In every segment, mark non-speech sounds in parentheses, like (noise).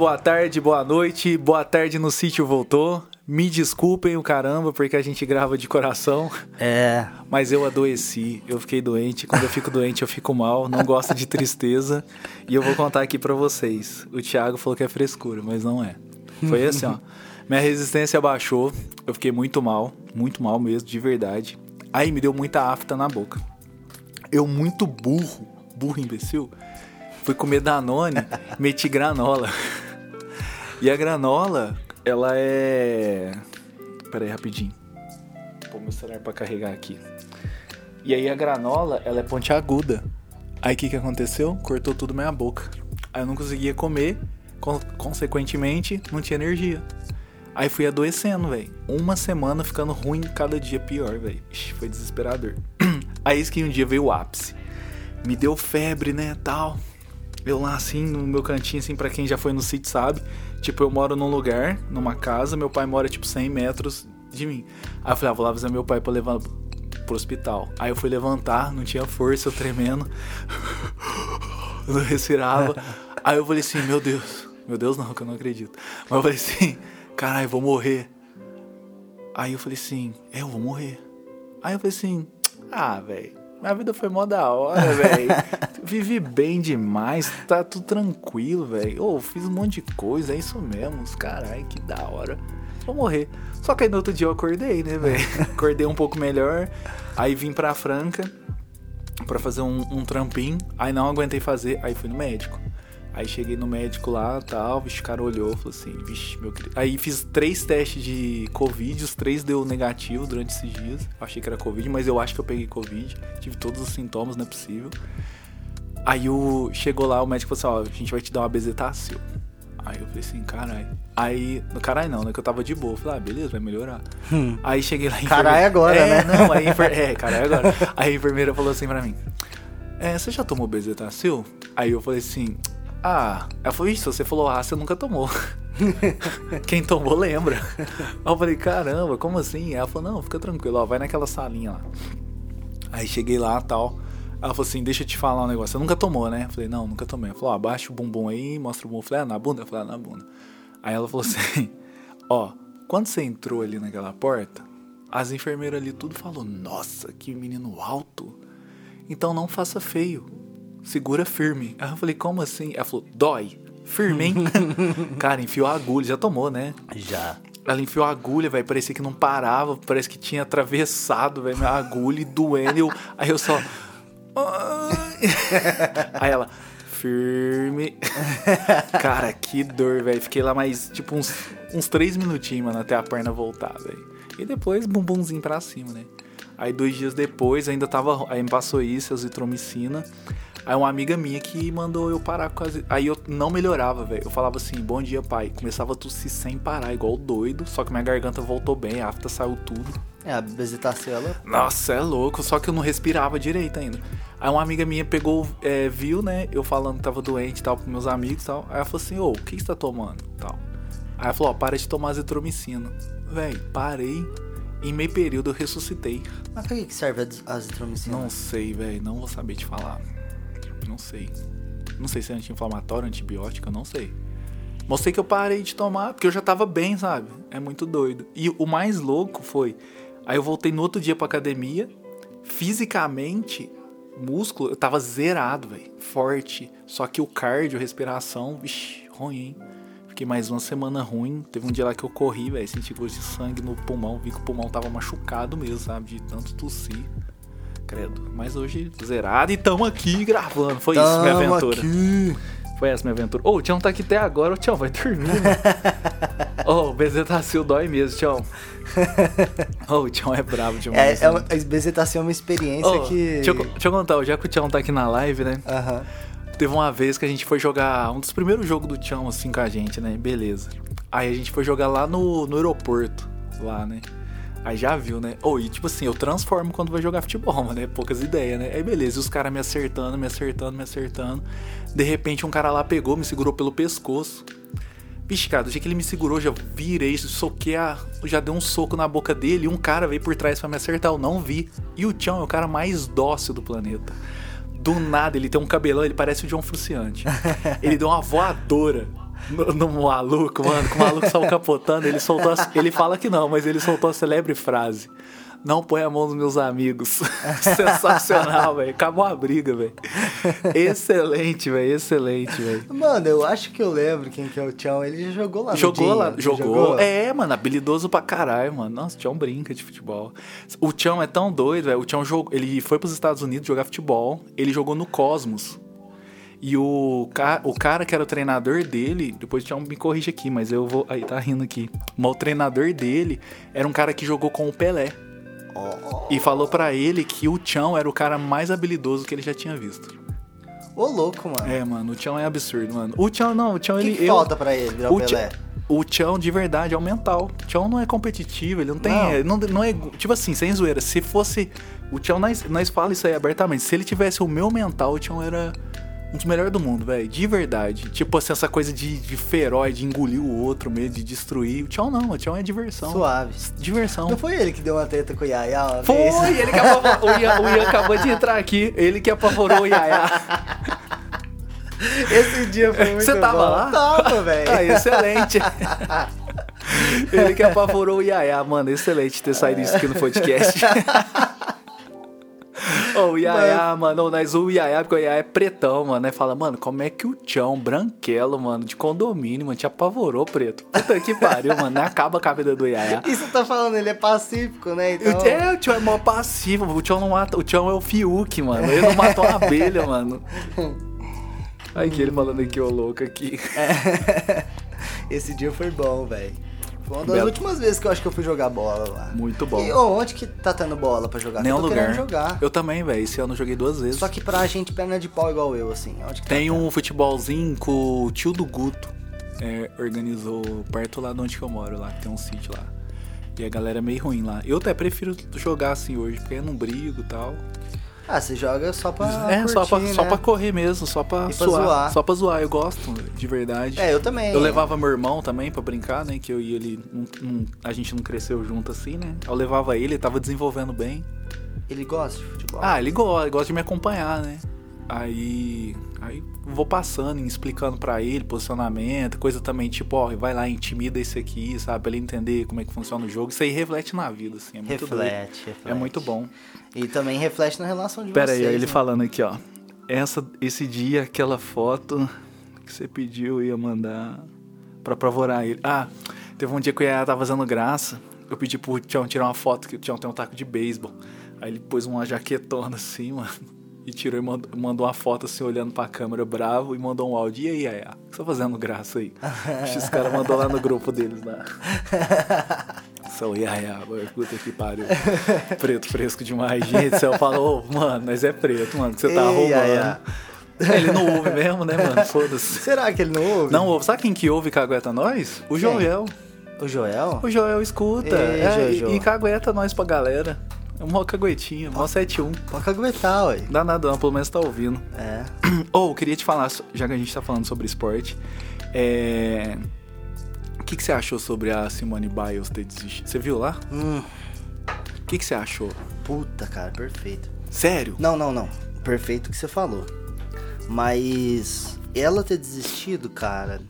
Boa tarde, boa noite. Boa tarde no sítio voltou. Me desculpem o caramba, porque a gente grava de coração. É. Mas eu adoeci, eu fiquei doente. Quando eu fico doente, eu fico mal. Não gosto de tristeza. E eu vou contar aqui pra vocês. O Thiago falou que é frescura, mas não é. Foi assim, ó. Minha resistência baixou. Eu fiquei muito mal. Muito mal mesmo, de verdade. Aí me deu muita afta na boca. Eu, muito burro, burro imbecil, fui comer Danone, meti granola. E a granola, ela é. Pera aí, rapidinho. Vou meu celular pra carregar aqui. E aí a granola, ela é pontiaguda. Aí o que, que aconteceu? Cortou tudo minha boca. Aí eu não conseguia comer, con- consequentemente, não tinha energia. Aí fui adoecendo, velho. Uma semana ficando ruim, cada dia pior, velho. Foi desesperador. (clears throat) Aí isso que um dia veio o ápice. Me deu febre, né, tal. Eu lá assim, no meu cantinho, assim, pra quem já foi no sítio sabe. Tipo, eu moro num lugar, numa casa, meu pai mora, tipo, 100 metros de mim. Aí eu falei, ah, vou lá avisar meu pai pra levar pro hospital. Aí eu fui levantar, não tinha força, eu tremendo. (laughs) Eu não respirava. Aí eu falei assim, meu Deus. Meu Deus não, que eu não acredito. Mas eu falei assim, caralho, vou morrer. Aí eu falei assim, é, eu vou morrer. Aí eu falei assim, ah, velho, minha vida foi mó da hora, (laughs) velho. Vivi bem demais, tá tudo tranquilo, velho. Ô, fiz um monte de coisa, é isso mesmo. Caralho, que da hora. Vou morrer. Só que aí no outro dia eu acordei, né, velho? (laughs) Acordei um pouco melhor. Aí vim pra Franca pra fazer um, um trampinho. Aí não aguentei fazer, aí fui no médico. Aí cheguei no médico lá tal, vixe, o cara olhou, falou assim, vixe, meu querido. Aí fiz três testes de Covid, os três deu negativo durante esses dias. Eu achei que era Covid, mas eu acho que eu peguei Covid. Tive todos os sintomas, não é possível. Aí o, chegou lá, o médico falou assim, ó, a gente vai te dar uma bezetacil. Aí eu falei assim, caralho. Aí, no caralho não, né? Que eu tava de boa. Eu Falei, ah, beleza, vai melhorar. Aí cheguei lá em Caralho agora, é, né? Não, aí, enfer- é, caralho agora. Aí a enfermeira falou assim pra mim, é, você já tomou bezetacil? Aí eu falei assim, ah. Ela falou, isso, você falou ah, você nunca tomou. (laughs) Quem tomou lembra. Aí eu falei, caramba, como assim? Ela falou, não, fica tranquilo, ó, vai naquela salinha lá. Aí cheguei lá tal. Ela falou assim, deixa eu te falar um negócio. Você nunca tomou, né? Eu falei, não, nunca tomei. Ela falou, ó, abaixa o bumbum aí, mostra o bumbum. Eu falei, ah, na bunda? Eu falei, ah, na bunda. Aí ela falou (laughs) assim, ó, quando você entrou ali naquela porta, as enfermeiras ali tudo falou, nossa, que menino alto. Então não faça feio. Segura firme. Aí eu falei, como assim? Ela falou, dói. Firme, hein? (laughs) Cara, enfiou a agulha, já tomou, né? Já. Ela enfiou a agulha, velho. Parecia que não parava. Parece que tinha atravessado, velho, a agulha e doendo. Eu- aí eu só. (laughs) aí ela. Firme. (laughs) Cara, que dor, velho. Fiquei lá mais, tipo, uns, uns três minutinhos, mano, até a perna voltar, velho. E depois, bumbumzinho pra cima, né? Aí dois dias depois, ainda tava. Aí me passou isso, azitromicina. Aí uma amiga minha que mandou eu parar com as. Aí eu não melhorava, velho. Eu falava assim, bom dia, pai. Começava a tossir sem parar, igual doido. Só que minha garganta voltou bem, a afta saiu tudo. É, a bezetacil, ela... Nossa, é louco. Só que eu não respirava direito ainda. Aí uma amiga minha pegou, é, viu, né? Eu falando que tava doente e tal, pros meus amigos e tal. Aí ela falou assim, ô, o que, você tá tomando? Tal. Aí ela falou, ó, para de tomar azitromicina. Véi, parei. Em meio período eu ressuscitei. Mas pra que serve a azitromicina? Não sei, velho. Não vou saber te falar. Não sei. Não sei se é anti-inflamatório, antibiótico, eu não sei. Mas sei que eu parei de tomar, porque eu já tava bem, sabe? É muito doido. E o mais louco foi. Aí eu voltei no outro dia pra academia. Fisicamente, músculo, eu tava zerado, velho. Forte. Só que o cardio, respiração, vixi, ruim, hein? Fiquei mais uma semana ruim. Teve um dia lá que eu corri, velho. Senti gosto de sangue no pulmão. Vi que o pulmão tava machucado mesmo, sabe? De tanto tossir. Credo. Mas hoje zerado e tamo aqui gravando. Foi isso, minha Tamo aventura. aqui. Foi essa minha aventura. Ô, o Tião tá aqui até agora. Ô, Tião, vai dormir, mano. (laughs) Ô, o bezetacil dói mesmo, Tião. (laughs) Ô, o Tião é bravo demais. É, é né? uma, bezetacil é uma experiência Ô, que... deixa, eu, deixa eu contar, já que o Tião tá aqui na live, né? Aham. Teve uma vez que a gente foi jogar um dos primeiros jogos do Tião, assim, com a gente, né? Beleza. Aí a gente foi jogar lá no, no aeroporto, lá, né? Aí já viu, né? Ou, e tipo assim, eu transformo quando vai jogar futebol, (laughs) mano, né? Poucas ideias, né? Aí beleza, e os caras me acertando, me acertando, me acertando. De repente um cara lá pegou, me segurou pelo pescoço. Vixe, cara, do jeito que ele me segurou, já virei, soquei a. Já dei um soco na boca dele e um cara veio por trás pra me acertar. Eu não vi. E o Tião é o cara mais dócil do planeta. Do nada, ele tem um cabelão, ele parece o John Fruciante. (laughs) ele deu uma voadora. No, no maluco, mano, que o maluco saiu capotando, ele soltou. a- ele fala que não, mas ele soltou a celebre frase. Não põe a mão nos meus amigos. (laughs) Sensacional, velho. Acabou a briga, velho. Excelente, velho. Excelente, velho. Mano, eu acho que eu lembro quem que é o Tchão. Ele já jogou lá no Jogou Dinho, lá, não jogou. É, mano, habilidoso pra caralho, mano. Nossa, o Tião brinca de futebol. O Tião é tão doido, velho. O Tião jogou, ele foi pros Estados Unidos jogar futebol. Ele jogou no Cosmos. E o, ca... o cara que era o treinador dele, depois o me corrige aqui, mas eu vou. Aí tá rindo aqui. Mas o treinador dele era um cara que jogou com o Pelé. E falou pra ele que o Tião era o cara mais habilidoso que ele já tinha visto. Ô, louco, mano. É, mano, o Tião é absurdo, mano. O Tião não, o Tião O que, ele. que eu- falta pra ele virar o Pelé? Tchão, o Tchão, de verdade, é o mental. O Tchão não é competitivo, ele não tem. Não. Não, não é. Tipo assim, sem zoeira. Se fosse. O Tchão, nós, nós fala isso aí abertamente. Se ele tivesse o meu mental, o Tchão era um dos melhores do mundo, velho. De verdade. Tipo assim, essa coisa de, de feroz, de engolir o outro mesmo, de destruir. O Tchão não, o Tchão é diversão. Suave. Diversão. Não foi ele que deu uma treta com o Yaya Foi, vez? ele que apavorou. o, Ian, o Ian (laughs) acabou de entrar aqui. Ele que apavorou o Yaya. Esse dia foi muito Você tava bom. lá? Tava, velho. Ah, excelente. Ele que apavorou o Yaya, mano. Excelente ter saído isso aqui no podcast. (laughs) O Yaya, mano, nós o Yaya, porque o Yaya é pretão, mano. Aí fala, mano, como é que o Tchão, branquelo, mano, de condomínio, mano, te apavorou, preto? Puta que pariu, mano. Não acaba com a vida do Yaya. Você (laughs) tá falando, ele é pacífico, né? Então... É, o Tchão é mó passivo, o Tchão não mata. O Tchão é o Fiuk, mano. Ele não matou uma abelha, mano. Aí que ele falando aqui, ô louco aqui. (laughs) Esse dia foi bom, velho. Foi uma das Belo. últimas vezes que eu acho que eu fui jogar bola lá. Muito bom. E ô, onde que tá tendo bola pra jogar? Nenhum eu tô lugar. jogar. Eu também, velho. Esse ano eu joguei duas vezes. Só que pra gente perna de pau igual eu, assim. Onde que tá Tem tendo? um futebolzinho com o tio do Guto. é, organizou perto lá de onde eu moro, lá, tem um sítio lá. E a galera é meio ruim lá. Eu até prefiro jogar assim hoje, porque eu não brigo e tal. Ah, você joga só pra é, só, pra, curtir, só né? pra correr mesmo, só pra, pra suar. zoar. Só pra zoar, eu gosto, de verdade. É, eu também. Eu levava meu irmão também pra brincar, né? Que eu e ele. não- não- a gente não cresceu junto assim, né? Eu levava ele, ele tava desenvolvendo bem. Ele gosta de futebol? Ah, ele gosta, ele gosta de me acompanhar, né? Aí, aí vou passando, e explicando pra ele posicionamento, coisa também tipo, ó, vai lá, intimida esse aqui, sabe? Pra ele entender como é que funciona o jogo. Isso aí reflete na vida, assim, é muito doido. reflete, reflete. É muito bom. E também reflete na relação de Pera vocês. aí, ele né? falando aqui, ó. Essa, esse dia, aquela foto que você pediu, eu ia mandar pra apavorar ele. Ah, teve um dia que o Yaya tava fazendo graça. Eu pedi pro Tião tirar uma foto, que o Tião tem um taco de beisebol. Aí ele pôs uma jaquetona assim, mano. E tirou e mandou, mandou uma foto assim, olhando pra câmera bravo e mandou um áudio. E aí, Yaya? O que você tá fazendo graça aí? (laughs) Acho que Esse cara mandou lá no grupo deles lá. São Yaya, puta que pariu. Preto fresco demais, gente. Você falou, ô, mano, mas é preto, mano, que você tá Ei, arrumando. Yaya. Ele não ouve mesmo, né, mano? Foda-se. Será que ele não ouve? Não ouve. Sabe quem que ouve e cagueta nós? O? Joel. O Joel? O Joel escuta. Ei, é, Jojo. e, e cagueta nós pra galera. É uma caguetinha, mó 71. Pode aguentar, ué. Dá nada não, pelo menos tá ouvindo. É. (clears throat) Ou, queria te falar, já que a gente tá falando sobre esporte, é... O que, que você achou sobre a Simone Biles ter desistido? Você viu lá? Hum, O que, que você achou? puta, cara, perfeito. Sério? Não, não, não. Perfeito o que você falou. Mas ela ter desistido, cara,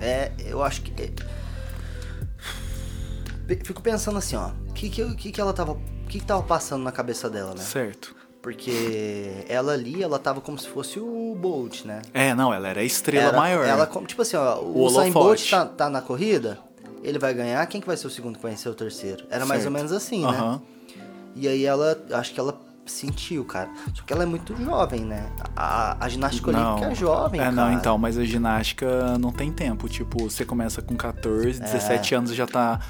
é. Eu acho que. é- Fico pensando assim, ó. O que, que, que, que ela tava. O que, que tava passando na cabeça dela, né? Certo. Porque ela ali, ela tava como se fosse o Bolt, né? É, não, ela era a estrela Era- maior. Ela, como, tipo assim, ó, o, O Usain Bolt tá, tá na corrida, ele vai ganhar, quem que vai ser o segundo que vai ser o terceiro? Era mais ou Certo. menos assim, né? Aham. E aí ela, acho que ela sentiu, cara. Só que ela é muito jovem, né? A, a ginástica olímpica é jovem, É, cara. não, então, mas a ginástica não tem tempo. Tipo, você começa com 14, 17 anos já tá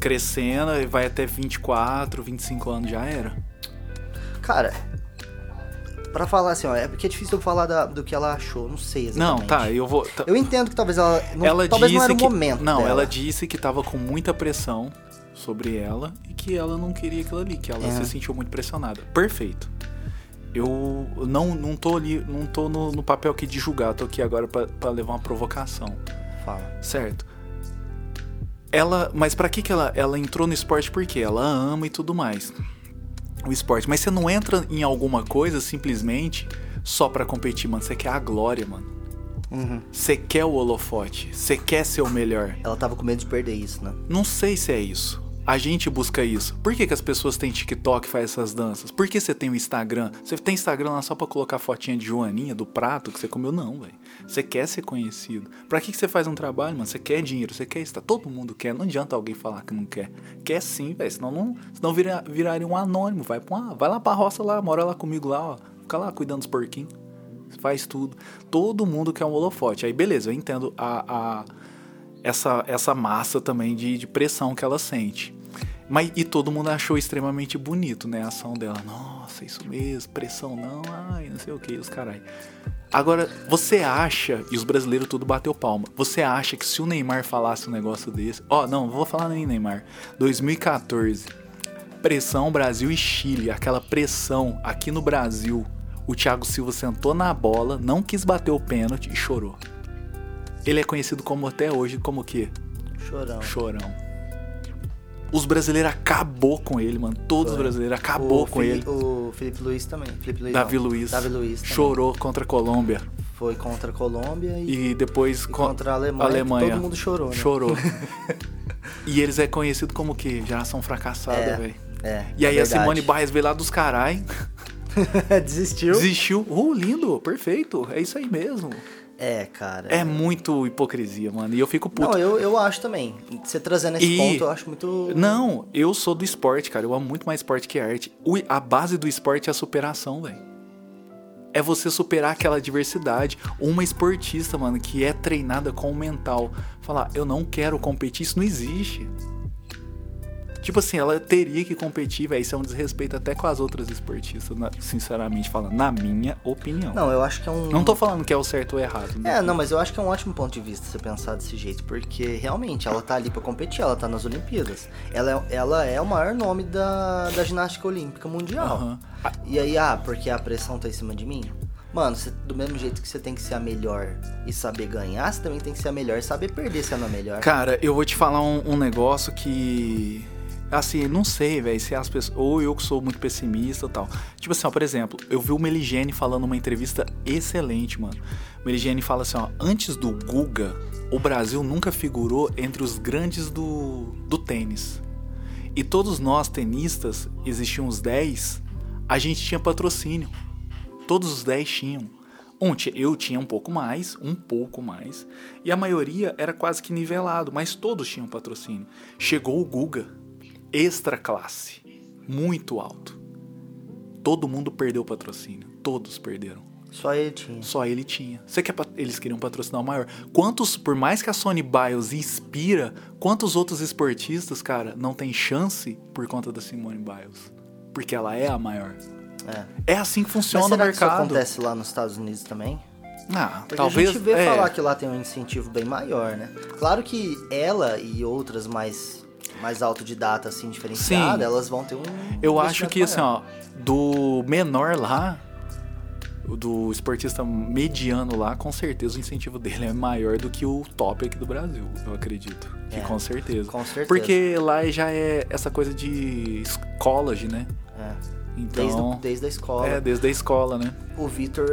crescendo, e vai até 24, 25 anos já era. Cara, pra falar assim, ó, é porque é difícil eu falar da- do que ela achou, não sei exatamente. Não, tá, eu vou. tá- Eu entendo que talvez ela. Não, ela talvez disse não era o que, momento. Não, dela. ela disse que tava com muita pressão sobre ela e que ela não queria aquilo ali, que ela É. se sentiu muito pressionada. Perfeito. Eu não, não tô ali, não tô no, no papel aqui de julgar, tô aqui agora pra levar uma provocação. Fala. Certo. Ela, mas pra que que ela, ela entrou no esporte? Porque ela ama e tudo mais. O esporte. Mas você não entra em alguma coisa simplesmente só pra competir, mano. Você quer a glória, mano. Você quer o holofote, você quer ser o melhor. Ela tava com medo de perder isso, né? Não sei se é isso. A gente busca isso. Por que, que as pessoas têm TikTok e faz essas danças? Por que você tem o Instagram? Você tem Instagram lá só pra colocar fotinha de Joaninha, do prato que você comeu? Não, velho. Você quer ser conhecido. Pra que, que você faz um trabalho, mano? Você quer dinheiro, você quer estar. Todo mundo quer. Não adianta alguém falar que não quer. Quer sim, velho. Senão, não, senão vira, viraria um anônimo. Vai, uma, vai lá pra roça lá, mora lá comigo lá, ó. Fica lá cuidando dos porquinhos. Faz tudo. Todo mundo quer um holofote. Aí, beleza, eu entendo a, a essa, essa massa também de, de pressão que ela sente. Mas, e todo mundo achou extremamente bonito, né? A ação dela. Nossa, isso mesmo, pressão não, ai, não sei o que, os carai. Agora, você acha, e os brasileiros tudo bateu palma, você acha que se o Neymar falasse um negócio desse. Ó, não, vou falar nem Neymar. 2014. Pressão Brasil e Chile, aquela pressão aqui no Brasil. O Thiago Silva sentou na bola, não quis bater o pênalti e chorou. Ele é conhecido como até hoje como o quê? Chorão. Chorão. Os brasileiros acabou com ele, mano. Todos os brasileiros acabou O com Fili- ele. O Felipe Luiz também. Felipe Luiz Davi não. Luiz. Davi Luiz também. Chorou contra a Colômbia. Foi contra a Colômbia e, E depois e con- contra a Alemanha. que Alemanha. Todo mundo chorou, né? Chorou. (laughs) e eles é conhecido como o quê? Geração fracassada, É, velho. É. E aí é a Simone. Biles veio lá dos carai, (laughs) Desistiu? desistiu. Uh, lindo, perfeito. É isso aí mesmo. É, cara. É muito hipocrisia, mano. E eu fico puto. Não, eu, eu acho também. Você trazendo esse E- ponto, eu acho muito. Não, eu sou do esporte, cara. Eu amo muito mais esporte que arte. O- a base do esporte é a superação, velho. É você superar aquela adversidade. Uma esportista, mano, que é treinada com o mental. Falar, eu não quero competir, isso não existe. Tipo assim, ela teria que competir, velho. Isso é um desrespeito até com as outras esportistas, na- sinceramente falando, na minha opinião. Não, eu acho que é um. Não tô falando que é o certo ou errado. né? É, não, mas eu acho que é um ótimo ponto de vista você pensar desse jeito, porque realmente ela tá ali pra competir, ela tá nas Olimpíadas. Ela é, ela é o maior nome da, da ginástica olímpica mundial. Aham. E aí, ah, porque a pressão tá em cima de mim? Mano, você- do mesmo jeito que você tem que ser a melhor e saber ganhar, você também tem que ser a melhor e saber perder sendo a melhor. Cara, eu vou te falar um, um negócio que. Assim, não sei, velho, se as pessoas. Ou eu que sou muito pessimista tal. Tipo assim, ó, por exemplo, eu vi o Meligene falando numa entrevista excelente, mano. Meligene fala assim, ó, antes do Guga, o Brasil nunca figurou entre os grandes do, do tênis. E todos nós, tenistas, existiam uns 10, a gente tinha patrocínio. Todos os 10 tinham. Ti- eu tinha um pouco mais, um pouco mais. E a maioria era quase que nivelado, mas todos tinham patrocínio. Chegou o Guga, extra classe, muito alto. Todo mundo perdeu o patrocínio. Todos perderam. Só ele tinha. Só ele tinha. Você quer eles queriam patrocinar o maior. Quantos, por mais que a Sony Biles inspira, quantos outros esportistas, cara, não tem chance por conta da Simone Biles? Porque ela é a maior. É. É assim que Mas funciona o será que isso mercado. acontece lá nos Estados Unidos também? Ah, Porque talvez. a gente vê é. falar que lá tem um incentivo bem maior, né? Claro que ela e outras mais, mais autodidata, assim, diferenciadas, Sim. elas vão ter um. Eu acho que assim, investimento ó, do menor lá, do esportista mediano lá, com certeza o incentivo dele é maior do que o top aqui do Brasil, eu acredito. Que É, com certeza. com certeza. Porque lá já é essa coisa de college, né? maior. É. Então, Desde, desde a escola. é, desde a escola, né? O Vitor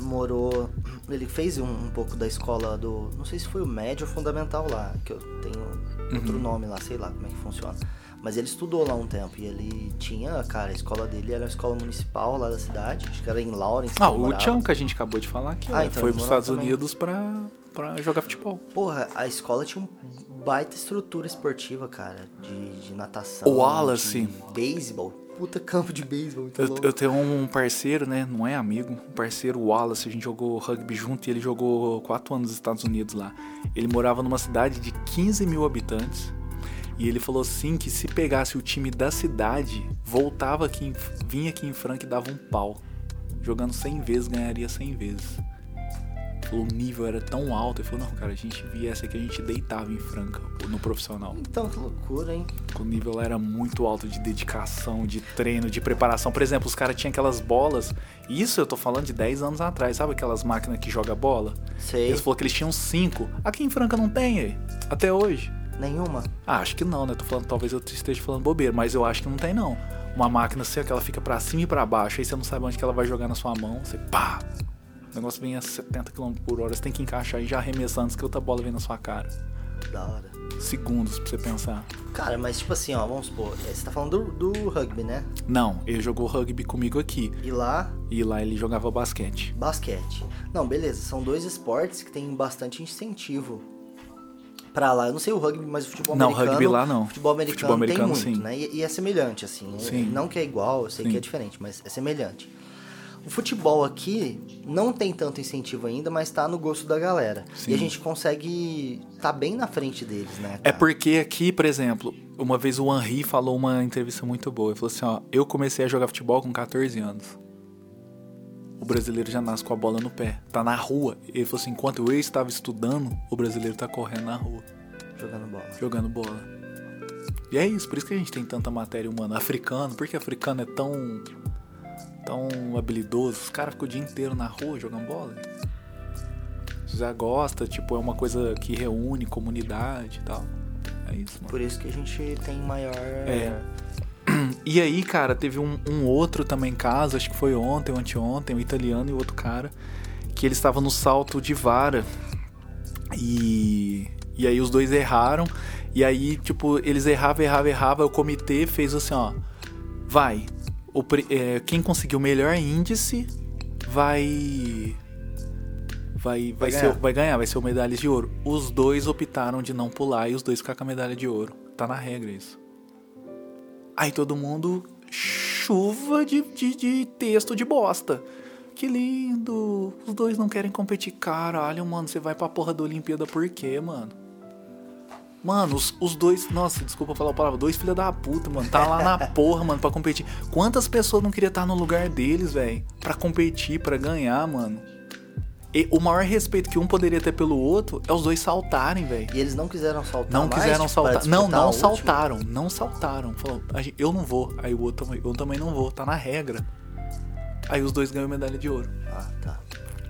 morou. Ele fez um, um pouco da escola do. Não sei se foi o médio ou fundamental lá, que eu tenho Uhum. outro nome lá, sei lá como é que funciona. Mas ele estudou lá um tempo e ele tinha, cara, a escola dele era a escola municipal lá da cidade, acho que era em Lawrence. que Ah, o. Tião que a gente acabou de falar aqui, Ah, ó, então foi morava Estados também. Unidos pra, pra jogar futebol. Porra, a escola tinha um baita estrutura esportiva, cara, de, de natação. O Wallace. De beisebol. Puta campo de beisebol, Eu, eu tenho um parceiro, né? Não é amigo, um parceiro, Wallace. A gente jogou rugby junto e ele jogou quatro anos nos Estados Unidos lá. Ele morava numa cidade de 15 mil habitantes. E ele falou assim que se pegasse o time da cidade, voltava aqui, em, vinha aqui em Franca e dava um pau. Jogando 100 vezes, ganharia 100 vezes. O nível era tão alto. Ele falou, não, cara, a gente viesse aqui, a gente deitava em Franca, no profissional. Então, que loucura, hein? O nível era muito alto de dedicação, de treino, de preparação. Por exemplo, os caras tinham aquelas bolas. Isso eu tô falando de 10 anos atrás. Sabe aquelas máquinas que joga bola? Sei. Eles falaram que eles tinham cinco. Aqui em Franca não tem, até hoje. Nenhuma. Ah, acho que não, né? Tô falando, talvez eu esteja falando bobeira, mas eu acho que não tem não. Uma máquina assim, que ela fica pra cima e pra baixo, aí você não sabe onde que ela vai jogar na sua mão, você pá. O negócio vem a 70 km por hora, você tem que encaixar e já arremessar antes que outra bola venha na sua cara. Da hora. Segundos pra você pensar. Cara, mas tipo assim, ó, vamos supor, é, você tá falando do, do rugby, né? Não, ele jogou rugby comigo aqui. E lá, E lá ele jogava basquete. basquete. Não, beleza, são dois esportes que tem bastante incentivo pra lá. Eu não sei o rugby, mas o futebol Não, americano. rugby lá não. Futebol americano, Futebol americano, tem muito, sim. né? E, e é semelhante, assim. Sim. Não que é igual, eu sei Sim. que é diferente, mas é semelhante. O futebol aqui não tem tanto incentivo ainda, mas tá no gosto da galera. Sim. E a gente consegue tá bem na frente deles, né? É cara? porque aqui, por exemplo, uma vez o Henri falou uma entrevista muito boa. Ele falou assim: ó, eu comecei a jogar futebol com 14 anos. O brasileiro já nasce com a bola no pé, tá na rua. Ele falou assim: enquanto eu estava estudando, o brasileiro tá correndo na rua, Jogando bola. jogando bola. E é isso, por isso que a gente tem tanta matéria humana. Africano, por que africano é tão. Tão habilidoso? Os caras ficam o dia inteiro na rua jogando bola. Já gosta, tipo, é uma coisa que reúne comunidade e tal. É isso, mano. Por isso que a gente tem maior. É. (clears throat) E aí, cara, teve um, um outro também caso, acho que foi ontem ou anteontem, um italiano e outro cara, que eles estavam no salto de vara. E, e aí os dois erraram. E aí, tipo, eles erravam, erravam, erravam. O comitê fez assim, ó. Vai. O, é, quem conseguiu o melhor índice vai. Vai, vai, Vai ser, ganhar. vai ganhar, vai ser o medalha de ouro. Os dois optaram de não pular e os dois ficar com a medalha de ouro. Tá na regra isso. Aí todo mundo. Chuva de, de, de texto de bosta. Que lindo. Os dois não querem competir. Caralho, mano, você vai pra porra da Olimpíada por quê, mano? Mano, os, os dois. Nossa, desculpa falar a palavra. Dois filha da puta, mano. Tá lá na (laughs) porra, mano, pra competir. Quantas pessoas não queriam estar no lugar deles, velho? Pra competir, pra ganhar, mano? E o maior respeito que um poderia ter pelo outro é os dois saltarem, velho. E eles não quiseram saltar Não mais, quiseram tipo, saltar. Não, não último? saltaram. Não saltaram. Falou, "A gente- eu não vou. Aí o outro eu também não vou. Tá na regra. Aí os dois ganham medalha de ouro. Ah, tá.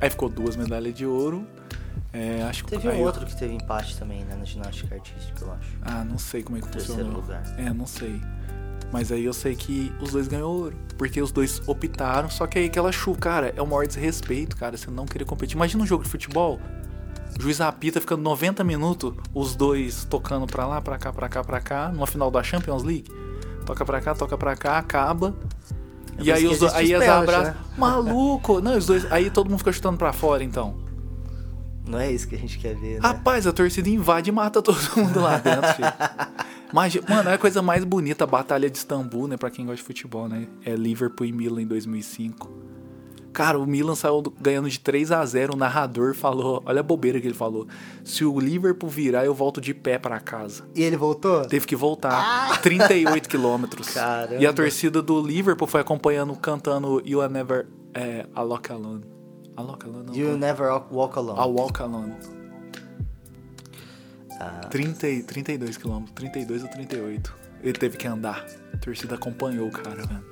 Aí ficou duas medalhas de ouro. É, acho que Teve aí um eu- outro que teve empate também, né? Na ginástica artística, eu acho. Ah, não sei como é que Terceiro funcionou. lugar. É, não sei. Mas aí eu sei que os dois ganhou ouro. Porque os dois optaram. Só que aí aquela chuva, cara, é o maior desrespeito, cara. Você não querer competir. Imagina um jogo de futebol. O juiz apita, ficando 90 minutos, os dois tocando pra lá, pra cá, pra cá, pra cá, numa final da Champions League. Toca pra cá, toca pra cá, acaba. É e aí os aí os as abraçam. né? Maluco! Não, os dois. Aí todo mundo fica chutando pra fora, então. Não é isso que a gente quer ver, né? Rapaz, a torcida invade e mata todo (laughs) mundo lá dentro, filho. Mas, mano, é a coisa mais bonita, a Batalha de Istambul, né? Pra quem gosta de futebol, né? É Liverpool e Milan em 2005. Cara, o Milan saiu do- ganhando de 3 a 0 O narrador falou: Olha a bobeira que ele falou. Se o Liverpool virar, eu volto de pé pra casa. E ele voltou? Teve que voltar 38 quilômetros. (laughs) Caramba. E a torcida do Liverpool foi acompanhando, cantando You Are Never é, Alone. Walk Alone? You never walk alone. I Walk Alone. Ah, 30, e- 32 quilômetros, 32 ou 38. Ele teve que andar. A torcida acompanhou o cara, velho.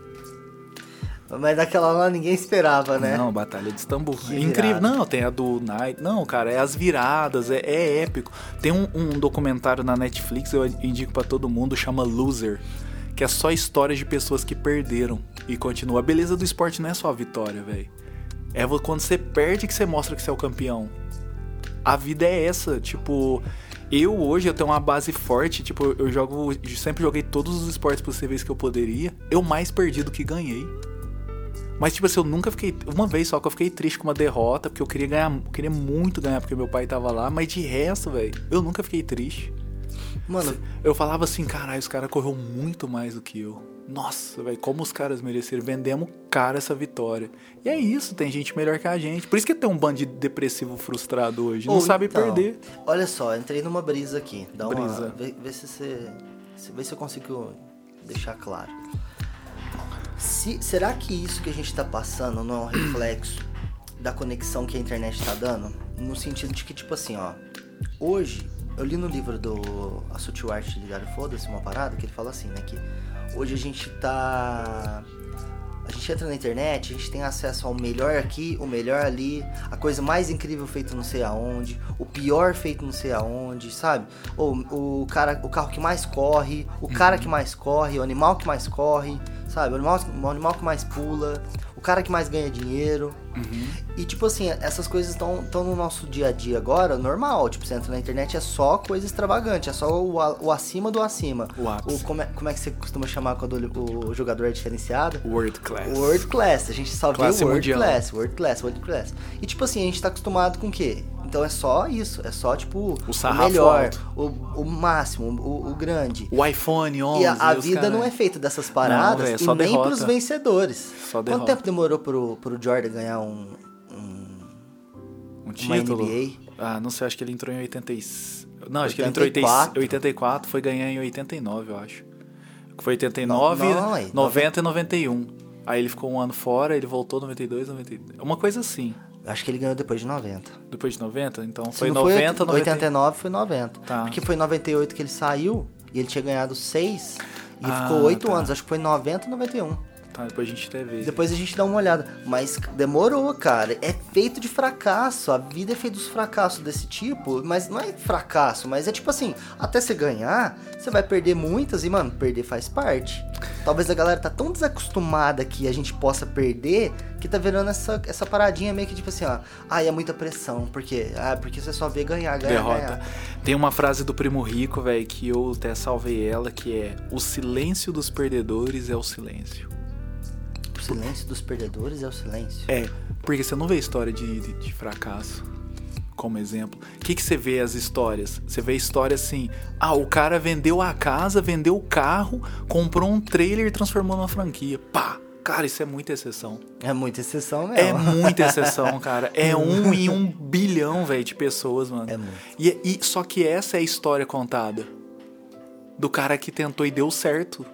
mas daquela lá ninguém esperava, né? Não, Batalha de Istambul. Que é incrível. virada. Não, tem a do Night. Não, cara, é as viradas, é, é épico. Tem um, um documentário na Netflix, eu indico pra todo mundo, chama Loser. Que é só histórias de pessoas que perderam e continua. A beleza do esporte não é só a vitória, velho. É quando você perde que você mostra que você é o campeão. A vida é essa, tipo, eu hoje eu tenho uma base forte, tipo, eu jogo, eu sempre joguei todos os esportes possíveis que eu poderia. Eu mais perdi do que ganhei. Mas tipo assim, eu nunca fiquei, uma vez só que eu fiquei triste com uma derrota, porque eu queria ganhar, eu queria muito ganhar porque meu pai tava lá, mas de resto, velho, eu nunca fiquei triste. Mano, Eu falava assim, caralho, os caras correu muito mais do que eu. Nossa, velho, como os caras mereceram. Vendemos cara essa vitória. E é isso, tem gente melhor que a gente. Por isso que tem um bando de depressivo frustrado hoje. Não Ou sabe então, perder. Olha só, entrei numa brisa aqui. Dá uma, Brisa. Vê, vê se você. Vê se eu consigo deixar claro. Se, será que isso que a gente tá passando não é um reflexo da conexão que a internet tá dando? No sentido de que, tipo assim, ó. Hoje, eu li no livro do A Sutil Arte de Ligar Foda-se uma parada que ele fala assim, né? Que hoje a gente tá. A gente entra na internet, a gente tem acesso ao melhor aqui, o melhor ali, a coisa mais incrível feita não sei aonde, o pior feito não sei aonde, sabe? Ou o cara, o carro que mais corre, o cara que mais corre, o animal que mais corre, sabe? O animal, o animal que mais pula, o cara que mais ganha dinheiro. Uhum. E, tipo assim, essas coisas estão no nosso dia a dia agora, normal. Tipo, você entra na internet, é só coisa extravagante, é só o, o acima do acima. O ápice. como, é, como é que você costuma chamar quando o, o jogador é diferenciado? World class. World class, a gente só Classe vê world mundial. class, world class, world class. E tipo assim, a gente tá acostumado com o quê? Então é só isso, é só tipo O sarrafo melhor, alto. o, o máximo, o, o grande. O iPhone 11. E a, a vida cara- não é feita dessas paradas velho, é e nem derrota. pros vencedores. Só Quanto derrota. tempo demorou pro, pro Jordan ganhar um, um- Um título. NBA? Ah, não sei, acho que ele entrou em 86. Não, acho que ele entrou em 84. 84, foi ganhar em 89, eu acho. Foi 89, Não, não, é, 90 e 91. Aí ele ficou um ano fora, ele voltou 92, 93. Uma coisa assim. Acho que ele ganhou depois de 90. Depois de 90, então Se foi não 90, foi 90. 89, foi 90. Tá. Porque foi em 98 que ele saiu e ele tinha ganhado 6 e Ah, ficou 8 tá. anos. Acho que foi 90 91. Tá, depois a gente teve. Depois a gente dá uma olhada. Mas demorou, cara. É feito de fracasso. A vida é feita dos fracassos desse tipo. Mas não é fracasso, mas é tipo assim: até você ganhar, você vai perder muitas e, mano, perder faz parte. Talvez a galera tá tão desacostumada que a gente possa perder que tá virando essa, essa paradinha meio que tipo assim, ó. Ai, é muita pressão. Por quê? Ah, porque você só vê ganhar, ganhar, derrota. ganhar. Tem uma frase do Primo Rico, velho, que eu até salvei ela, que é: O silêncio dos perdedores é o silêncio. O silêncio dos perdedores é o silêncio. É, porque você não vê história de, de, de fracasso como exemplo. O que, que você vê as histórias? Você vê história assim: ah, o cara vendeu a casa, vendeu o carro, comprou um trailer e transformou numa franquia. Pá! Cara, isso é muita exceção. É muita exceção mesmo. É muita exceção, (laughs) cara. É um em um bilhão, velho, de pessoas, mano. É muito. E, e- só que essa é a história contada. Do cara que tentou e deu certo.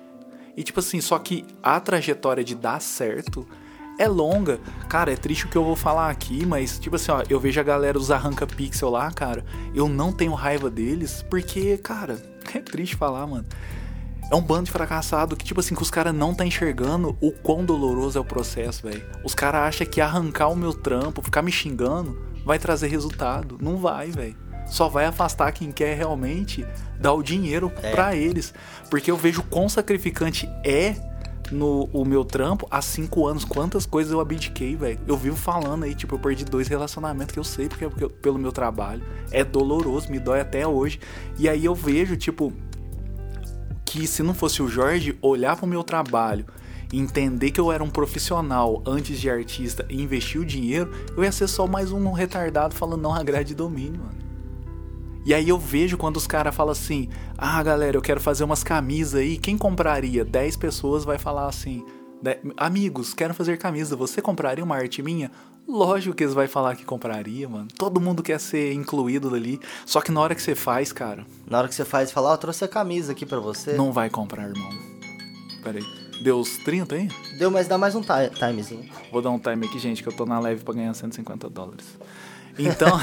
E tipo assim, só que a trajetória de dar certo é longa. Cara, é triste o que eu vou falar aqui, mas tipo assim, ó, eu vejo a galera dos arranca pixel lá, cara. Eu não tenho raiva deles, porque, cara, (laughs) é triste falar, mano. É um bando de fracassado que, tipo assim, que os caras não tá enxergando o quão doloroso é o processo, velho. Os caras acham que arrancar o meu trampo, ficar me xingando, vai trazer resultado. Não vai, velho. Só vai afastar quem quer realmente dar o dinheiro pra eles. Porque eu vejo quão sacrificante é no o meu trampo há cinco anos. Quantas coisas eu abdiquei, velho. Eu vivo falando aí, tipo, eu perdi dois relacionamentos que eu sei porque, porque eu- pelo meu trabalho. É doloroso, me dói até hoje. E aí eu vejo, tipo, que se não fosse o Jorge olhar pro meu trabalho, entender que eu era um profissional antes de artista e investir o dinheiro, eu ia ser só mais um retardado falando não agrade domínio, mano. E aí eu vejo quando os caras falam assim: "Ah, galera, eu quero fazer umas camisas aí, quem compraria?" 10 pessoas vai falar assim: "De- "Amigos, quero fazer camisa, você compraria uma arte minha?" Lógico que eles vai falar que compraria, mano. Todo mundo quer ser incluído ali, só que na hora que você faz, cara, Na hora que você faz, fala, ó, trouxe a camisa aqui pra você. não vai comprar, irmão. Pera aí. Deu os 30 aí? Deu, mas dá mais um ti- timezinho. Vou dar um time aqui, gente, que eu tô na live pra ganhar 150 dólares. Então.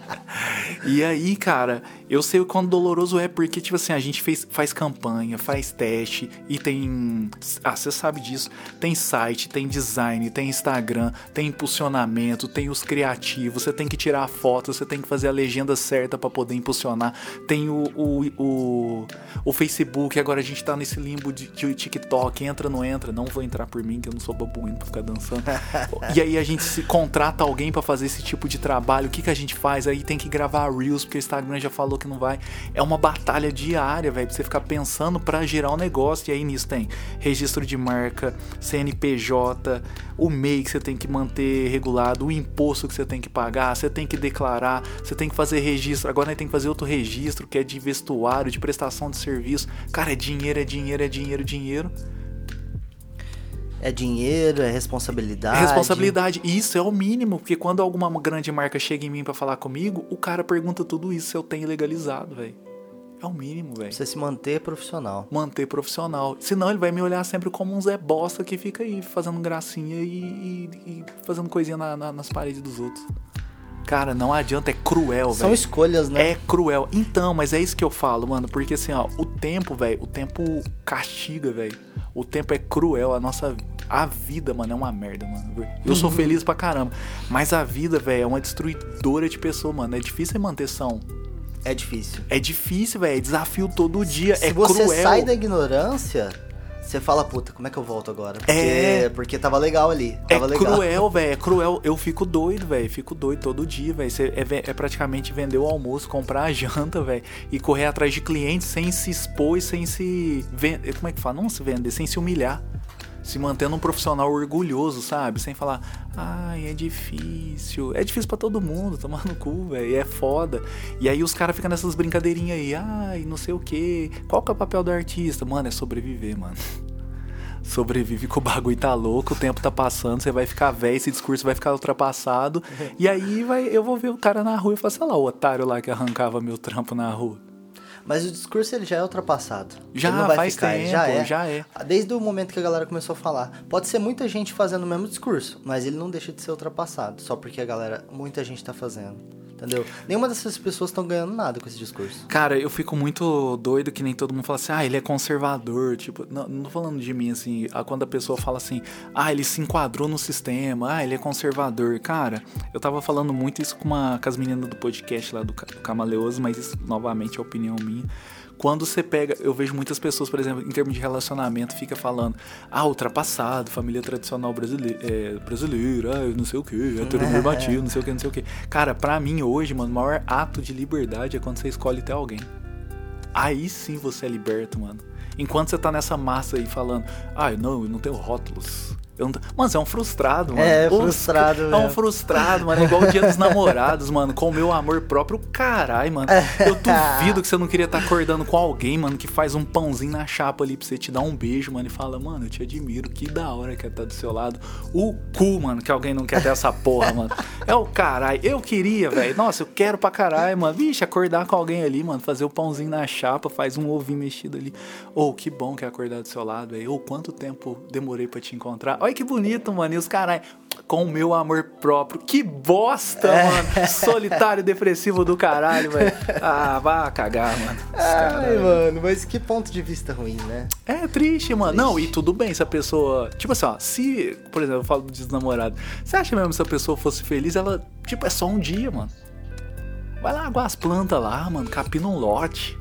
(laughs) e aí, cara, eu sei o quão doloroso é, porque, tipo assim, a gente fez, faz campanha, faz teste e tem. Ah, você sabe disso. Tem site, tem design, tem Instagram, tem impulsionamento, tem os criativos, você tem que tirar a foto, você tem que fazer a legenda certa pra poder impulsionar. Tem o, o, o, o Facebook, agora a gente tá nesse limbo de, de TikTok, entra, não entra. Não vou entrar por mim, que eu não sou babuíno pra ficar dançando. (laughs) e aí a gente se contrata alguém pra fazer esse tipo de trabalho. O que, que a gente faz? Aí tem que gravar Reels, porque o Instagram já falou que não vai. É uma batalha diária, velho, pra você ficar pensando pra gerar um negócio. E aí nisso tem registro de marca, CNPJ, o MEI que você tem que manter regulado, o imposto que você tem que pagar, você tem que declarar, você tem que fazer registro. Agora tem que fazer outro registro que é de vestuário, de prestação de serviço. Cara, é dinheiro, é dinheiro, é dinheiro, dinheiro. É dinheiro, é responsabilidade. É responsabilidade. Isso é o mínimo, porque quando alguma grande marca chega em mim pra falar comigo, o cara pergunta tudo isso se eu tenho legalizado, velho. É o mínimo, velho. Você se manter profissional. Manter profissional. Senão ele vai me olhar sempre como um Zé Bosta que fica aí fazendo gracinha e, e- e fazendo coisinha na- na- nas paredes dos outros. Cara, não adianta, é cruel, São velho. escolhas, né? É cruel. Então, mas é isso que eu falo, mano. Porque assim, ó, o tempo, velho, o tempo castiga, velho. O tempo é cruel. A nossa. A vida, mano, é uma merda, mano. Eu sou feliz pra caramba. Mas a vida, velho, é uma destruidora de pessoa, mano. É difícil manter são. É difícil. É difícil, velho. É desafio todo dia. Se é você cruel. sai da ignorância, Você fala, puta, como é que eu volto agora? Porque, É. porque tava legal ali. É Tava legal. cruel, velho. É cruel. Eu fico doido, velho. Fico doido todo dia, velho. É, é praticamente vender o almoço, comprar a janta, velho. E correr atrás de clientes sem se expor e sem se. Como é que fala? Não se vender, sem se humilhar. Se mantendo um profissional orgulhoso, sabe? Sem falar, ai, é difícil. É difícil pra todo mundo, tomar no cu, velho. É foda. E aí os caras ficam nessas brincadeirinhas aí, ai, não sei o quê. Qual que é o papel do artista? Mano, é sobreviver, mano (laughs) sobrevive que o bagulho tá louco, o tempo tá passando, você vai ficar velho, esse discurso vai ficar ultrapassado. (laughs) e aí vai, eu vou ver o cara na rua e falar, sei lá, o otário lá que arrancava meu trampo na rua. Mas o discurso ele já é ultrapassado. Já Ele não vai faz ficar, tempo, já é. já é. Desde o momento que a galera começou a falar. Pode ser muita gente fazendo o mesmo discurso, mas ele não deixa de ser ultrapassado. Só porque a galera, muita gente tá fazendo. Entendeu? Nenhuma dessas pessoas estão ganhando nada com esse discurso. Cara, eu fico muito doido que nem todo mundo fala assim, ah, ele é conservador. Tipo, não, não tô falando de mim assim, quando a pessoa fala assim, ah, ele se enquadrou no sistema, ah, ele é conservador. Cara, eu tava falando muito isso com, uma, com as meninas do podcast lá do, do Camaleoso, mas isso novamente é opinião minha. Quando você pega, eu vejo muitas pessoas, por exemplo, em termos de relacionamento, fica falando, ah, ultrapassado, família tradicional brasileira, é, brasileira, não sei o que, heteronormativo, não sei o que, não sei o que. Cara, pra mim hoje, mano, o maior ato de liberdade é quando você escolhe ter alguém. Aí sim você é liberto, mano. Enquanto você tá nessa massa aí falando, ah, não, eu não tenho rótulos. Eu não tô-" Mano, você é um frustrado, mano. É, Os- frustrado É um frustrado, mano. É igual o dia dos (laughs) namorados, mano. Com o meu amor próprio, caralho, mano. Eu duvido que você não queria estar acordando com alguém, mano, que faz um pãozinho na chapa ali pra você te dar um beijo, mano, e fala, mano, eu te admiro, que da hora que é estar do seu lado. O cu, mano, que alguém não quer ter essa porra, mano. É o caralho. Eu queria, velho. Nossa, eu quero pra caralho, mano. Vixe, acordar com alguém ali, mano, fazer o pãozinho na chapa, faz um ovinho mexido ali. Ô, que bom que é acordar do seu lado, velho. Ô, quanto tempo demorei pra te encontrar. Olha que bonito, mano. E os caralho, com o meu amor próprio. Que bosta, mano. Solitário depressivo do caralho, velho. (laughs) Ah, vá cagar, mano. Ai, mano, mas que ponto de vista ruim, né? É triste, mano. Triste. Não, e tudo bem se a pessoa. Tipo assim, ó, se, por exemplo, eu falo do desnamorado. Você acha mesmo que se a pessoa fosse feliz, ela, tipo, é só um dia, mano. Vai lá aguar as plantas lá, mano, capina um lote.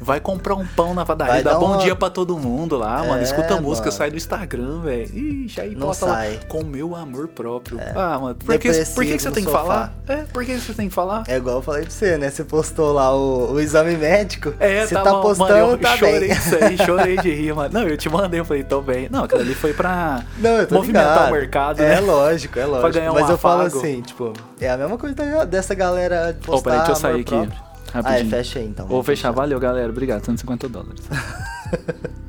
Vai comprar um pão na padaria, Vai dá bom uma- dia pra todo mundo lá, mano. É, Escuta música, mano. sai do Instagram, velho. Ixi, aí Não posta sai. lá com meu amor próprio. Ah, mano, por que, por que, que você tem que falar? É, por que você tem que falar? É igual eu falei pra você, né? Você postou lá o, o exame médico. É, você tá, tá bom, postando, mano, eu tá chorei bem. isso aí, (laughs) chorei de rir, mano. Não, eu te mandei, eu falei, tô bem. Não, aquilo ali foi pra Não, movimentar ligado. o mercado, É né? lógico, é lógico. ganhar um Mas eu falo afago. assim, tipo, é a mesma coisa dessa galera postar Ô, peraí, deixa eu amor sair aqui. próprio. Ah, é, Rapidinho. fecha aí então. Vou fechar, valeu, galera. Obrigado, 150 dólares. (laughs)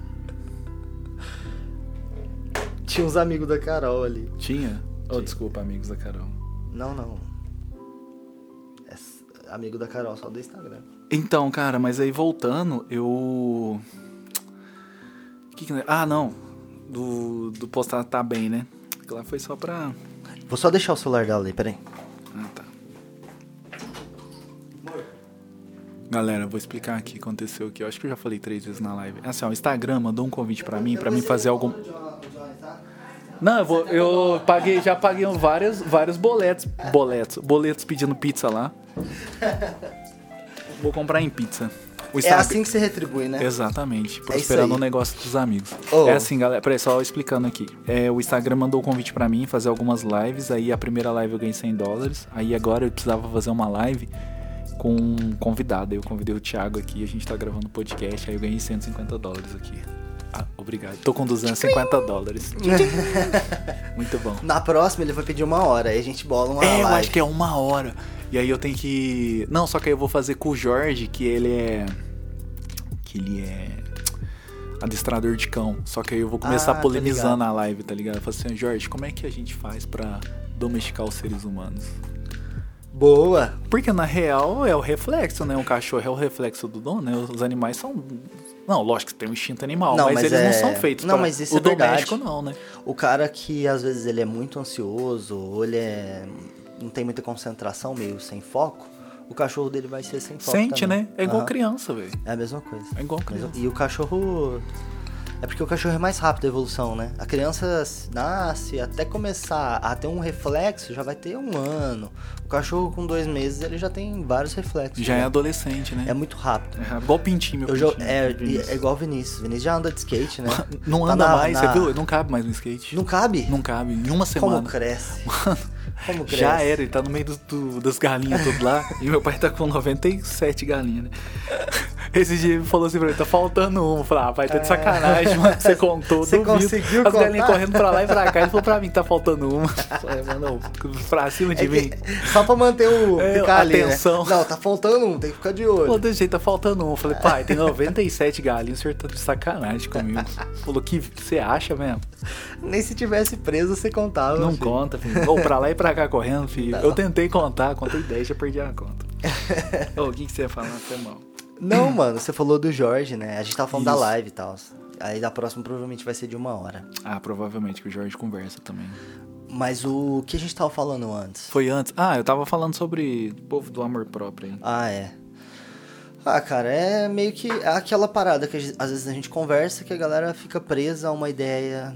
Tinha uns amigos da Carol ali. Tinha? Oh, desculpa, amigos da Carol. Não, não. É amigo da Carol, só do Instagram. Então, cara, mas aí voltando, eu. Que que... Ah, não. Do, do postar tá bem, né? Aquilo lá foi só pra. Vou só deixar o celular dela ali, peraí. Galera, vou explicar aqui o que aconteceu aqui. Eu acho que eu já falei três vezes na live. Assim, ó, o Instagram mandou um convite pra mim, pra mim fazer algum. Não, eu, vou, eu paguei, já paguei vários, vários boletos, boletos, boletos pedindo pizza lá. Vou comprar em pizza. O É Instagram- assim que você retribui, né? Exatamente, É prosperando isso o aí. negócio dos amigos. Oh. É assim, galera, peraí, só explicando aqui. É, o Instagram mandou o convite pra mim fazer algumas lives, aí a primeira live eu ganhei 100 dólares, aí agora eu precisava fazer uma live com um convidado, aí eu convidei o Thiago aqui, a gente tá gravando podcast, aí eu ganhei 150 dólares aqui. Ah, obrigado. Tô com 250 dólares. (laughs) Muito bom. Na próxima ele vai pedir uma hora, aí a gente bola uma É, eu live. acho que é uma hora. E aí eu tenho que. Não, só que aí eu vou fazer com o Jorge, que ele é. Que ele é. Adestrador de cão. Só que aí eu vou começar Ah, tô polemizando a live, tá ligado? Eu falo assim, Jorge, como é que a gente faz pra domesticar os seres humanos? Boa. Porque na real é o reflexo, né? O cachorro é o reflexo do dono, né? Os animais são. Não, lógico que tem um instinto animal, Não, mas, mas eles é- não são feitos Não, pra... mas isso o é verdade. doméstico não, né? O cara que às vezes ele é muito ansioso, ou ele é não tem muita concentração, meio sem foco, o cachorro dele vai ser sem foco Sente, também. né? É igual Aham. criança, velho. É a mesma coisa. É igual Mesmo- criança. E o cachorro É porque o cachorro é mais rápido a evolução, né? A criança nasce, até começar a ter um reflexo, já vai ter um ano. O cachorro com dois meses, ele já tem vários reflexos. Já né? é adolescente, né? É muito rápido. É igual o pintinho, meu Eu pintinho, é, Vinícius. é igual o Vinícius. Vinícius já anda de skate, né? (laughs) Não Tá anda na- mais, na- você viu? Não cabe mais no skate. Não cabe? Não cabe. Em uma Como semana. cresce? (laughs) Como (laughs) cresce? Já era, ele tá no meio do- do- das galinhas tudo lá. (laughs) e meu pai tá com 97 galinhas, né? (laughs) Esse dia ele falou assim pra ele, tá faltando uma. Eu falei, ah, pai, tá de sacanagem, mano. Você contou, Você duvido. conseguiu As galinhas correndo pra lá e pra cá. Ele falou pra mim que tá faltando uma. Falei, mano, pra cima de É mim. que- só pra manter o. É, ficar ali, né? atenção. Não, tá faltando um, tem que ficar de olho. Falou desse jeito, tá faltando um. Eu falei, pai, tem 97 galinhas, o senhor tá de sacanagem comigo. Falou, que você acha mesmo? Nem se tivesse preso, você contava. Não filho. conta, filho. Ou pra lá e pra cá correndo, filho. Não. Eu tentei contar, contei 10, já perdi a conta. (laughs) Ô, o que, que você ia falar? Foi mal. Não, mano, você falou do Jorge, né? A gente tava falando da Isso. live e tal. Aí da próxima provavelmente vai ser de uma hora. Ah, provavelmente que o Jorge conversa também. Mas o que a gente tava falando antes? Foi antes. Ah, eu tava falando sobre o povo do amor próprio aí. Ah, é. Ah, cara, é meio que aquela parada que às vezes a gente conversa que a galera fica presa a uma ideia.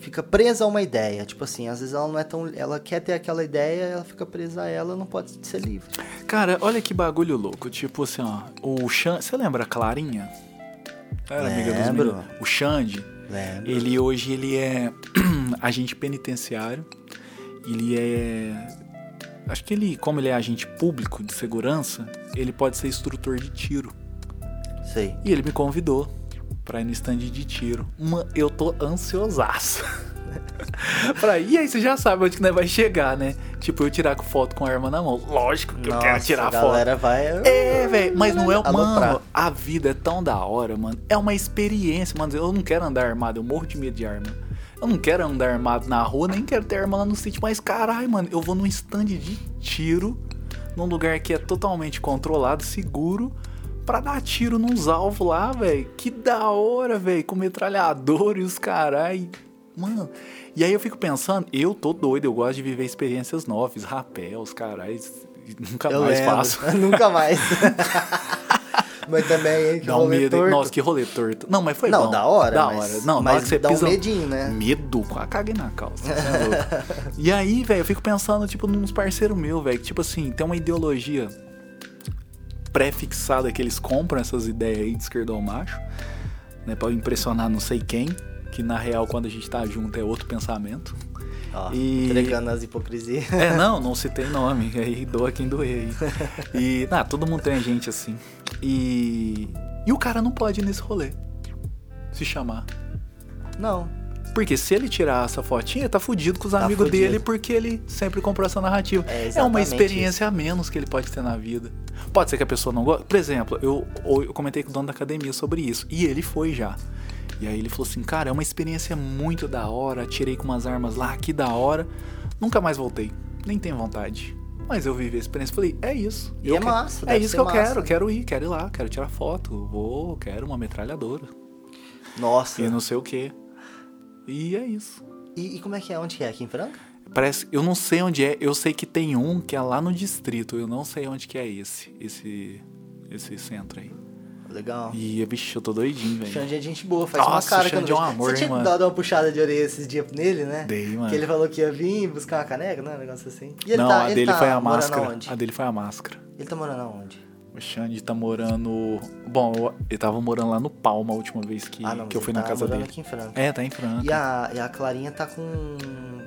Fica presa a uma ideia. Tipo assim, às vezes ela não é tão. Ela quer ter aquela ideia, ela fica presa a ela, não pode ser livre. Cara, olha que bagulho louco. Tipo assim, ó. O Xande. Você lembra a Clarinha? Era amiga dos Lembro. meninos. O Xande. Lembra? Ele hoje ele é (clears throat) agente penitenciário. Ele é. Acho que ele, como ele é agente público de segurança, ele pode ser instrutor de tiro. Sei. E ele me convidou pra ir no stand de tiro. Uma, eu tô ansiosaço. (laughs) pra ir, e aí você já sabe onde que nós vai chegar, né? Tipo, eu tirar foto com a arma na mão. Lógico que eu quero Nossa, tirar a foto. galera vai. É, velho, mas não é. Aloprar. Mano, a vida é tão da hora, mano. É uma experiência, mano. Eu não quero andar armado, eu morro de medo de arma. Eu não quero andar armado na rua, nem quero ter arma lá no sítio. Mas caralho, mano, eu vou num stand de tiro, num lugar que é totalmente controlado, seguro, pra dar tiro nos alvos lá, velho. Que da hora, velho. Com metralhador e os carai. Mano, e aí eu fico pensando, eu tô doido, eu gosto de viver experiências novas, rapéus, carais. Nunca Eu mais lembro. faço. (laughs) Nunca mais. (laughs) mas também, hein, que Dá um rolê medo. torto. Nossa, que rolê torto. Não, mas foi Não, bom. da hora, Da mas- hora. Não, mas hora que você dá um pisa... medinho, né? Medo. Quase caguei na calça. é (laughs) e aí, velho, eu fico pensando, tipo, nos parceiros meus, velho. que, Tipo assim, tem uma ideologia pré-fixada que eles compram essas ideias aí de esquerdo ao macho. Né, pra impressionar não sei quem. Que na real, quando a gente tá junto, é outro pensamento. Ó, E- entregando as hipocrisias. É, (laughs) não, não citei nome. (laughs) Aí doa quem doer aí. E, (laughs) ah, todo mundo tem gente assim. E. E o cara não pode ir nesse rolê. Se chamar. Não. Porque se ele tirar essa fotinha, tá fudido com os Tá amigos fudido. dele, porque ele sempre comprou essa narrativa. É uma exatamente experiência a menos que ele pode ter na vida. Pode ser que a pessoa não goste. Por exemplo, eu, eu comentei com o dono da academia sobre isso. E ele foi já. E aí ele falou assim, cara, é uma experiência muito da hora. Tirei com umas armas lá, que da hora. Nunca mais voltei. Nem tenho vontade. Mas eu vivi a experiência. Falei, é isso. E Eu é massa, É isso que eu massa. quero. Quero ir, quero ir lá, quero tirar foto. Vou, quero uma metralhadora. Nossa. E não sei o que. E é isso. E, e como é que é? Onde que é? Aqui em Franca? Parece, eu não sei onde é. Eu sei que tem um que é lá no distrito. Eu não sei onde que é esse, esse, esse centro aí. Legal. E, bicho, eu tô doidinho, velho. Xande é gente boa, faz Nossa, uma cara o que eu não Xande é um amor, Você tinha mano? dado uma puxada de orelha esses dias nele, né? Dei, mano. Que ele falou que ia vir buscar uma caneca, não é? Um negócio assim. E ele não, tá, a ele dele tá foi a máscara. A dele foi a máscara. Ele tá morando aonde? O Xande tá morando. Bom, eu- ele tava morando lá no Palma a última vez que, ah, não, que eu fui ele na tá casa dele. aqui em Franca. É, tá em Franca. E a, e a Clarinha tá com.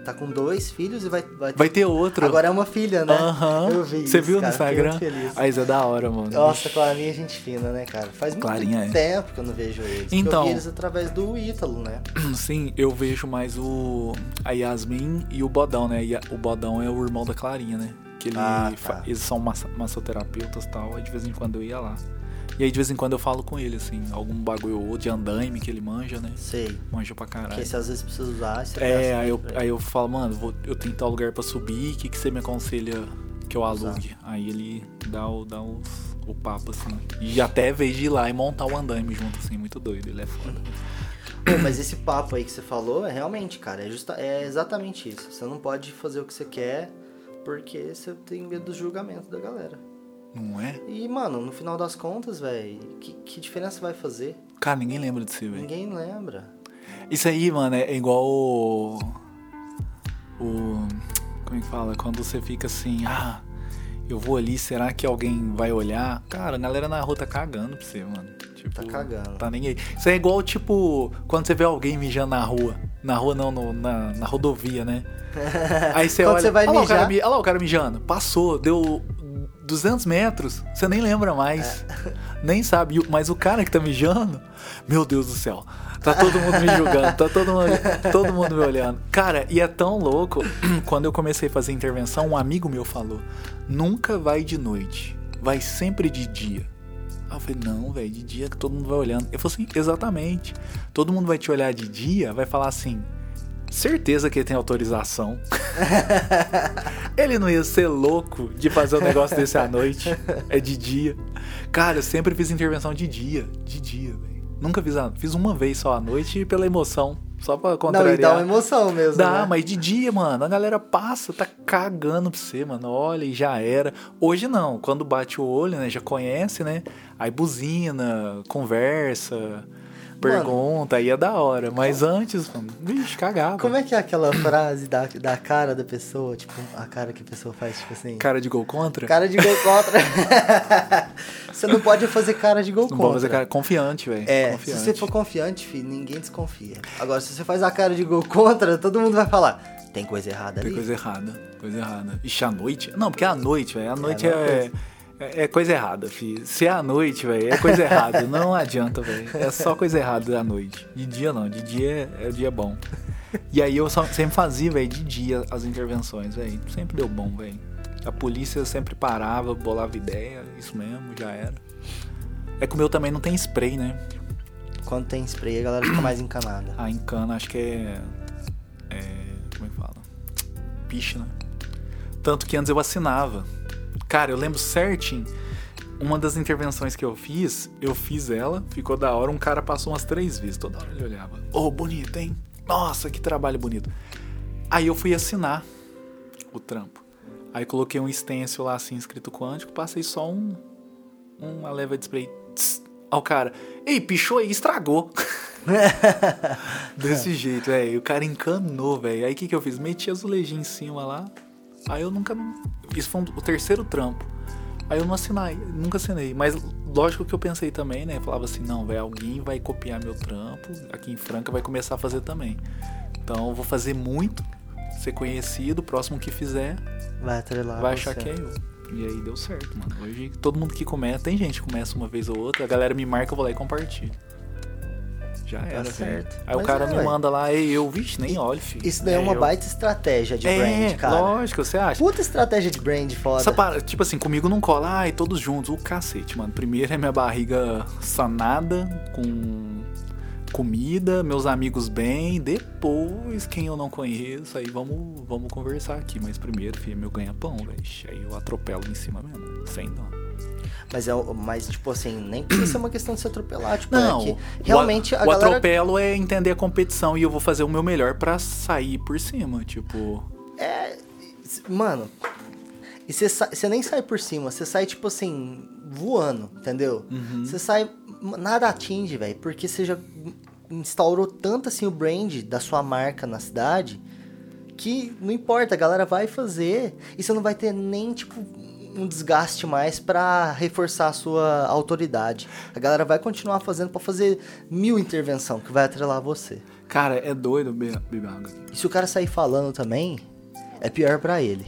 tá com dois filhos e vai. Vai, Vai ter outro. Agora é uma filha, né? Aham. Eu vi Você isso, viu no cara, fiquei Instagram? muito feliz. A Isa é da hora, mano. Nossa, a Clarinha é gente fina, né, cara? Faz muito Clarinha é. tempo que eu não vejo eles. Então. Eu vi eles através do Ítalo, né? (clears throat) Sim, eu vejo mais o a Yasmin e o Bodão, né? E O Bodão é o irmão da Clarinha, né? Que ele Ah, tá. eles são massoterapeutas e tal, aí de vez em quando eu ia lá. E aí de vez em quando eu falo com ele, assim, algum bagulho ou de andaime que ele manja, né? Sei. Manja pra Porque caralho. se às vezes precisa usar, você É, aí eu, ele. aí eu falo, mano, vou, eu tenho tal lugar pra subir, o que, que você me aconselha que eu alugue? Aí ele dá, o, dá os, o papo, assim. E até vez de ir lá e montar o andaime junto, assim, muito doido, ele é foda. Pô, mas esse papo aí que você falou é realmente, cara, é, justa, é exatamente isso. Você não pode fazer o que você quer porque você tem medo do julgamento da galera. Não é? E, mano, no final das contas, velho, que, que diferença vai fazer? Cara, ninguém lembra de si, velho. Ninguém lembra. Isso aí, mano, é igual o. O. Como é que fala? Quando você fica assim, ah, eu vou ali, será que alguém vai olhar? Cara, a galera na rua tá cagando pra você, mano. Tipo, Tá cagando. Tá nem aí. Isso é igual, tipo, quando você vê alguém mijando na rua. Na rua não, no- na, na rodovia, né? (laughs) Aí você olha. você vai olha, lá o cara, olha lá o cara mijando. Passou, deu 200 metros. Você nem lembra mais. É. Nem sabe. Mas o cara que tá mijando, meu Deus do céu. Tá todo mundo me julgando, tá todo mundo, todo mundo me olhando. Cara, e é tão louco. (clears throat) Quando eu comecei a fazer intervenção, um amigo meu falou: nunca vai de noite, vai sempre de dia. Aí eu falei, não, velho, de dia que todo mundo vai olhando. Eu falei assim, exatamente. Todo mundo vai te olhar de dia, vai falar assim, certeza que ele tem autorização. (laughs) ele não ia ser louco de fazer um negócio desse à noite. É de dia. Cara, eu sempre fiz intervenção de dia. De dia, velho. Nunca fiz, a, fiz uma vez só à noite pela emoção. Só pra Não, contrariar. e dá uma emoção mesmo. Dá, né? mas de dia, mano, a galera passa, tá cagando pra você, mano. Olha, e já era. Hoje não, quando bate o olho, né, já conhece, né? Aí buzina, conversa, pergunta, aí é da hora. Mas antes, mano, vixe, cagava. Como é que é aquela frase da, da cara da pessoa? Tipo, a cara que a pessoa faz, tipo assim. Cara de gol contra? Cara de gol contra. (laughs) você não pode fazer cara de gol não contra. pode fazer cara confiante, velho. É, confiante. se você for confiante, filho, ninguém desconfia. Agora, se você faz a cara de gol contra, todo mundo vai falar, tem coisa errada Tem ali. coisa errada, coisa errada. Ixi, à noite? Não, porque é à noite, velho. À noite a é, é, é coisa errada, filho. Se é à noite, velho, é coisa errada. (laughs) Não adianta, velho. É só coisa errada à noite. De dia não, de dia é, é o dia bom. E aí eu só- sempre fazia, velho, de dia as intervenções, velho. Sempre deu bom, velho. A polícia sempre parava, bolava ideia, isso mesmo, já era. É que o meu também não tem spray, né? Quando tem spray, a galera fica mais encanada. A encana, acho que é. É. Como é que fala? Piche, né? Tanto que antes eu assinava. Cara, eu lembro certinho. Uma das intervenções que eu fiz, eu fiz ela, ficou da hora. Um cara passou umas três vezes, toda hora ele olhava. Ô, bonito, hein? Nossa, que trabalho bonito. Aí eu fui assinar o trampo. Aí coloquei um stencil lá assim, escrito quântico, passei só um. Uma leva de spray. Tss. Aí o cara, ei, pichou aí, estragou. (laughs) Desse jeito, velho. O cara encanou, velho. Aí o que, que eu fiz? Meti azulejinho em cima lá. Aí eu nunca. Isso foi um- o terceiro trampo. Aí eu não assinei, nunca assinei. Mas lógico que eu pensei também, né? Falava assim, não, velho, alguém vai copiar meu trampo. Aqui em Franca vai começar a fazer também. Então eu vou fazer muito, ser conhecido, o próximo que fizer Vai atrelar vai você. achar que é eu. E aí deu certo, mano. Hoje todo mundo que começa, tem gente que começa uma vez ou outra, a galera me marca, eu vou lá e compartilho. Já era, velho. certo. Aí o Mas cara é, me ué. manda lá, ei, eu, vixe, nem olho, filho. Isso daí é uma eu. baita estratégia de É, brand, cara. lógico, você acha? Puta estratégia de brand foda. Essa para, tipo assim, comigo não cola, ai, todos juntos, o cacete, mano. Primeiro é minha barriga sanada, com comida, meus amigos bem, depois quem eu não conheço, aí vamos, vamos conversar aqui. Mas primeiro, filho, é meu ganha-pão, velho. Aí eu atropelo em cima mesmo, sem dó. Mas, é, o- mas, tipo assim, nem precisa ser uma questão de se atropelar. Tipo, Não, é que realmente o, a o galera... atropelo é entender a competição e eu vou fazer o meu melhor pra sair por cima, tipo... É. Mano. E você nem sai por cima, você sai, tipo assim, voando, entendeu? Uhum. Você sai. Nada atinge, velho. Porque você já instaurou tanto assim o brand da sua marca na cidade que não importa, a galera vai fazer e você não vai ter nem, tipo, um desgaste mais pra reforçar a sua autoridade. A galera vai continuar fazendo pra fazer mil intervenção que vai atrelar você. Cara, é doido, Be- Bibaga. E se o cara sair falando também, é pior pra ele.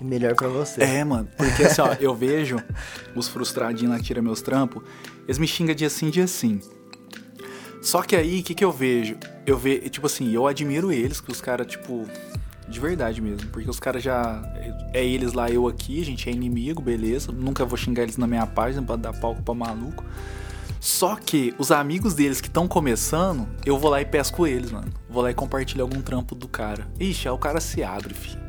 E melhor pra você. É, mano, porque assim, ó, eu vejo os frustradinhos lá que tiram meus trampos, eles me xingam dia sim, dia sim. Só que aí, o que que eu vejo? Eu vejo, tipo assim, eu admiro eles, que os caras, tipo, de verdade mesmo, porque os caras já. É eles lá, eu aqui, a gente é inimigo, beleza. Nunca vou xingar eles na minha página pra dar palco pra maluco. Só que os amigos deles que estão começando, eu vou lá e pesco eles, mano. Vou lá e compartilho algum trampo do cara. Ixi, aí o cara se abre, filho.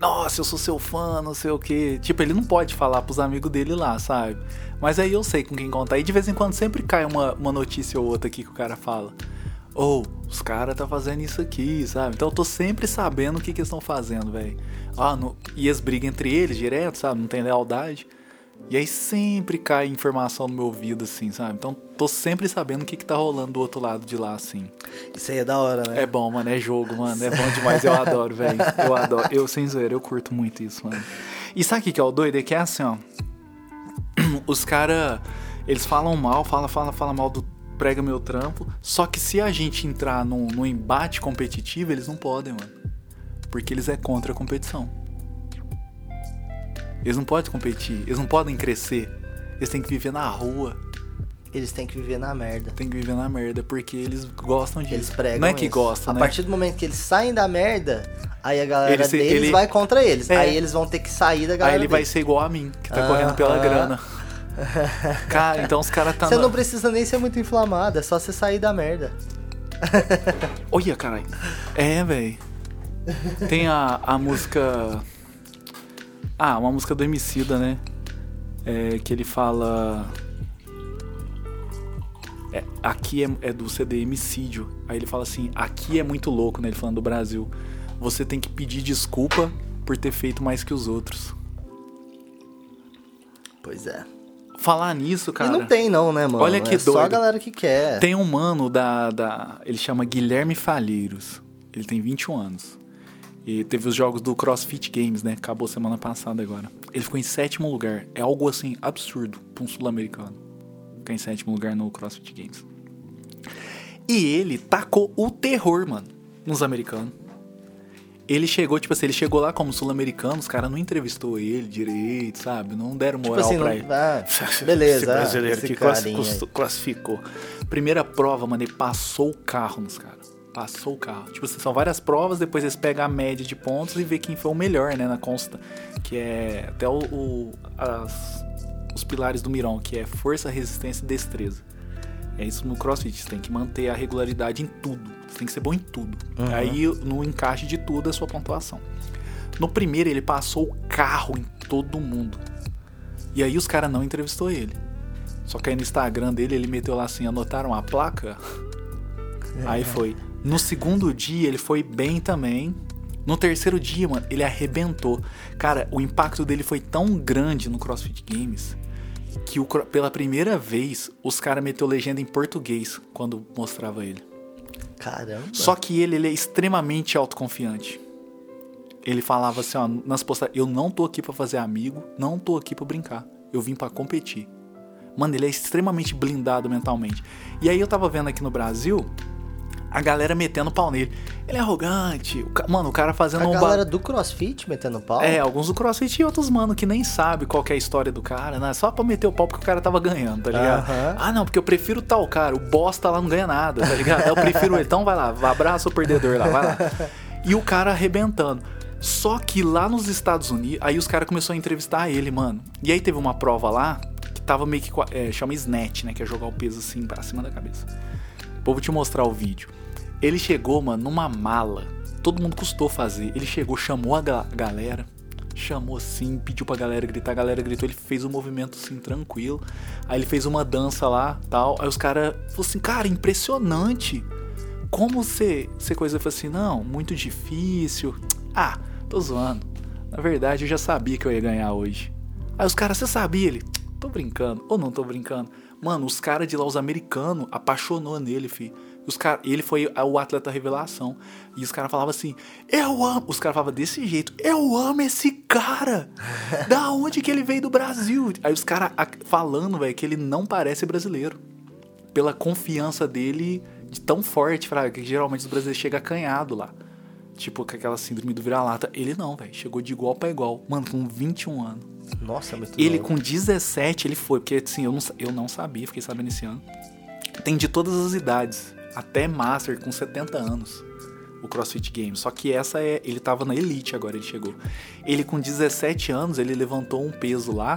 Nossa, eu sou seu fã, não sei o que. Tipo, ele não pode falar pros amigos dele lá, sabe? Mas aí eu sei com quem contar. E de vez em quando sempre cai uma, uma notícia ou outra aqui que o cara fala. Ou, os caras tá fazendo isso aqui, sabe? Então eu tô sempre sabendo o que, que eles estão fazendo, velho. Ah, no- e eles brigam entre eles direto, sabe? Não tem lealdade. E aí sempre cai informação no meu ouvido, assim, sabe? Então tô sempre sabendo o que, que tá rolando do outro lado de lá, assim. Isso aí é da hora, né? É bom, mano, é jogo, mano. É bom (laughs) demais, eu adoro, velho. Eu adoro. Eu, sem zoeira, eu curto muito isso, mano. E sabe o que, que é o doido? É que é assim, ó. (clears throat) Os caras, eles falam mal, falam, falam, falam mal do prega meu trampo. Só que se a gente entrar num, num embate competitivo, eles não podem, mano. Porque eles é contra a competição. Eles não podem competir, eles não podem crescer. Eles têm que viver na rua. Eles têm que viver na merda. Tem que viver na merda, porque eles gostam disso. Eles pregam Não é que isso. gostam, A né? partir do momento que eles saem da merda, aí a galera Ele se- deles ele- vai contra eles. É. Aí eles vão ter que sair da galera Aí ele vai deles. ser igual a mim, que tá Ah, correndo pela ah. grana. (laughs) Cara, então os caras tá. Você não precisa nem ser muito inflamado, é só você sair da merda. (laughs) Olha, caralho. É, velho. Tem a, a música. Ah, uma música do Emicida, né? É, que ele fala. É, aqui é, é do CD Emicídio. Aí ele fala assim: aqui é muito louco, né? Ele falando do Brasil. Você tem que pedir desculpa por ter feito mais que os outros. Pois é. Falar nisso, cara. e não tem não, né, mano? Olha que é só a doido. galera que quer. Tem um mano da, da. Ele chama Guilherme Falheiros. Ele tem 21 anos. E teve os jogos do CrossFit Games, né? Acabou semana passada agora. Ele ficou em sétimo lugar. É algo assim absurdo pra um sul-americano. Ficar em sétimo lugar no CrossFit Games. E ele tacou o terror, mano, nos americanos. Ele chegou, tipo assim, ele chegou lá como sul-americano, os caras não entrevistou ele direito, sabe? Não deram Tipo moral assim, pra ele. ah, (laughs) Esse beleza, ah, brasileiro esse que classi- carinha cus- aí. classificou. Primeira prova, mano, ele passou o carro nos caras. Passou o carro. Tipo assim, são várias provas, depois eles pegam a média de pontos e vê quem foi o melhor, né, na consta. Que é até o, o- as- os pilares do Miron, que é força, resistência e destreza. É isso no CrossFit, você tem que manter a regularidade em tudo. Você tem que ser bom em tudo. Aí no encaixe de tudo é a sua pontuação. No primeiro ele passou o carro em todo mundo. E aí os caras não entrevistou ele. Só que aí no Instagram dele ele meteu lá assim, anotaram a placa. Aí foi. No segundo dia ele foi bem também. No terceiro dia, mano, ele arrebentou. Cara, o impacto dele foi tão grande no CrossFit Games que o pela primeira vez os caras meteu legenda em português quando mostrava ele. Caramba. Só que ele, ele é extremamente autoconfiante. Ele falava assim, ó, nas postagens, eu não tô aqui pra fazer amigo, não tô aqui pra brincar. Eu vim pra competir. Mano, ele é extremamente blindado mentalmente. E aí eu tava vendo aqui no Brasil a galera metendo pau nele. Ele é arrogante. Mano, o cara fazendo A um ba- galera do CrossFit metendo pau? é, alguns do CrossFit e outros, mano, que nem sabe qual é a história do cara, né? Só pra meter o pau porque o cara tava ganhando, tá ligado? Ah, não, porque eu prefiro tal cara, o bosta lá não ganha nada, tá ligado? Eu prefiro ele. Então vai lá, abraça o perdedor lá, vai lá. (laughs) E o cara arrebentando. Só que lá nos Estados Unidos, aí os caras começaram a entrevistar ele, mano. E aí teve uma prova lá que tava meio que. a- É, chama snatch, né? Que é jogar o peso assim pra cima da cabeça. Pô, vou te mostrar o vídeo. Ele chegou, mano, numa mala. Todo mundo custou fazer. Ele chegou, chamou a ga- galera. Chamou assim, pediu pra galera gritar. A galera gritou, ele fez um movimento assim, tranquilo. Aí ele fez uma dança lá, tal. Aí os caras falaram assim, cara, impressionante. Como você, você coisa falou assim, não, muito difícil. Ah, tô zoando. Na verdade, eu já sabia que eu ia ganhar hoje. Aí os caras, você sabia? Ele, tô brincando, ou não tô brincando. Mano, os caras de lá, os americanos, apaixonou nele, fi. Os cara, ele foi o atleta revelação. E os caras falavam assim, eu amo. Os caras falavam desse jeito, eu amo esse cara. (laughs) da onde que ele veio do Brasil? Aí os caras falando, velho, que ele não parece brasileiro pela confiança dele de tão forte, fraga, que geralmente os brasileiros chegam acanhado lá. Tipo, com aquela síndrome do vira-lata. Ele não, velho. Chegou de igual pra igual. Mano, com 21 anos. Nossa, muito Ele novo. com 17, ele foi. Porque, assim, eu não, eu não sabia, fiquei sabendo esse ano. Tem de todas as idades. Até Master, com 70 anos. O CrossFit Games. Só que essa é... Ele tava na Elite agora, ele chegou. Ele com 17 anos, ele levantou um peso lá.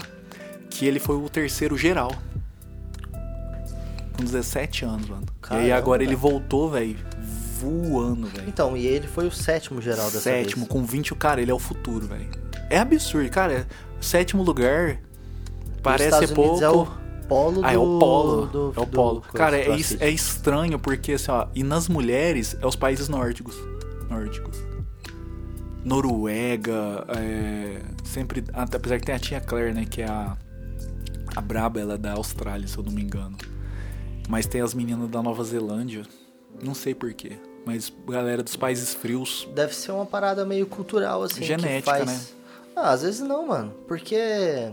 Que ele foi o terceiro geral. Com 17 anos, mano. E aí Caramba. agora ele voltou, velho. Voando, velho. Então, e ele foi o sétimo geral dessa Sétimo, vez. com 20, o cara, ele é o futuro, velho. É absurdo, cara. é- Sétimo lugar. Parece Unidos pouco. É o polo do... Ah, é o polo. do- é o do polo. Cara, é, é estranho porque, assim, ó, e nas mulheres é os países nórdicos. Nórdicos. Noruega, é, sempre. Apesar que tem a tia Claire, né? Que é a. A Braba, ela é da Austrália, se eu não me engano. Mas tem as meninas da Nova Zelândia. Não sei porquê. Mas galera dos países frios. Deve ser uma parada meio cultural, assim. Genética, que faz... né? Ah, às vezes não, mano. Porque,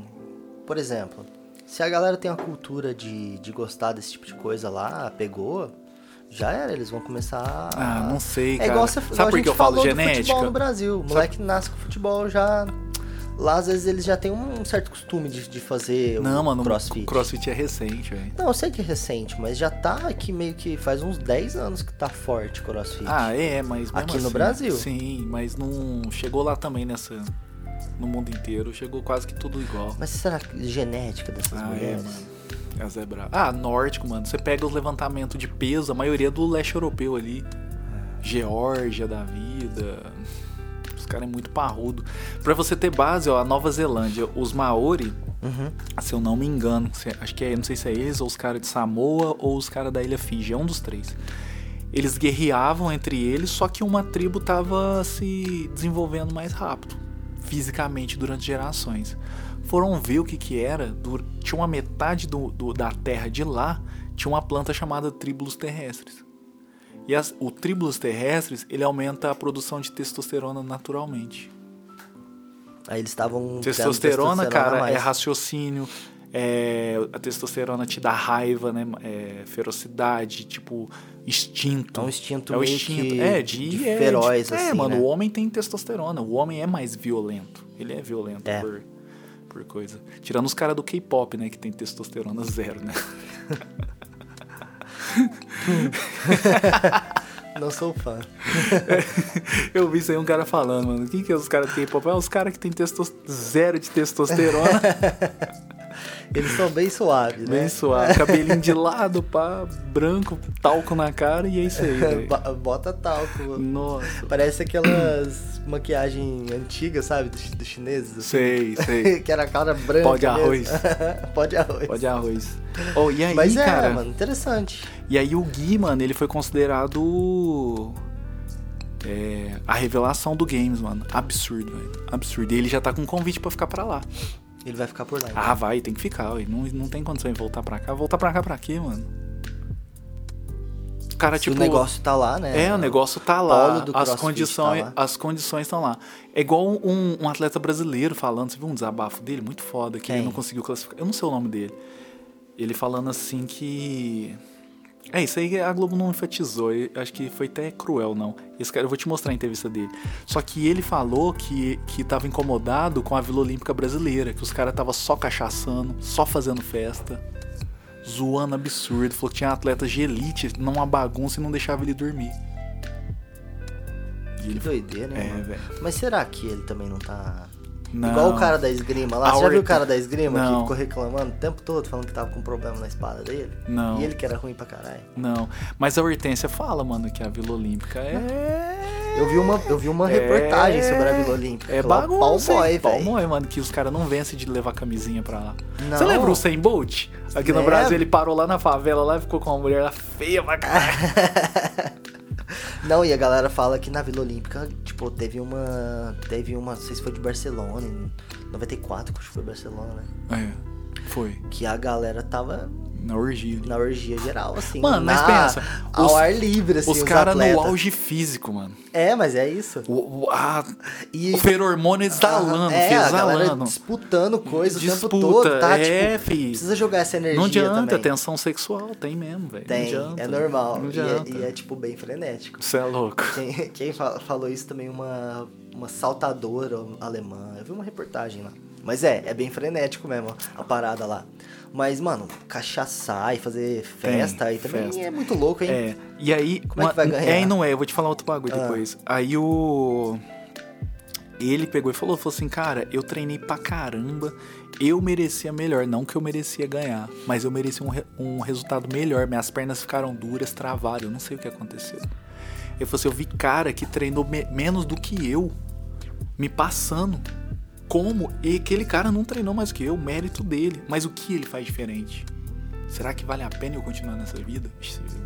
por exemplo, se a galera tem uma cultura de, de gostar desse tipo de coisa lá, pegou, já era, eles vão começar. Ah, não sei, É cara. igual você Sabe a por que eu falo genética? futebol no Brasil. O moleque nasce com futebol já. Lá, às vezes, eles já têm um certo costume de, de fazer Não, mano, crossfit. o crossfit é recente, velho. Não, eu sei que é recente, mas já tá aqui meio que faz uns 10 anos que tá forte o crossfit. Ah, é, mas Aqui no assim, Brasil? Sim, mas não chegou lá também nessa no mundo inteiro, chegou quase que tudo igual. Mas será que genética dessas Ah, é, mulheres? mano. As é. Ah, nórdico, mano. Você pega os levantamentos de peso, a maioria é do leste europeu ali. Geórgia da vida. Os caras é muito parrudo. Pra você ter base, ó, a Nova Zelândia, os Maori, Uhum. se eu não me engano, acho que é, não sei se é eles, ou os caras de Samoa, ou os caras da Ilha Fiji, é um dos três. Eles guerreavam entre eles, só que uma tribo tava se desenvolvendo mais rápido, fisicamente, durante gerações. Foram ver o que que era, dur- tinha uma metade do, do- da terra de lá, tinha uma planta chamada tríbulos terrestres. E as- o tríbulos terrestres, ele aumenta a produção de testosterona naturalmente. Aí eles estavam. Testosterona, a cara, é raciocínio. É, a testosterona te dá raiva, né? É, ferocidade, tipo, instinto. É um instinto É o meio instinto. que é, de, de é, feroz, de- É, assim, mano, né? o homem tem testosterona. O homem é mais violento. Ele é violento É. por, por coisa. Tirando os caras do K-pop, né? Que tem testosterona zero, né? (laughs) Não sou fã. (laughs) Eu vi isso aí um cara falando, mano. Quem que é os caras do K-pop? É os caras que tem testos... zero de testosterona. (laughs) Eles são bem suaves, né? Bem suave. Cabelinho de (laughs) lado, pá, branco, talco na cara e é isso aí. Bo- Bota talco. Nossa. Parece aquelas maquiagem antiga, sabe? Dos, dos chineses. assim. Sei, sei. (laughs) que era a cara branca. Pó de mesmo. arroz. (laughs) Pó de arroz. Pó de arroz. Oh, e aí, Mas é, cara? mano, interessante. E aí o Gui, mano, ele foi considerado é, a revelação do games, mano. Absurdo, velho. Absurdo. E ele já tá com um convite pra ficar pra lá. Ele vai ficar por lá. então. Ah, vai, tem que ficar, ué. Não, não tem condição de voltar pra cá. Voltar pra cá pra quê, mano? O cara, Se tipo. o negócio tá lá, né? É, o negócio tá lá. polo do As condições, tá lá. as condições estão lá. É igual um, um atleta brasileiro falando, você viu um desabafo dele muito foda que ele Quem? não conseguiu classificar. Eu não sei o nome dele. Ele falando assim que é isso aí a Globo não enfatizou. Acho que foi até cruel não. Esse cara eu vou te mostrar a entrevista dele. Só que ele falou que que tava incomodado com a Vila Olímpica brasileira, que os caras tava só cachaçando, só fazendo festa. Zoando absurdo, falou que tinha atletas de elite numa bagunça e não deixava ele dormir. E Que ele doideira, né? É, velho. Mas será que ele também não tá. Não. Igual o cara da esgrima lá. Você já viu o cara da esgrima Não. que ficou reclamando o tempo todo, falando que tava com problema na espada dele? Não. E ele que era ruim pra caralho. Não, mas a Hortência fala, mano, que a Vila Olímpica é. Eu vi uma, eu vi uma reportagem sobre a Vila Olímpica. É Lá, bagunça. Velho. boy, mano, que os caras não vencem de levar camisinha pra lá. Não. Você lembra o Sem Bolt? Aqui no. Brasil ele parou lá na favela lá e ficou com uma mulher lá feia pra (laughs) caralho. Não, e a galera fala que na Vila Olímpica, tipo, teve uma. Teve uma. Não sei se foi de Barcelona, em 94, que acho que foi Barcelona, né? É, foi. Que a galera tava Na orgia ali. na orgia geral, assim. Mano, mas na- pensa, Ao os- ar livre, assim. os Os, caras no auge físico, mano. É, mas é isso. O, o, a- E- o feromônio exalando, é, a galera exalando. disputando coisa o tempo Disputa, todo, tá? é, tipo, precisa jogar essa energia Não adianta, também. tensão sexual, tem mesmo, velho. Não Tem, adianta, é normal. Não E é, adianta. e é, tipo, bem frenético. Você é louco. Quem, quem fa- falou isso também, uma, uma saltadora alemã. Eu vi uma reportagem lá. Mas é, é bem frenético mesmo a parada lá. Mas, mano, cachaçar e fazer festa aí também festa. é muito louco, hein? É, e aí. Como é que vai ganhar? É e não é, eu vou te falar outro bagulho Ah. depois. Aí o. Ele pegou e falou, falou assim, cara, eu treinei pra caramba, eu merecia melhor, não que eu merecia ganhar, mas eu merecia um, re- um resultado melhor, minhas pernas ficaram duras, travaram, eu não sei o que aconteceu. Ele falou assim, eu vi cara que treinou me- menos do que eu, me passando. Como? E aquele cara não treinou mais que eu, mérito dele. Mas o que ele faz diferente? Será que vale a pena eu continuar nessa vida?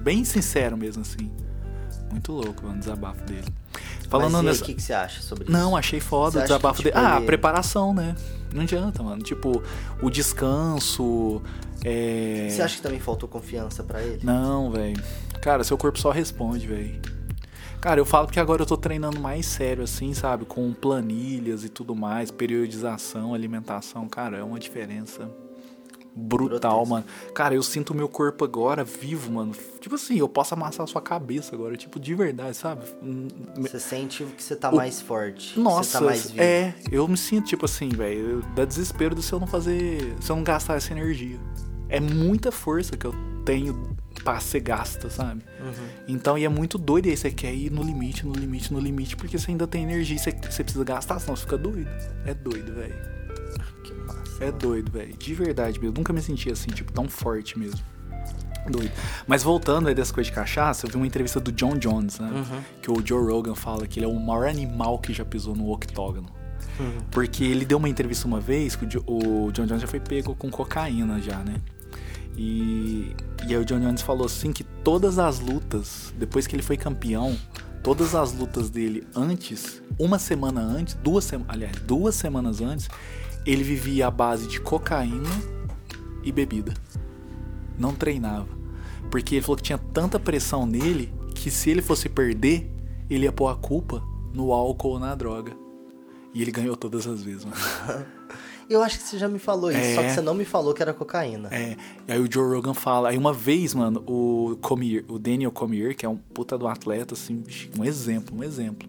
Bem sincero mesmo, assim. Muito louco, mano, o desabafo dele. Falando Mas e nessa. o que, que você acha sobre isso? Não, achei foda o desabafo que, tipo, dele. Ah, ele- a preparação, né? Não adianta, mano. Tipo, o descanso. É... Você acha que também faltou confiança pra ele? Não, velho. Cara, seu corpo só responde, velho. Cara, eu falo que agora eu tô treinando mais sério, assim, sabe? Com planilhas e tudo mais, periodização, alimentação. Cara, é uma diferença brutal, mano. Cara, eu sinto o meu corpo agora vivo, mano. Tipo assim, eu posso amassar a sua cabeça agora, tipo, de verdade, sabe? Hum, Você sente que você tá O- mais forte. Nossa, você tá mais vivo. é, eu me sinto tipo assim, velho, dá desespero se eu não fazer, se eu não gastar essa energia. É muita força que eu tenho pra ser gasta, sabe? Uhum. Então, e é muito doido, aí você quer ir no limite, no limite, no limite, porque você ainda tem energia, você, você precisa gastar, senão você fica doido. É doido, velho. Que massa. É doido, velho. De verdade mesmo. Nunca me senti assim, tipo, tão forte mesmo. Doido. Mas voltando aí dessa coisa de cachaça, eu vi uma entrevista do John Jones, né? Uhum. Que o Joe Rogan fala que ele é o maior animal que já pisou no octógono. Uhum. Porque ele deu uma entrevista uma vez que o John Jones já foi pego com cocaína já, né? E, e aí o John Jones falou assim que todas as lutas, depois que ele foi campeão, todas as lutas dele antes, uma semana antes, duas aliás, duas semanas antes, ele vivia à base de cocaína e bebida. Não treinava. Porque ele falou que tinha tanta pressão nele que se ele fosse perder, ele ia pôr a culpa no álcool ou na droga. E ele ganhou todas as vezes, mano. (laughs) Eu acho que você já me falou isso, É. só que você não me falou que era cocaína. É, e aí o Joe Rogan fala, aí uma vez, mano, o Comier, o Daniel Comier, que é um puta do atleta, assim, um exemplo, um exemplo.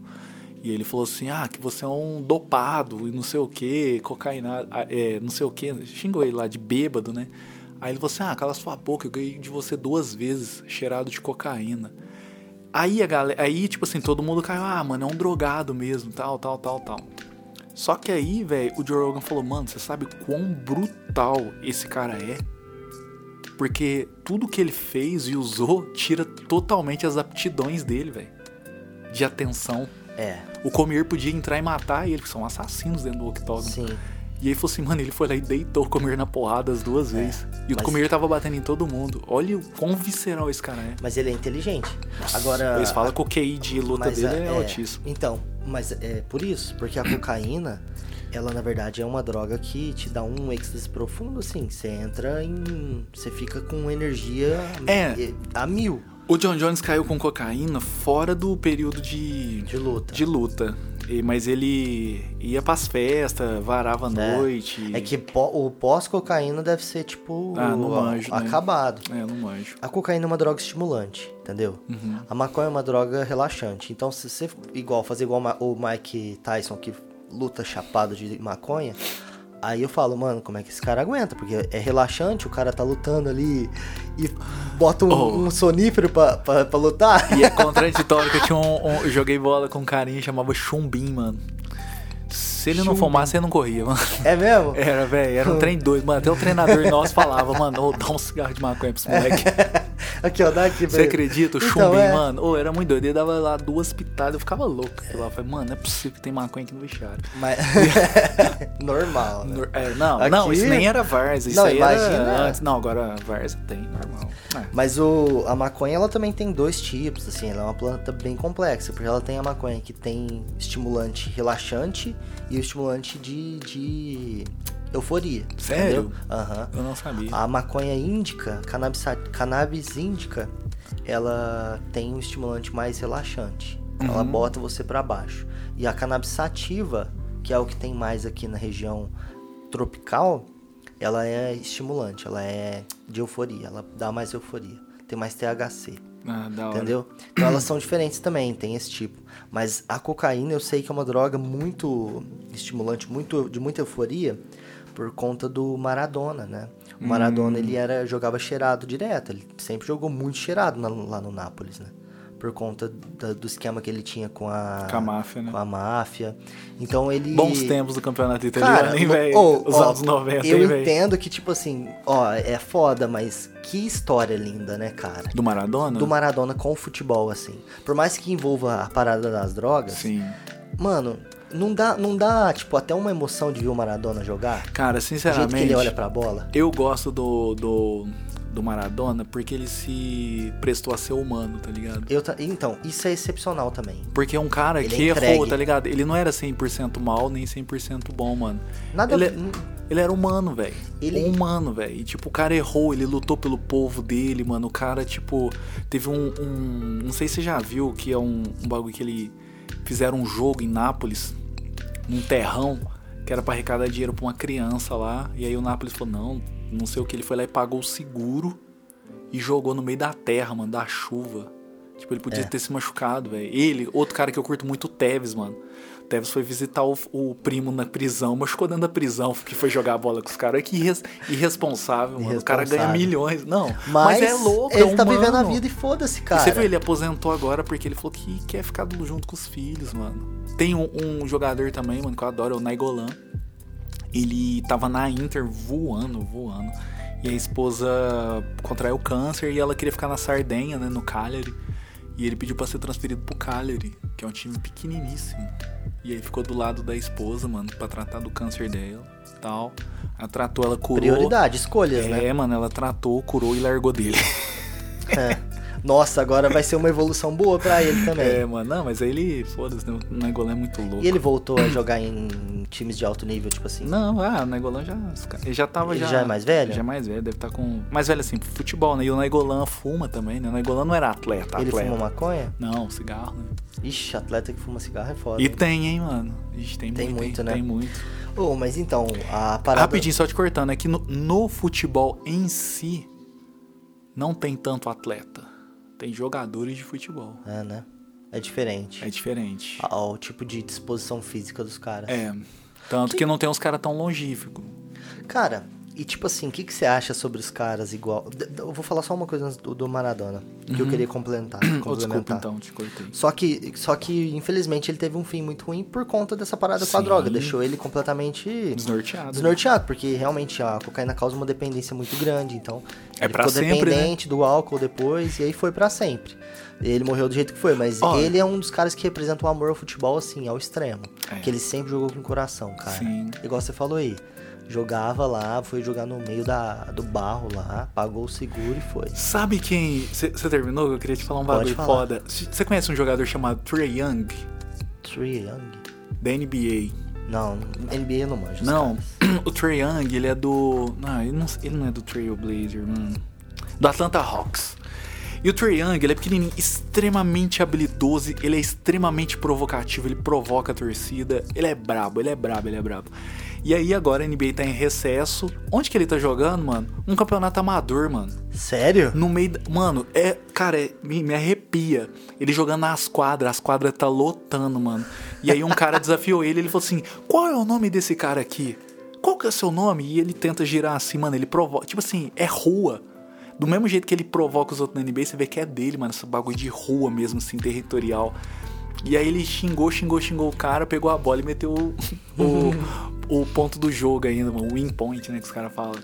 E ele falou assim, ah, que você é um dopado e não sei o que, cocaína, ah, é, não sei o que, xingou ele lá de bêbado, né? Aí ele falou assim, ah, cala sua boca, eu ganhei de você duas vezes, cheirado de cocaína. Aí a galera, aí tipo assim, todo mundo caiu, ah, mano, é um drogado mesmo, tal, tal, tal, tal. Só que aí, velho, o Joe Rogan falou, mano, você sabe quão brutal esse cara é? Porque tudo que ele fez e usou tira totalmente as aptidões dele, velho. De atenção. É, O Comier podia entrar e matar ele, que são assassinos dentro do octógono. sim. E aí falou assim, mano, ele foi lá e deitou o Comier na porrada as duas vezes. E o mas- Comier tava batendo em todo mundo. Olha o quão visceral esse cara é. Mas ele é inteligente. Agora. Eles falam que o QI de luta mas dele a- é, altíssimo. Então, mas é por isso, porque a cocaína, ela na verdade é uma droga que te dá um êxtase profundo, assim. Você entra em. Você fica com energia É. a mil O John Jones caiu com cocaína fora do período de, de luta. de luta. E- Mas ele ia pras festas, varava à É. noite. É que o pós-cocaína deve ser tipo. Ah, não manjo, né? acabado. É, não manjo. A cocaína é uma droga estimulante, entendeu? Uhum. A maconha é uma droga relaxante. Então, se você igual fazer igual o Mike Tyson que luta chapado de maconha, aí eu falo, mano, como é que esse cara aguenta? Porque é relaxante, o cara tá lutando ali e bota um, Oh. um sonífero pra, pra, pra lutar. E é (laughs) contraditório que eu tinha um, um- eu joguei bola com um carinha que chamava Chumbim, mano. Se ele não fumasse, ele não corria, mano. É mesmo? (laughs) Era, velho, era um trem doido, mano. Até o treinador (laughs) nosso falava, mano, ô, dá um cigarro de maconha pra esse moleque. (laughs) Aqui, ó, dá aqui. Você acredita? O Então, é. mano, ô, era muito doido. Ele dava lá duas pitadas, eu ficava louco. Eu lá, falei, mano, não é possível que tem maconha aqui no vestiário. Mas... Normal, né? É, não, Aqui- não, isso nem era Varsa, isso Não, aí imagina. era antes. Não, agora Varsa tem, normal. É. Mas o, a maconha ela também tem dois tipos, assim, ela é uma planta bem complexa, porque ela tem a maconha que tem estimulante relaxante e o estimulante de, de euforia. Sério? Aham. Eu não sabia. A maconha índica, cannabis, cannabis índica, ela tem um estimulante mais relaxante. Ela Uhum. bota você pra baixo. E a cannabis sativa, que é o que tem mais aqui na região tropical, ela é estimulante, ela é de euforia, ela dá mais euforia. Tem mais THC, Ah, da hora. entendeu? Então elas são diferentes também, tem esse tipo. Mas a cocaína eu sei que é uma droga muito estimulante, muito de muita euforia por conta do Maradona, né? O Maradona ele era jogava cheirado direto, ele sempre jogou muito cheirado na- lá no Nápoles, né? Por conta da- do esquema que ele tinha com a Com a máfia, né? com a máfia. Então ele Bons tempos do campeonato italiano, Cara, hein, velho? Os anos 90, Eu hein, entendo que, tipo assim, ó, é foda, mas que história linda, né, cara? Do Maradona? Do Maradona com o futebol, assim. Por mais que envolva a parada das drogas, Sim. mano, não dá, não dá, tipo, até uma emoção de ver o Maradona jogar? Cara, Do jeito sinceramente, que ele olha pra bola. eu gosto do, do, do Maradona porque ele se prestou a ser humano, tá ligado? Eu ta- Então, isso é excepcional também. Porque é um cara Ele é que errou, entregue. tá ligado? Ele não era 100% mal nem 100% bom, mano. Nada. Ele, é- ele era humano, velho. Ele- Um humano, velho. E, tipo, o cara errou, ele lutou pelo povo dele, mano. O cara, tipo, teve um. um- não sei se você já viu, que é um, um bagulho que ele. Fizeram um jogo em Nápoles, num terrão, que era pra arrecadar dinheiro pra uma criança lá. E aí o Nápoles falou: não, não sei o que. Ele foi lá e pagou o seguro e jogou no meio da terra, mano, da chuva. Tipo, ele podia É. ter se machucado, velho. Ele, outro cara que eu curto muito, o Tevez, mano. O Tevez foi visitar o, o primo na prisão, machucou dentro da prisão, que foi jogar bola com os caras. Que irres- irresponsável, mano. O cara ganha Irresponsável. milhões. Não, Mas, mas, é louco, ele é tá vivendo a vida e foda-se, E cara. Você viu, ele aposentou agora porque ele falou que quer ficar junto com os filhos, mano. Tem um, um jogador também, mano, que eu adoro, é o Naigolan. Ele tava na Inter voando, voando. E a esposa contraiu câncer e ela queria ficar na Sardenha, né, no Cagliari. E ele pediu pra ser transferido pro Cagliari, que é um time pequeniníssimo. E aí ficou do lado da esposa, mano, pra tratar do câncer dela e tal. Ela tratou, ela curou. Prioridade, escolhas, É, né? mano, ela tratou, curou e largou dele. É. (laughs) Nossa, agora vai ser uma evolução boa pra ele também. É, mano, não, mas aí ele, foda-se, né, o Negolã é muito louco. E ele voltou a jogar em times de alto nível, tipo assim? Não, ah, o Negolã já. Ele já tava Ele já. já é mais velho? Já é mais velho, deve estar com. Mais velho assim, pro futebol, né? E o Negolã fuma também, né? O Negolã não era atleta, ele atleta. fuma maconha? Não, cigarro, né? Ixi, atleta que fuma cigarro é foda. E hein? tem, hein, mano? Ixi, tem, Tem muito, muito, hein? né? Tem muito. Ô, mas então, a parada... Rapidinho, só te cortando, é que no, no futebol em si não tem tanto atleta. Tem jogadores de futebol. É, né? É diferente. É diferente. Ah, O tipo de disposição física dos caras. É. Tanto que não tem uns caras tão longívicos. Cara, e tipo assim, o que, que você acha sobre os caras igual... Eu vou falar só uma coisa do, do Maradona, que eu queria complementar. (coughs) Oh, desculpa, complementar. então, te cortei. Só que, só que, infelizmente, ele teve um fim muito ruim por conta dessa parada com a Sim. droga. Deixou ele completamente Desnorteado. desnorteado, porque realmente a cocaína causa uma dependência muito grande. Então, É ele ficou sempre, né? dependente do álcool depois, e aí foi pra sempre. Ele morreu do jeito que foi, mas Ó. ele é um dos caras que representa o amor ao futebol, assim, ao extremo. É. Que ele sempre jogou com coração, cara. Sim. Igual você falou aí. Jogava lá, foi jogar no meio da, do barro lá, pagou o seguro e foi. Sabe quem. Você terminou? Eu queria te falar um bagulho foda. Você conhece um jogador chamado Trey Young, Trey Young? da NBA? Não, NBA eu não manjo. os Não, (clears throat) o Trey Young, ele é do. Não ele, não, ele não é do Trailblazer, mano. Do Atlanta Hawks. E o Trey Young, ele é pequenininho, extremamente habilidoso, ele é extremamente provocativo, ele provoca a torcida, ele é brabo, ele é brabo, ele é brabo. E aí agora a NBA tá em recesso. Onde que ele tá jogando, mano? Um campeonato amador, mano. Sério? No meio. da- Mano, é. Cara, é- me, me arrepia. Ele jogando nas quadras, as quadras tá lotando, mano. E aí um cara (laughs) desafiou ele, ele falou assim: qual é o nome desse cara aqui? Qual que é o seu nome? E ele tenta girar assim, mano. Ele provoca. Tipo assim, é rua. Do mesmo jeito que ele provoca os outros na NBA, você vê que é dele, mano. Esse bagulho de rua mesmo, assim, territorial. E aí ele xingou, xingou, xingou o cara, pegou a bola e meteu o, (laughs) o, o ponto do jogo ainda, mano. O win point, né, que os caras falam.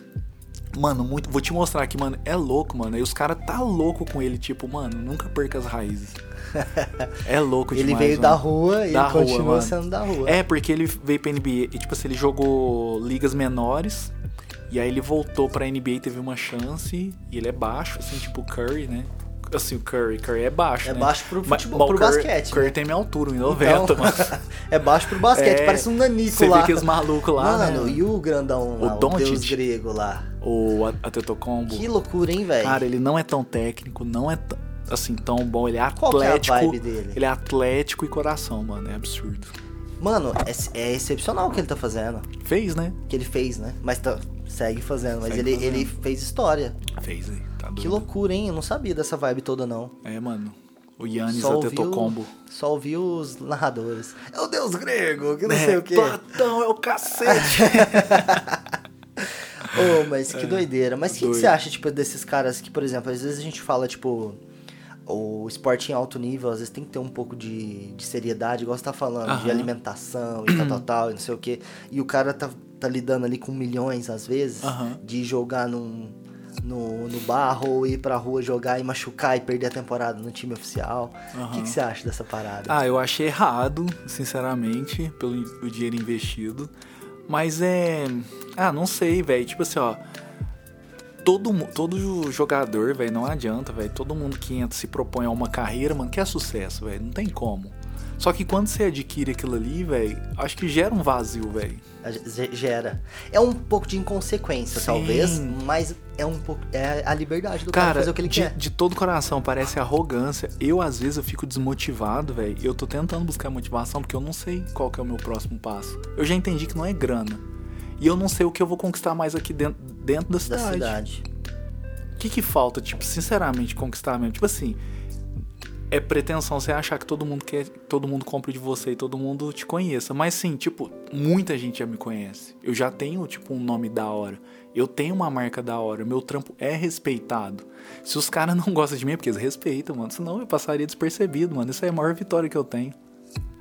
Mano, muito. Vou te mostrar aqui, mano. É louco, mano. E os caras tá louco com ele, tipo, mano, nunca perca as raízes. (laughs) É louco Ele demais. veio mano. da rua e Da ele rua, continua mano. sendo da rua. É, porque ele veio pra NBA e, tipo assim, ele jogou ligas menores. E aí ele voltou pra NBA teve uma chance. E ele é baixo, assim, tipo o Curry, né? Assim, o Curry. Curry é baixo, É né? baixo pro futebol- mas o pro Curry- basquete, Curry né? tem minha altura, 1,90, Então, mano. (laughs) é baixo pro basquete, É, parece um nanico Você lá. vê que os malucos lá, Mano, né? e o grandão lá, o, Doncic. deus grego lá. O Atetokounmpo. Que loucura, hein, velho? Cara, ele não é tão técnico, não é assim tão bom. Ele é é atlético. vibe dele? Ele é atlético e coração, mano. É absurdo. Mano, é, é excepcional o que ele tá fazendo. Fez, né? Que ele fez, né? Mas tá, segue fazendo. Mas Segue ele, fazendo. ele fez história. Fez aí. Tá doido. Que loucura, hein? Eu não sabia dessa vibe toda, não. É, mano. O Yannis Só ouviu, Atetokounmpo. só ouvi os narradores. É o deus grego, que não É, sei o quê. Platão é o cacete. (laughs) Ô, mas que doideira. Mas o que, que É. você acha, tipo, desses caras que, por exemplo, às vezes a gente fala, tipo, o esporte em alto nível, às vezes tem que ter um pouco de, de seriedade, igual você tá falando, de alimentação e tal, tal, tal, e não sei o quê. E o cara tá, tá lidando ali com milhões, às vezes, Aham. de jogar num, no, no barro ou ir pra rua jogar e machucar e perder a temporada no time oficial. O que, que você acha dessa parada? ah, eu achei errado, sinceramente, pelo o dinheiro investido. Mas é. Ah, não sei, velho. Tipo assim, ó. todo, todo jogador, velho, não adianta, velho. Todo mundo que entra se propõe a uma carreira, mano, quer sucesso, velho. Não tem como. Só que quando você adquire aquilo ali, velho, acho que gera um vazio, velho. Ge- Gera. É um pouco de inconsequência, Sim. talvez, mas é um pouco. É a liberdade do cara, Cara, fazer o que ele de, quer. de todo coração, parece arrogância. Eu, às vezes, eu fico desmotivado, velho. Eu tô tentando buscar motivação porque eu não sei qual que é o meu próximo passo. Eu já entendi que não é grana. E eu não sei o que eu vou conquistar mais aqui dentro, dentro da Da cidade. cidade. O que que falta, tipo, sinceramente, conquistar mesmo? Tipo assim, é pretensão você achar que todo mundo quer, todo mundo compre de você e todo mundo te conheça. Mas sim, tipo, muita gente já me conhece. Eu já tenho, tipo, um nome da hora. Eu tenho uma marca da hora. Meu trampo é respeitado. Se os caras não (laughs) gostam de mim, é porque eles respeitam, mano. Senão eu passaria despercebido, mano. Isso é a maior vitória que eu tenho.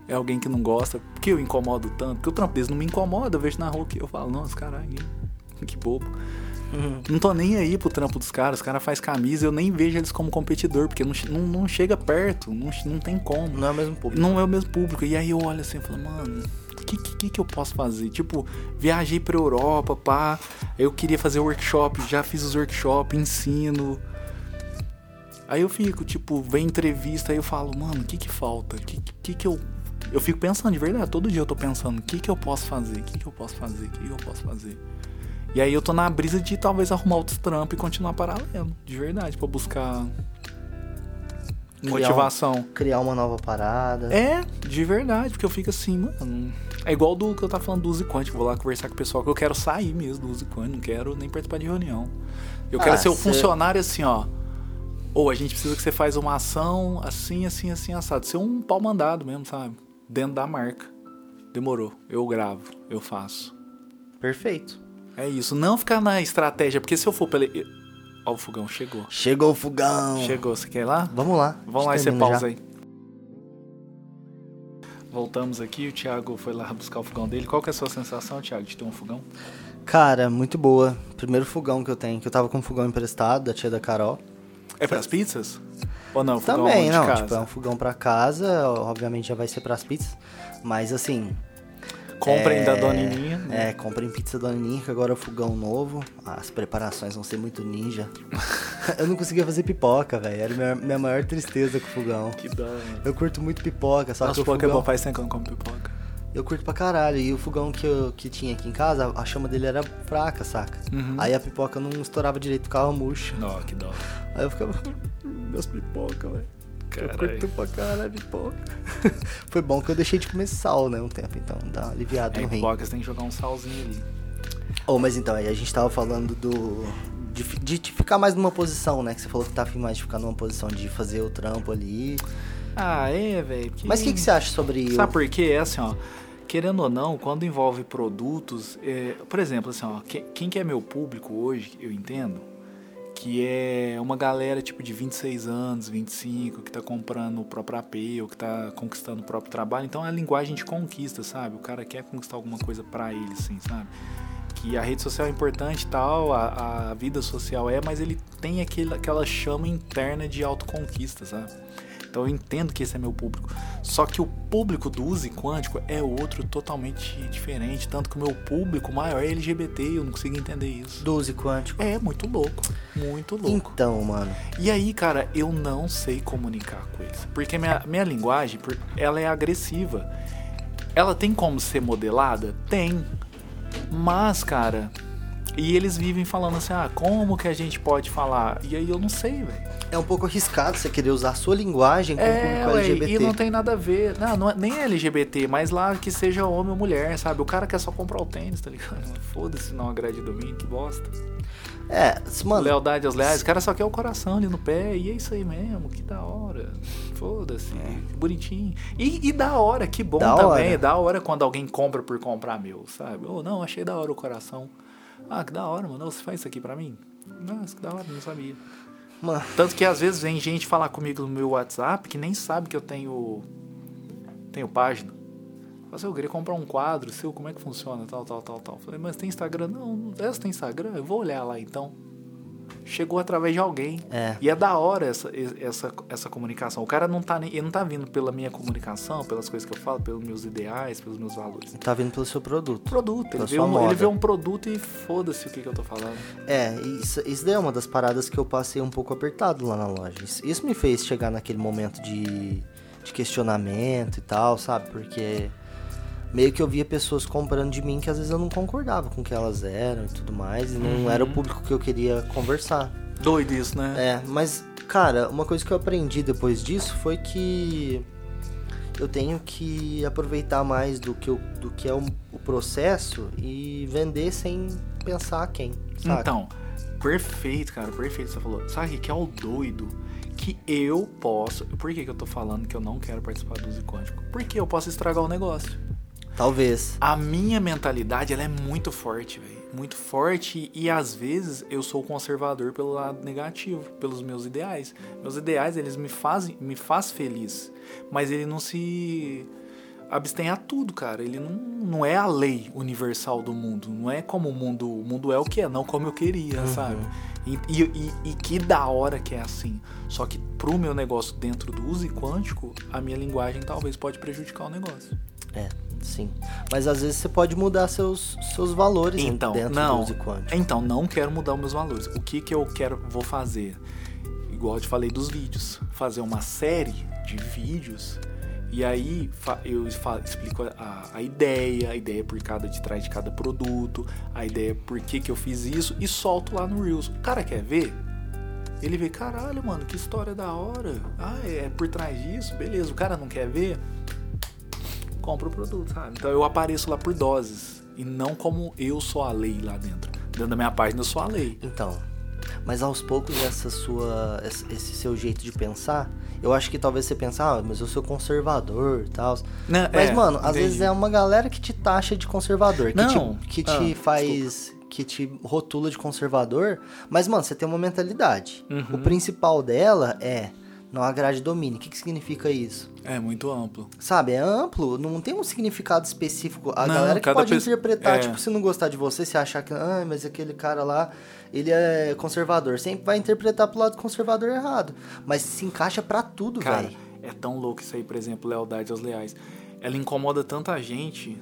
É alguém que não gosta. Porque eu incomodo tanto. Porque o trampo deles não me incomoda. Eu vejo na rua que eu falo, nossa, caralho, que bobo. Não tô nem aí pro trampo dos caras. Os caras fazem camisa, eu nem vejo eles como competidor, porque não, não, não chega perto, não, não tem como. Não é o mesmo público. Não é o mesmo público. E aí eu olho assim e falo, mano, o que, que, que eu posso fazer? Tipo, viajei pra Europa, pá. Eu queria fazer workshop, já fiz os workshops, ensino. Aí eu fico, tipo, vem entrevista, aí eu falo, mano, o que que falta? O que, que que eu. Eu fico pensando de verdade, todo dia eu tô pensando, o que que eu posso fazer? O que que eu posso fazer? O que que eu posso fazer? E aí eu tô na brisa de talvez arrumar outros trampos e continuar paralelo, de verdade, pra buscar Criar um- motivação. Criar uma nova parada. É, de verdade, porque eu fico assim, mano. É igual do que eu tava falando do Uzi Quant, vou lá conversar com o pessoal que eu quero sair mesmo do Uzi Quant, não quero nem participar de reunião. Eu quero Ah, ser o cê- funcionário assim, ó. Ou a gente precisa que você faz uma ação assim, assim, assim, assado. Ser um pau mandado mesmo, sabe? Dentro da marca. Demorou. Eu gravo, eu faço. Perfeito. É isso. Não ficar na estratégia, porque se eu for pela. Ó, o fogão chegou. Chegou o fogão. Chegou, você quer ir lá? Vamos lá. Vamos lá e você termina pausa já. aí. Voltamos aqui, o Thiago foi lá buscar o fogão dele. Qual que é a sua sensação, Thiago, de ter um fogão? Cara, muito boa. Primeiro fogão que eu tenho, que eu tava com um fogão emprestado da tia da Carol. É pras pizzas? Ou não, Também, não, tipo, é um fogão pra casa, obviamente já vai ser pras pizzas, mas assim, Comprem é, da Dona Nininha. né? É, comprem pizza Dona Nininha, que agora é o fogão novo, as preparações vão ser muito ninja. (laughs) eu não conseguia fazer pipoca, velho, era minha, minha maior tristeza com o fogão. Que dó, mano. Eu curto muito pipoca, só Nossa, que o é fogão, faz tempo que eu não como pipoca. eu curto pra caralho, e o fogão que, eu, que tinha aqui em casa, a chama dele era fraca, saca? Uhum. Aí a pipoca não estourava direito, ficava murcha. Não, que dó. Aí eu ficava, (laughs) meus pipoca, velho. Eu curto pra caralho pipoca. (laughs) Foi bom que eu deixei de comer sal, né, um tempo, então dá uma aliviada É, no rim. pipoca você tem que jogar um salzinho ali. Oh, mas então, aí a gente tava falando do. De, de te ficar mais numa posição, né? Que você falou que tá afim mais de ficar numa posição de fazer o trampo ali. Ah, é, velho. Mas o que, que você acha sobre. Sabe o... por quê? É assim, ó. Querendo ou não, quando envolve produtos, é, por exemplo, assim, ó, quem, quem que é meu público hoje, eu entendo, que é uma galera tipo de 26 anos, 25, que tá comprando o próprio AP, ou que tá conquistando o próprio trabalho. Então é a linguagem de conquista, sabe? O cara quer conquistar alguma coisa pra ele, assim, sabe? Que a rede social é importante e tal, a, a vida social é, mas ele tem aquele, aquela chama interna de autoconquista, sabe? Então eu entendo que esse é meu público. Só que o público do Use Quântico é outro totalmente diferente. Tanto que o meu público maior é LGBT, eu não consigo entender isso. Doze quântico. É muito louco. Muito louco. Então, mano. E aí, cara, eu não sei comunicar com eles. Porque minha, minha linguagem, ela é agressiva. Ela tem como ser modelada? Tem. Mas, cara. E eles vivem falando assim, ah, como que a gente pode falar? E aí eu não sei, velho. É um pouco arriscado você querer usar a sua linguagem com o É, público ué, LGBT. e não tem nada a ver. Não, não é, nem é LGBT, mas lá que seja homem ou mulher, sabe? O cara quer só comprar o tênis, tá ligado? (laughs) Foda-se, não agrade domingo, que bosta. É, mano. Lealdade aos leais, o cara só quer o coração ali no pé, e é isso aí mesmo, que da hora. Foda-se, que bonitinho. E, e da hora, que bom É. Da também. hora. Da hora quando alguém compra por comprar meu, sabe? Ou não, achei da hora o coração. Ah, que da hora, mano. Você faz isso aqui pra mim? Nossa, que da hora, não sabia. Mano, Tanto que às vezes vem gente falar comigo no meu WhatsApp que nem sabe que eu tenho tenho página. Fala assim, eu queria comprar um quadro seu, como é que funciona, tal, tal, tal, tal. Falei, mas tem Instagram? Não, não você tem Instagram? Eu vou olhar lá então. Chegou através de alguém. É. E é da hora essa, essa, essa comunicação. O cara não tá nem, ele não tá vindo pela minha comunicação, pelas coisas que eu falo, pelos meus ideais, pelos meus valores. Tá vindo pelo seu produto. Produto, ele vê, um, ele vê um produto e foda-se o que, que eu tô falando. É, isso, isso daí é uma das paradas que eu passei um pouco apertado lá na loja. Isso, isso me fez chegar naquele momento de, de questionamento e tal, sabe? Porque meio que eu via pessoas comprando de mim que às vezes eu não concordava com o que elas eram e tudo mais, e não Uhum. era o público que eu queria conversar. Doido isso, né? É, mas, cara, uma coisa que eu aprendi depois disso foi que eu tenho que aproveitar mais do que, eu- do que é o, o processo e vender sem pensar quem, sabe? Então, perfeito, cara, perfeito você falou. Sabe o que é o doido? Que eu posso. Por que, que eu tô falando que eu não quero participar do Uso Quântico? Porque eu posso estragar o negócio. Talvez. A minha mentalidade, ela é muito forte, velho. Muito forte e às vezes eu sou conservador pelo lado negativo, pelos meus ideais. Meus ideais, eles me fazem, me faz feliz, mas ele não se abstém a tudo, cara. Ele não, não é a lei universal do mundo. Não é como o mundo, o mundo é o que é, não como eu queria, sabe? E, e, e- e que da hora que é assim. Só que pro meu negócio dentro do uso quântico, a minha linguagem talvez pode prejudicar o negócio. É, sim. Mas às vezes você pode mudar seus, seus valores Então, dentro não. do uso quântico. Então, não quero mudar os meus valores. O que que eu quero, vou fazer? Igual eu te falei dos vídeos. Fazer uma série de vídeos e aí eu explico a, a ideia, a ideia por cada de trás de cada produto, a ideia por que que eu fiz isso e solto lá no Reels. O cara quer ver? Ele vê, caralho, mano, que história da hora. Ah, é por trás disso? Beleza. O cara não quer ver? Compra o produto, sabe? Então eu apareço lá por doses e não como eu sou a lei lá dentro. Dentro da minha página eu sou a lei. Então, mas aos poucos essa sua, esse seu jeito de pensar, eu acho que talvez você pense, ah, mas eu sou conservador e tal. Não, Mas, é, mano, às entendi. vezes é uma galera que te taxa de conservador, que Não, te, que ah, te faz. que te rotula de conservador. Mas, mano, você tem uma mentalidade. Uhum. O principal dela é não agrade domine. O que, que significa isso? É muito amplo. Sabe, é amplo, não tem um significado específico. A Não, galera que pode pessoa- interpretar, é. tipo, se não gostar de você, se achar que, ah, mas aquele cara lá, ele é conservador. Sempre vai interpretar pro lado conservador errado. Mas se encaixa pra tudo, Cara, velho. é tão louco isso aí, por exemplo, lealdade aos leais. Ela incomoda tanta gente.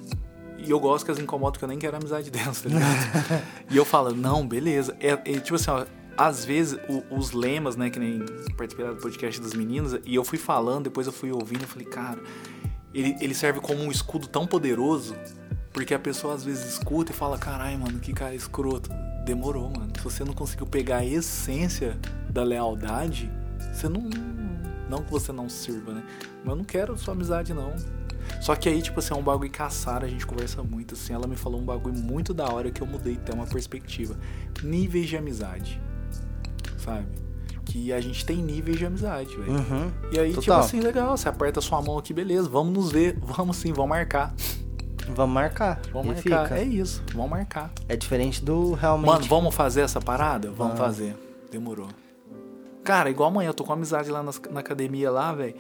E eu gosto que as incomodam porque eu nem quero amizade (laughs) delas, tá ligado? e eu falo, não, beleza. É, é tipo assim, ó, às vezes o- os lemas, né, que nem participei do podcast das meninas, e eu fui falando, depois eu fui ouvindo, eu falei, cara, ele, ele serve como um escudo tão poderoso, porque a pessoa às vezes escuta e fala, caralho, mano, que cara escroto. Demorou, mano. Se você não conseguiu pegar a essência da lealdade, você não. Não que você não sirva, né? Mas eu não quero sua amizade, não. Só que aí, tipo assim, é um bagulho caçar, a gente conversa muito, assim. Ela me falou um bagulho muito da hora que eu mudei até uma perspectiva. Níveis de amizade. Sabe? Que a gente tem níveis de amizade, velho. Uhum. E aí, tipo Total. assim, legal, você aperta sua mão aqui, beleza, vamos nos ver, vamos sim, vamos marcar. Vamos marcar. Vamos marcar. fica. É isso, vamos marcar. É diferente do realmente. Mano, vamos fazer essa parada? Vamos Vamos. fazer. Demorou. Cara, igual amanhã, eu tô com amizade lá nas- na, academia lá, velho.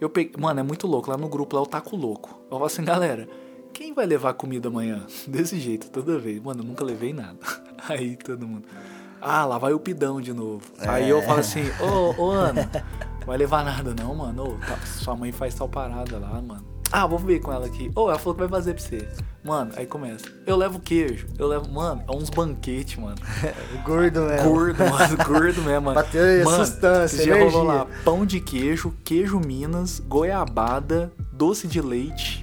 Eu peguei. Mano, é muito louco. Lá no grupo lá eu taco louco. Eu falo assim, galera, quem vai levar comida amanhã? (laughs) Desse jeito, toda vez. Mano, eu nunca levei nada. (laughs) Aí todo mundo. Ah, lá vai o pidão de novo. Aí eu falo assim, ô, ô (laughs) Ana, vai levar nada não, mano. Ô, tá- sua mãe faz tal parada lá, mano. Ah, vou ver com ela aqui. Ô, ela falou que vai fazer pra você. Mano, aí começa. Eu levo queijo. Eu levo. Mano, é uns banquetes, mano. (laughs) Gordo mesmo. Gordo, mano, gordo mesmo, mano. Bateu mano, sustância, esse dia rolou energia. lá pão de queijo, queijo Minas, goiabada, doce de leite.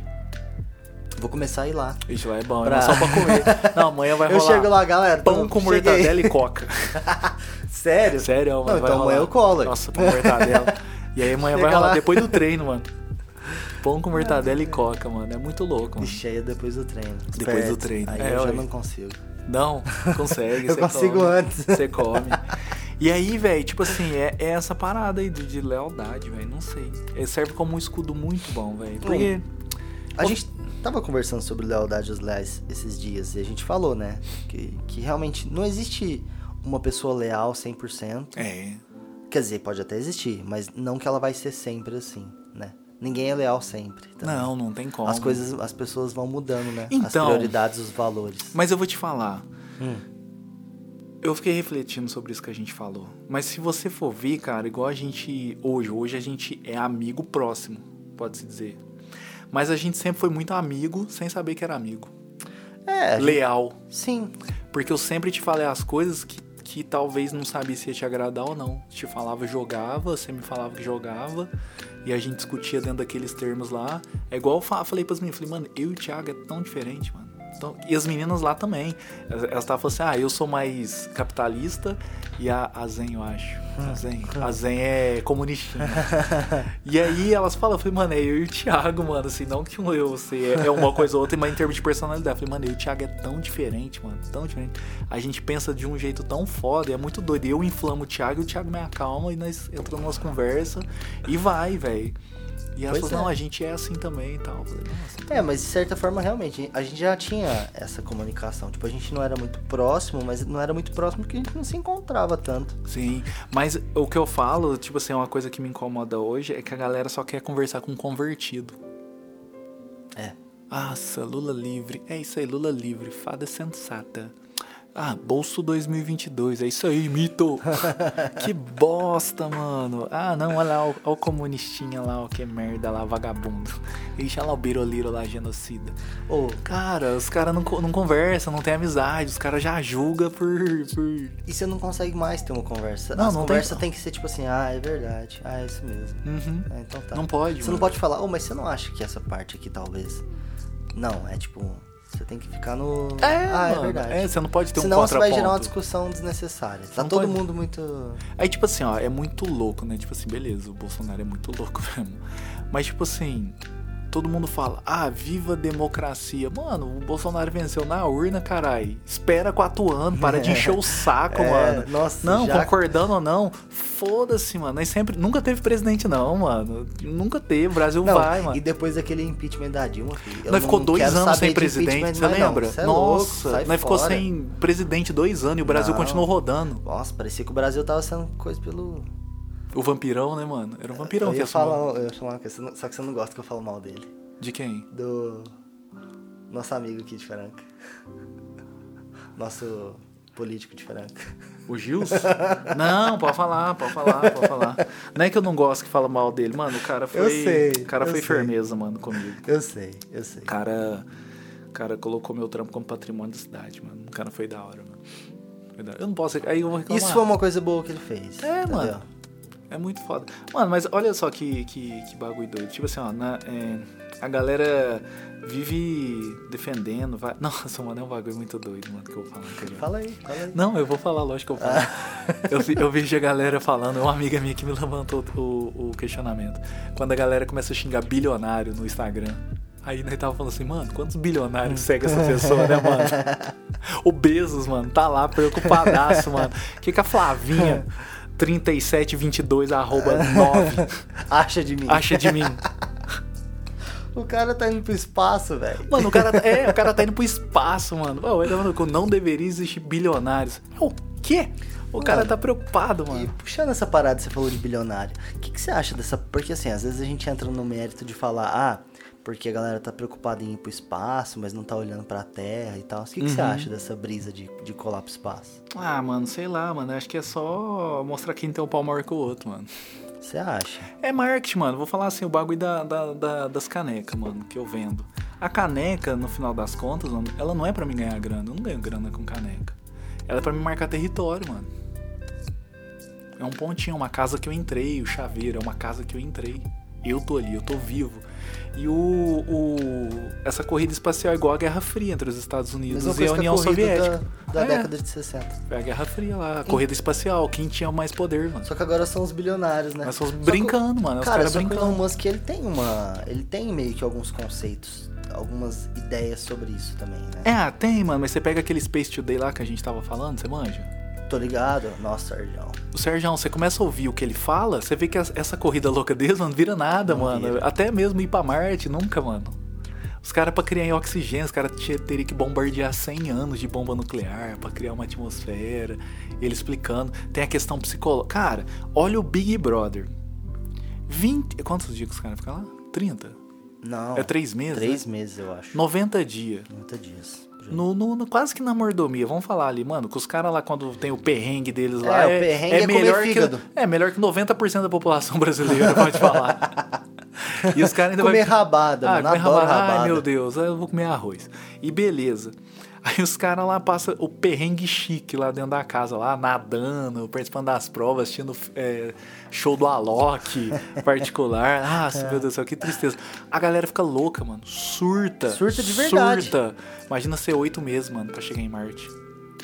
Vou começar a ir lá. Ixi, lá é bom, Pra- é só pra comer. Não, amanhã vai (laughs) Eu rolar chego lá, galera. pão com cheguei. mortadela e coca. (laughs) Sério? Sério, Não, mano, vai então rolar. amanhã eu colo. Nossa, pão com mortadela. E aí amanhã vai Chega rolar lá. depois do treino, mano. Pão com mortadela e coca, mano. É muito louco, mano. Aí é depois do treino. Depois do treino. Aí É, eu já não consigo. Não, consegue. (laughs) Eu consigo come. antes. Você come. E aí, velho, tipo assim, é, é essa parada aí de, de lealdade, velho. Não sei. Ele serve como um escudo muito bom, velho. Porque. A gente tava conversando sobre lealdade aos leais esses dias e a gente falou, né? Que, que realmente não existe uma pessoa leal 100%. É. Quer dizer, pode até existir, mas não que ela vai ser sempre assim, né? Ninguém é leal sempre. também. Não, não tem como. As coisas, as pessoas vão mudando, né? As Então. prioridades, os valores. Mas eu vou te falar. Hum. Eu fiquei refletindo sobre isso que a gente falou. Mas se você for ver, cara, igual a gente hoje, hoje a gente é amigo próximo, pode-se dizer. Mas a gente sempre foi muito amigo sem saber que era amigo. É, gente- Leal. sim. Porque eu sempre te falei as coisas que, que talvez não sabia se ia te agradar ou não. Te falava, jogava, você me falava que jogava. E a gente discutia dentro daqueles termos lá. É igual eu fa- falei pras meninas, falei, mano, eu e o Thiago é tão diferente, mano. Tão- E as meninas lá também. Elas estavam falando assim, ah, eu sou mais capitalista e a, a Zen, eu acho. A Zen, a Zen é comunistinha. (laughs) e aí elas falam, eu falei, mano, é eu e o Thiago, mano, assim, não que um eu você é uma coisa ou outra, mas em termos de personalidade. Eu falei, mano, eu e o Thiago é tão diferente, mano, tão diferente. A gente pensa de um jeito tão foda, e é muito doido. Eu inflamo o Thiago e o Thiago me acalma e nós entramos nas conversas e vai, velho. E ela Pois falou, não, é. a gente é assim também e tal. Falei, nossa, É, mas de certa forma, realmente, a gente já tinha essa comunicação. Tipo, a gente não era muito próximo, mas não era muito próximo porque a gente não se encontrava tanto. Sim, mas o que eu falo, tipo assim, uma coisa que me incomoda hoje é que a galera só quer conversar com um convertido. É. Nossa, Lula livre. É isso aí, Lula livre. Fada sensata. Ah, bolso 2022. É isso aí, mito. (laughs) que bosta, mano. Ah, não, olha lá, ó o comunistinha lá, ó, que merda lá, vagabundo. Olha lá o biroliro lá, genocida. Ô, Cara, os caras não, não conversam, não tem amizade. Os caras já julgam por, por e você não consegue mais ter uma conversa. Não, As não tem conversas como. tem que ser tipo assim, ah, é verdade. Ah, é isso mesmo. Uhum. Ah, então tá. Não pode, Você não mano. pode falar, oh, mas você não acha que essa parte aqui talvez. Não, é tipo. Você tem que ficar no. É, ah, mano, é verdade. é, você não pode ter um Senão você vai gerar uma contraponto. discussão desnecessária. Tá não todo pode. mundo muito. Aí, tipo assim, ó, é muito louco, né? Tipo assim, beleza, o Bolsonaro é muito louco (laughs) mesmo. Mas, tipo assim, todo mundo fala, ah, viva a democracia. Mano, o Bolsonaro venceu na urna, carai. Espera quatro anos, para de encher o saco, (laughs) É, mano. nossa, não, já- concordando ou não, foda-se, mano. Sempre, nunca teve presidente, não, mano. Nunca teve, o Brasil Não, vai, mano. e depois daquele impeachment da Dilma, filho. Nós ficou não dois quero anos sem de presidente, você não. lembra? Cê é louco, Nossa, sai nós ficou fora. sem presidente dois anos e o Brasil Não. continuou rodando. Nossa, parecia que o Brasil tava sendo coisa pelo. O vampirão, né, mano? Era um vampirão eu que ia falar, eu ia falar uma coisa, só que você não gosta que eu falo mal dele. De quem? Do. Nosso amigo aqui de Franca. (laughs) Nosso político de Franca. O Gils? (laughs) não, pode falar, pode falar, pode falar. Não é que eu não gosto que fala mal dele, mano. O cara foi. Eu sei, o cara foi sei. firmeza, mano, comigo. Eu sei, eu sei. O cara. O cara colocou meu trampo como patrimônio da cidade, mano. O cara foi da hora, mano. Foi da hora. Eu não posso. Aí eu vou reclamar. Isso foi uma coisa boa que ele fez. É, entendeu? mano. É muito foda. Mano, mas olha só que, que, que bagulho doido. Tipo assim, ó, na- é, a galera vive defendendo. Vai... (laughs) Nossa, mano, é um bagulho muito doido, mano, que eu vou falar ó. Fala aí, fala aí. Não, eu vou falar, lógico que eu vou falar. eu, eu vejo (laughs) a galera falando, uma amiga minha que me levantou o, o questionamento. Quando a galera começa a xingar bilionário no Instagram. Aí nós tava falando assim, mano, quantos bilionários segue essa pessoa, né, mano? (laughs) O Bezos, mano, tá lá preocupadaço, mano. O que, que a Flavinha, 3722, arroba 9, (laughs) Acha de mim. acha de mim? O cara tá indo pro espaço, velho. Mano, o cara, é, o cara tá indo pro espaço, mano. Tá que não deveria existir bilionários. O quê? O cara Mano, tá preocupado, E mano. puxando essa parada você falou de bilionário, o que, que você acha dessa. Porque assim, às vezes a gente entra no mérito de falar, ah, porque a galera tá preocupada em ir pro espaço, mas não tá olhando pra terra e tal. O que, que você Uhum. acha dessa brisa de, de colar pro espaço? Ah, mano, sei lá, mano. Acho que é só mostrar quem tem o pau maior que o outro, mano. Você acha? É marketing, mano. Vou falar assim, o bagulho da, da- da- das canecas, mano, que eu vendo. A caneca, no final das contas, mano, ela não é pra mim ganhar grana. Eu não ganho grana com caneca. Ela é pra me marcar território, mano. É um pontinho, uma casa que eu entrei, o chaveiro, é uma casa que eu entrei. Eu tô ali, eu tô vivo. E o, o- essa corrida espacial é igual a Guerra Fria entre os Estados Unidos Mesma e a União a Soviética. da, da É. década de 60. Foi a Guerra Fria lá, a corrida espacial, quem tinha mais poder, mano. Só que agora são os bilionários, né? Nós somos Só que- brincando, mano. Os Cara, caras só que o Elon brincando. Musk, ele tem uma... Ele tem meio que alguns conceitos, algumas ideias sobre isso também, né? É, tem, mano, mas você pega aquele Space Today lá que a gente tava falando, você manja? Tô ligado? Nossa, Sérgio. O Sérgio, você começa a ouvir o que ele fala, você vê que essa corrida louca deles não vira nada, Não mano. vira. Até mesmo ir pra Marte, nunca, mano. Os caras, pra criar oxigênio, os caras teriam que bombardear 100 anos de bomba nuclear pra criar uma atmosfera. Ele explicando. Tem a questão psicológica. Cara, olha o Big Brother. 20. Quantos dias que os caras ficam lá? 30? Não. É três meses? Três né? meses, eu acho. 90 dias. 90 dias. No, no- no- quase que na mordomia, vamos falar ali, mano, que os caras lá, quando tem o perrengue deles lá, É, o perrengue é comer melhor que É melhor que 90% da população (laughs) brasileira, pode falar. E os caras ainda Comer vai... rabada, ah, mano. comer rabada. rabada. Ai, meu Deus, eu vou comer arroz. E beleza. Aí os caras lá passam o perrengue chique lá dentro da casa, lá nadando, participando das provas, assistindo é, show do Alok (laughs) particular. Nossa, meu Deus do céu, que tristeza. A galera fica louca, mano. Surta. Surta de verdade. Surta. Imagina ser oito meses, mano, pra chegar em Marte.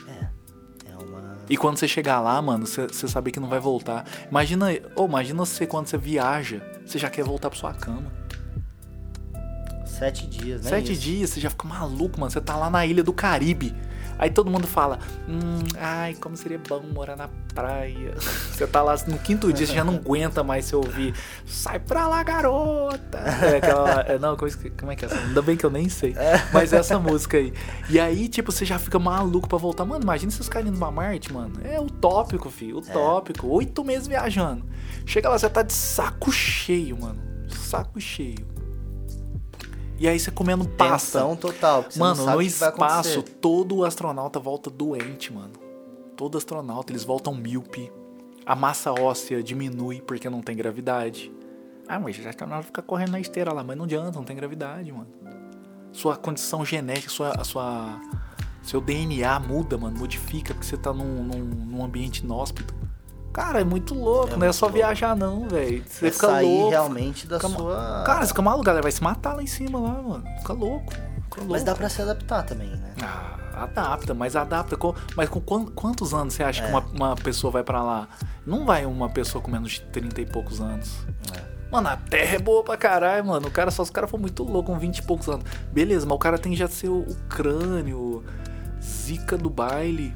É. É uma. E quando você chegar lá, mano, você você saber que não vai voltar. Imagina, ou imagina você quando você viaja, você já quer voltar pra sua cama. Sete dias, né? Sete dias, você já fica maluco, mano. Você tá lá na ilha do Caribe. Aí todo mundo fala, hum, ai, como seria bom morar na praia. (laughs) Você tá lá no quinto dia, você já não aguenta mais se ouvir. Sai pra lá, garota! É aquela. é, não, como é que- como é que é essa? Ainda bem que eu nem sei. Mas é essa música aí. E aí, tipo, você já fica maluco pra voltar. Mano, imagina se os caras indo pra Marte, mano. É utópico, filho. Utópico. Oito meses viajando. Chega lá, você tá de saco cheio, mano. Saco cheio. E aí você comendo pasta. Tensão total. Mano, no espaço, todo astronauta volta doente, mano. Todo astronauta, eles voltam míope. A massa óssea diminui porque não tem gravidade. Ah, mas o astronauta fica correndo na esteira lá, mas não adianta, não tem gravidade, mano. Sua condição genética, sua, sua, seu DNA muda, mano, modifica porque você tá num, num, num ambiente inóspito. Cara, é muito louco, É não é só louco. viajar não, velho. Você É fica sair louco. realmente da fica sua. Cara, você fica maluco, galera vai se matar lá em cima lá, mano. Fica louco. Fica louco. Mas dá pra se adaptar também, né? Ah, adapta, mas adapta. Mas com quan- quantos anos você acha É. que uma, uma pessoa vai pra lá? Não vai uma pessoa com menos de 30 e poucos anos. É. Mano, a terra é boa pra caralho, mano. O cara, só os caras foram muito loucos com 20 e poucos anos. Beleza, mas o cara tem já ser o, o crânio, zica do baile.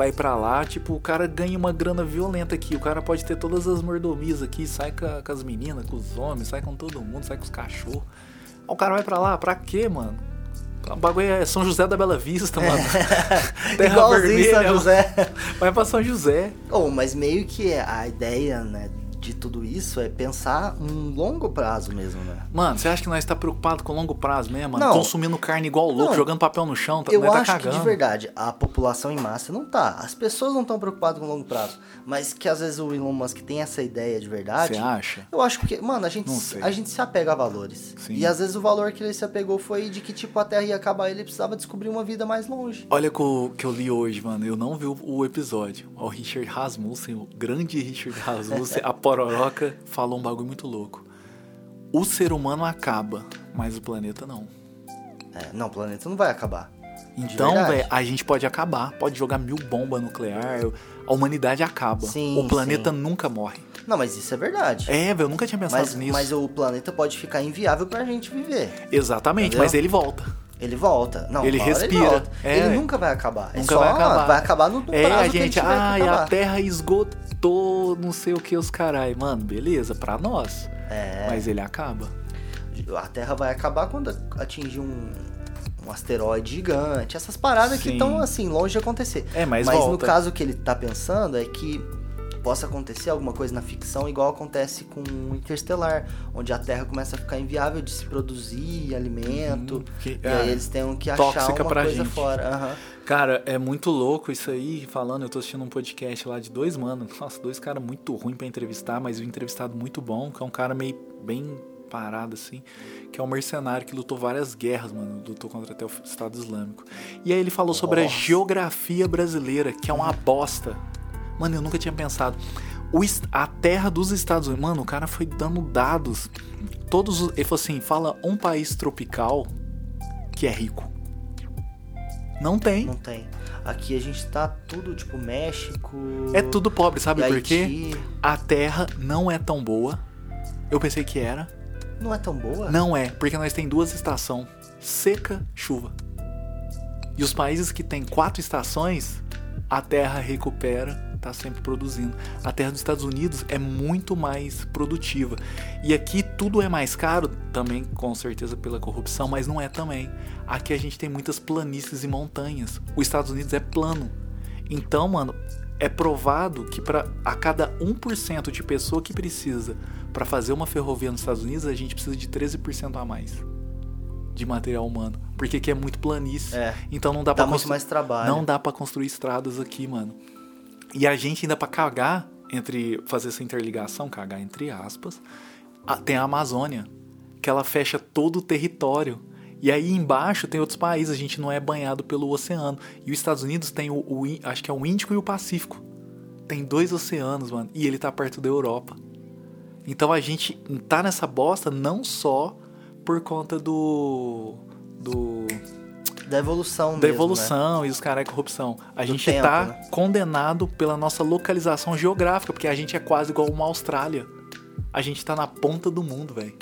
Pra ir pra lá, tipo, o cara ganha uma grana violenta aqui. O cara pode ter todas as mordomias aqui, sai com, com as meninas, com os homens, sai com todo mundo, sai com os cachorros. O cara vai pra lá, pra quê, mano? O bagulho é São José da Bela Vista, mano. (laughs) Terra Igualzinho Vermelha, São José. Vai pra São José. Oh, mas meio que a ideia, né, de tudo isso é pensar um longo prazo mesmo, né? Mano, você acha que nós tá preocupado com longo prazo mesmo, mano? Não. Consumindo carne igual louco, Não. jogando papel no chão, tá, Eu tá acho que cagando. de verdade a população em massa não tá. As pessoas não estão preocupadas com longo prazo. Mas que às vezes o Elon Musk tem essa ideia de verdade. Você acha? Eu acho que, mano, a gente, a gente se apega a valores. Sim. E às vezes o valor que ele se apegou foi de que, tipo, a Terra ia acabar e ele precisava descobrir uma vida mais longe. Olha que eu, que eu li hoje, mano. Eu não vi o, o episódio. O Richard Rasmussen, o grande Richard Rasmussen, a (laughs) pororoca, falou um bagulho muito louco. O ser humano acaba, mas o planeta não. É, não, o planeta não vai acabar. Então, velho, a gente pode acabar, pode jogar mil bombas nuclear, a humanidade acaba. Sim, o planeta sim. nunca morre. Não, mas isso é verdade. É, velho, eu nunca tinha pensado mas, nisso. mas o planeta pode ficar inviável pra gente viver. Exatamente, Entendeu? mas ele volta. Ele volta. Não, Ele respira. volta. É. Ele nunca vai acabar. é Nunca só, vai acabar. Vai acabar no, no É, prazo a que ele gente, que ai, a acabar. Terra esgotou, não sei o que, os carai. Mano, beleza, pra nós. É. Mas ele acaba. A Terra vai acabar quando atingir um, um asteroide gigante. Essas paradas que Sim. estão, assim, longe de acontecer. É, mas no volta. caso que ele tá pensando é que possa acontecer alguma coisa na ficção igual acontece com Interstellar, onde a Terra começa a ficar inviável de se produzir alimento. Uhum, que- e é, aí eles têm que achar uma coisa gente. fora. Aham. Cara, é muito louco isso aí, falando, eu tô assistindo um podcast lá de dois manos, (laughs) nossa, dois caras muito ruins pra entrevistar, mas o entrevistado muito bom, que é um cara meio bem parado assim, que é um mercenário que lutou várias guerras, mano, lutou contra até o Estado Islâmico. E aí ele falou sobre a Nossa. geografia brasileira, que é uma bosta. Mano, eu nunca tinha pensado. O a terra dos Estados Unidos, mano, o cara foi dando dados. Todos, os- ele falou assim, fala um país tropical que é rico. Não tem. Não tem. Aqui a gente tá tudo, tipo, México. É tudo pobre, sabe por quê? A terra não é tão boa. Eu pensei que era. Não é tão boa? Não é, porque nós tem duas estações: seca, chuva. E os países que tem quatro estações, a terra recupera, tá sempre produzindo. A terra dos Estados Unidos é muito mais produtiva. E aqui tudo é mais caro, também com certeza pela corrupção, mas não é também. Aqui a gente tem muitas planícies e montanhas. Os Estados Unidos é plano. Então, mano, é provado que para a cada 1% de pessoa que precisa Pra fazer uma ferrovia nos Estados Unidos, a gente precisa de 13% a mais de material humano. Porque aqui é muito planície. É. Então não dá, Dá muito constru- mais trabalho. Não dá pra construir estradas aqui, mano. E a gente ainda pra cagar entre fazer essa interligação, cagar entre aspas, tem a Amazônia, que ela fecha todo o território. E aí embaixo tem outros países, a gente não é banhado pelo oceano. E os Estados Unidos tem o, o acho que é o Índico e o Pacífico. Tem dois oceanos, mano, e ele tá perto da Europa. Então a gente tá nessa bosta não só por conta do do Da evolução da mesmo, né? evolução e os caras corrupção. A Do gente tempo, tá né? condenado pela nossa localização geográfica, porque a gente é quase igual uma Austrália. A gente tá na ponta do mundo, velho.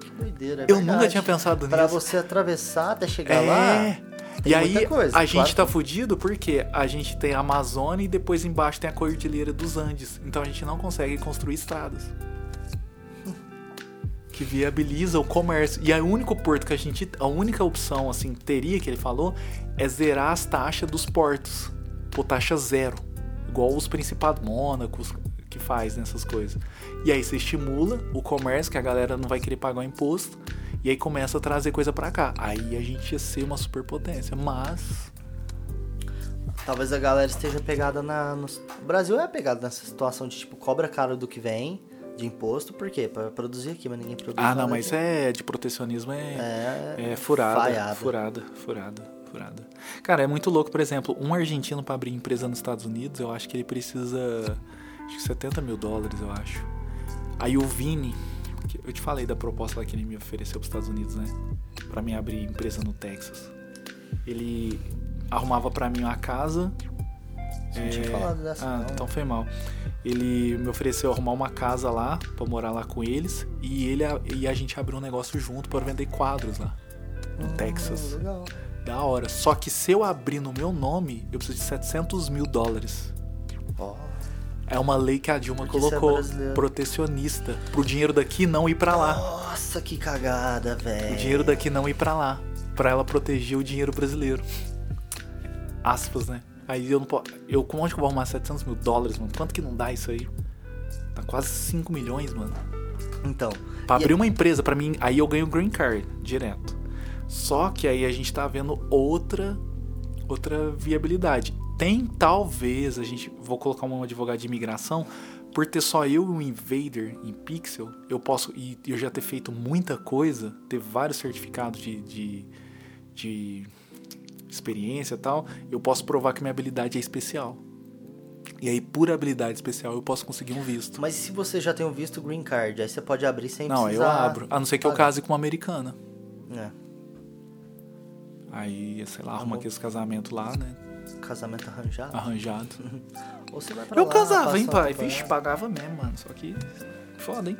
Que doideira, é Eu verdade. nunca tinha pensado Pra nisso. você atravessar até chegar lá, É. tem E aí, coisa, a gente claro. tá fudido porque a gente tem a Amazônia e depois embaixo tem a Cordilheira dos Andes. Então a gente não consegue construir estradas. Que viabiliza o comércio. E a único porto que a gente. A única opção, assim, teria que ele falou é zerar as taxas dos portos. Por taxa zero. Igual os Principados Mônacos que faz nessas coisas. E aí você estimula o comércio, que a galera não vai querer pagar o imposto. E aí começa a trazer coisa pra cá. Aí a gente ia ser uma superpotência. Mas. talvez a galera esteja pegada na. No... O Brasil é pegado nessa situação de tipo, cobra caro do que vem de imposto, por quê? Pra produzir aqui, mas ninguém produz. Ah, não, mas aqui. é de protecionismo é. É, É furada, falhada. furada, furada, furada. Cara, é muito louco, por exemplo, um argentino pra abrir empresa nos Estados Unidos, eu acho que ele precisa acho que 70 mil dólares, eu acho. Aí o Vini, eu te falei da proposta lá que ele me ofereceu pros Estados Unidos, né? Pra mim abrir empresa no Texas. Ele arrumava pra mim uma casa. Você não tinha falado dessa, ah, não. então foi mal. Ele me ofereceu arrumar uma casa lá pra morar lá com eles e ele e a gente abriu um negócio junto pra vender quadros lá no Hum, Texas. Legal. Da hora. Só que se eu abrir no meu nome, eu preciso de 700 mil dólares. Ó, É uma lei que a Dilma Porque é colocou brasileiro. protecionista. Pro dinheiro daqui não ir pra lá. Nossa, que cagada, velho. O dinheiro daqui não ir pra lá. Pra ela proteger o dinheiro brasileiro. Aspas, né? Aí eu não posso. Eu, como onde que eu vou arrumar 700 mil dólares, mano? Quanto que não dá isso aí? Tá quase 5 milhões, mano. Então, Pra abrir uma empresa, pra mim, aí eu ganho green card direto. Só que aí a gente tá vendo outra outra viabilidade. Tem talvez a gente vou colocar um advogado de imigração por ter só eu e um invader em pixel, eu posso e eu já ter feito muita coisa, ter vários certificados de, de, de experiência e tal, eu posso provar que minha habilidade é especial. E aí, por habilidade especial, eu posso conseguir um visto. mas e se você já tem um visto green card, aí você pode abrir sem Não, eu precisar... abro. A não ser que eu pagar. case com uma americana. É, Aí, sei lá, arruma aqueles casamentos lá, né? casamento arranjado. Arranjado. (laughs) Ou você vai pra Eu lá, casava, hein, pai? Vixe, temporada. pagava mesmo, mano. Só que. Foda, hein?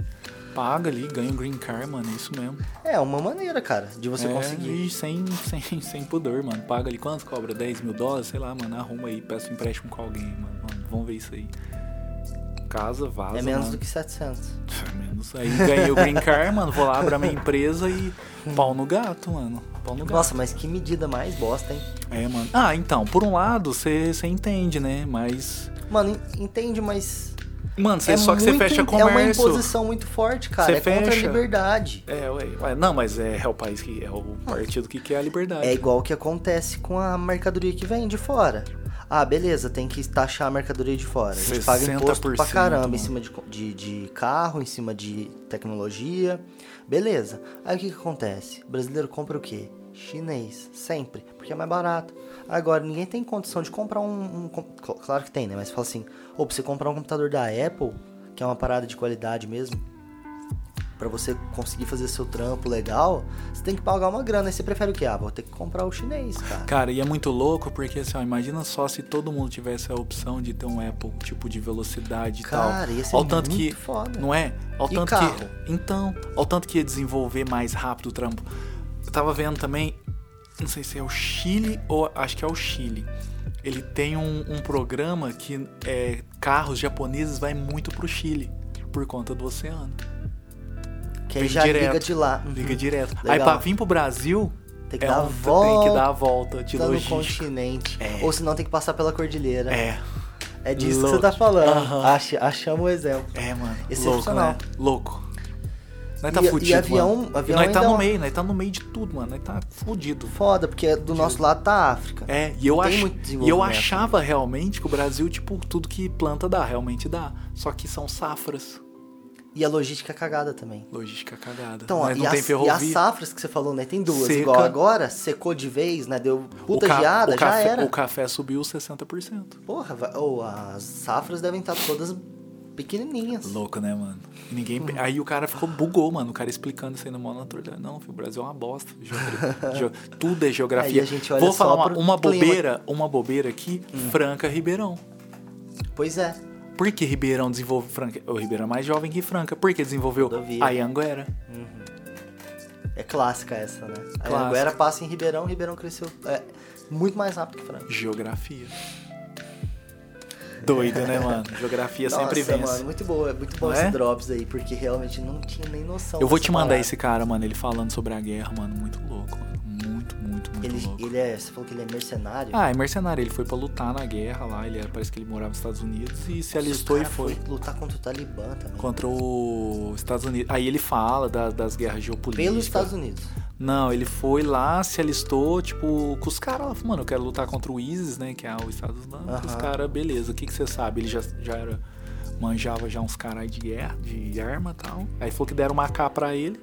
Paga ali, ganha um green card, mano. É isso mesmo. É, uma maneira, cara, de você é, conseguir. E sem, sem, sem pudor, mano. Paga ali quanto cobra? 10 mil dólares? Sei lá, mano. Arruma aí, peça um empréstimo com alguém, mano. Mano, Vamos ver isso aí. Casa, vaza. É menos mano. do que 700. (laughs) É menos. Aí ganhei o green card, mano. Vou lá abrir minha empresa e pau no gato, mano. Pau no gato. Nossa, mas que medida mais bosta, hein? É, mano. Ah, então, por um lado, você entende, né? Mas. Mano, en- entende, mas. Mano, é só que você fecha É uma comércio. imposição muito forte, cara. Você é contra a fecha. liberdade. É, ué, ué, Não, mas é, é o país que. É o partido que quer a liberdade. É igual o que acontece com a mercadoria que vem de fora. Ah, beleza, tem que taxar a mercadoria de fora. A gente paga imposto pra 60%, caramba mano. em cima de, de, de carro, em cima de tecnologia. Beleza. Aí o que, que acontece? O brasileiro compra o quê? Chinês, sempre, porque é mais barato. Agora, ninguém tem condição de comprar um. um claro que tem, né? Mas fala assim: ou pra você comprar um computador da Apple, que é uma parada de qualidade mesmo, Pra você conseguir fazer seu trampo legal, você tem que pagar uma grana. Aí você prefere o quê? Ah, vou ter que comprar o chinês, cara. Cara, e é muito louco porque, assim, ó, imagina só se todo mundo tivesse a opção de ter um Apple, tipo, de velocidade e tal. Cara, ia ser Ao tanto muito que, foda. Não é? Ao E tanto carro? que. Então, ao tanto que ia desenvolver mais rápido o trampo. Eu tava vendo também, não sei se é o Chile ou acho que é o Chile. Ele tem um, um programa que é, carros japoneses vai muito pro Chile por conta do oceano. Que aí já direto. liga de lá. Liga Uhum. direto. Aí Legal. pra vir pro Brasil, Tem que é dar a um- volta tem que dar a volta de no logística. continente. É. Ou senão tem que passar pela cordilheira. É. É disso Louco. que você tá falando. Acha, achamos o exemplo. É, mano. Louco, Excepcional. né? Louco. Nós tá E- e fudido, avião- mano. avião nós tá é no uma- meio, nós tá no meio de tudo, mano. Nós tá fudido. Foda, porque do nosso lado tá a África. É, e eu, ach... e eu desenvolvimento. achava realmente que o Brasil, tipo, tudo que planta dá, realmente dá. Só que são safras. E a logística é cagada também. Logística cagada. Então, ó, e, não as, tem e ferrovia. as safras que você falou, né? Tem duas. Seca. Igual agora, secou de vez, né? Deu puta geada, já café, era. O café subiu 60%. Porra, ou as safras devem estar todas pequenininhas. Louco, né, mano? Ninguém... Uhum. Aí o cara ficou, bugou, mano. O cara explicando isso aí no modo naturalidade. Não, filho, o Brasil é uma bosta. Geogra- (laughs) Tudo é geografia. Aí a gente olha Vou falar uma, uma. Hum. bobeira, uma bobeira aqui. Franca Ribeirão. Pois é. Por que Ribeirão desenvolve Franca? O Ribeirão é mais jovem que Franca. Por que desenvolveu Rodovia. a Anguera? É clássica essa, né? A Clássica. Anguera passa em Ribeirão, Ribeirão cresceu é, muito mais rápido que Franca. Geografia. Doido, né, mano? Geografia Nossa, sempre vence. mano, muito boa, muito bom Não esse é? drops aí, porque realmente não tinha nem noção. Eu vou te mandar parada. esse cara, mano, ele falando sobre a guerra, mano. Muito louco, mano. Muito, muito, muito Ele, louco. ele é, você falou que ele é mercenário. Ah, é mercenário. Ele foi pra lutar na guerra lá. Ele era- parece que ele morava nos Estados Unidos e se alistou e cara foi. lutar contra o Talibã também. Contra os Estados Unidos. Aí ele fala das, das guerras geopolíticas. Pelos Estados Unidos. Não, ele foi lá, se alistou, tipo, com os caras lá. falou, Mano, eu quero lutar contra o ISIS, né? Que é o Estado Islâmico. Os Aham. caras, beleza. O que, que você sabe? Ele já, já era. Manjava já uns caras de guerra, de arma e tal. Aí falou que deram uma AK pra ele.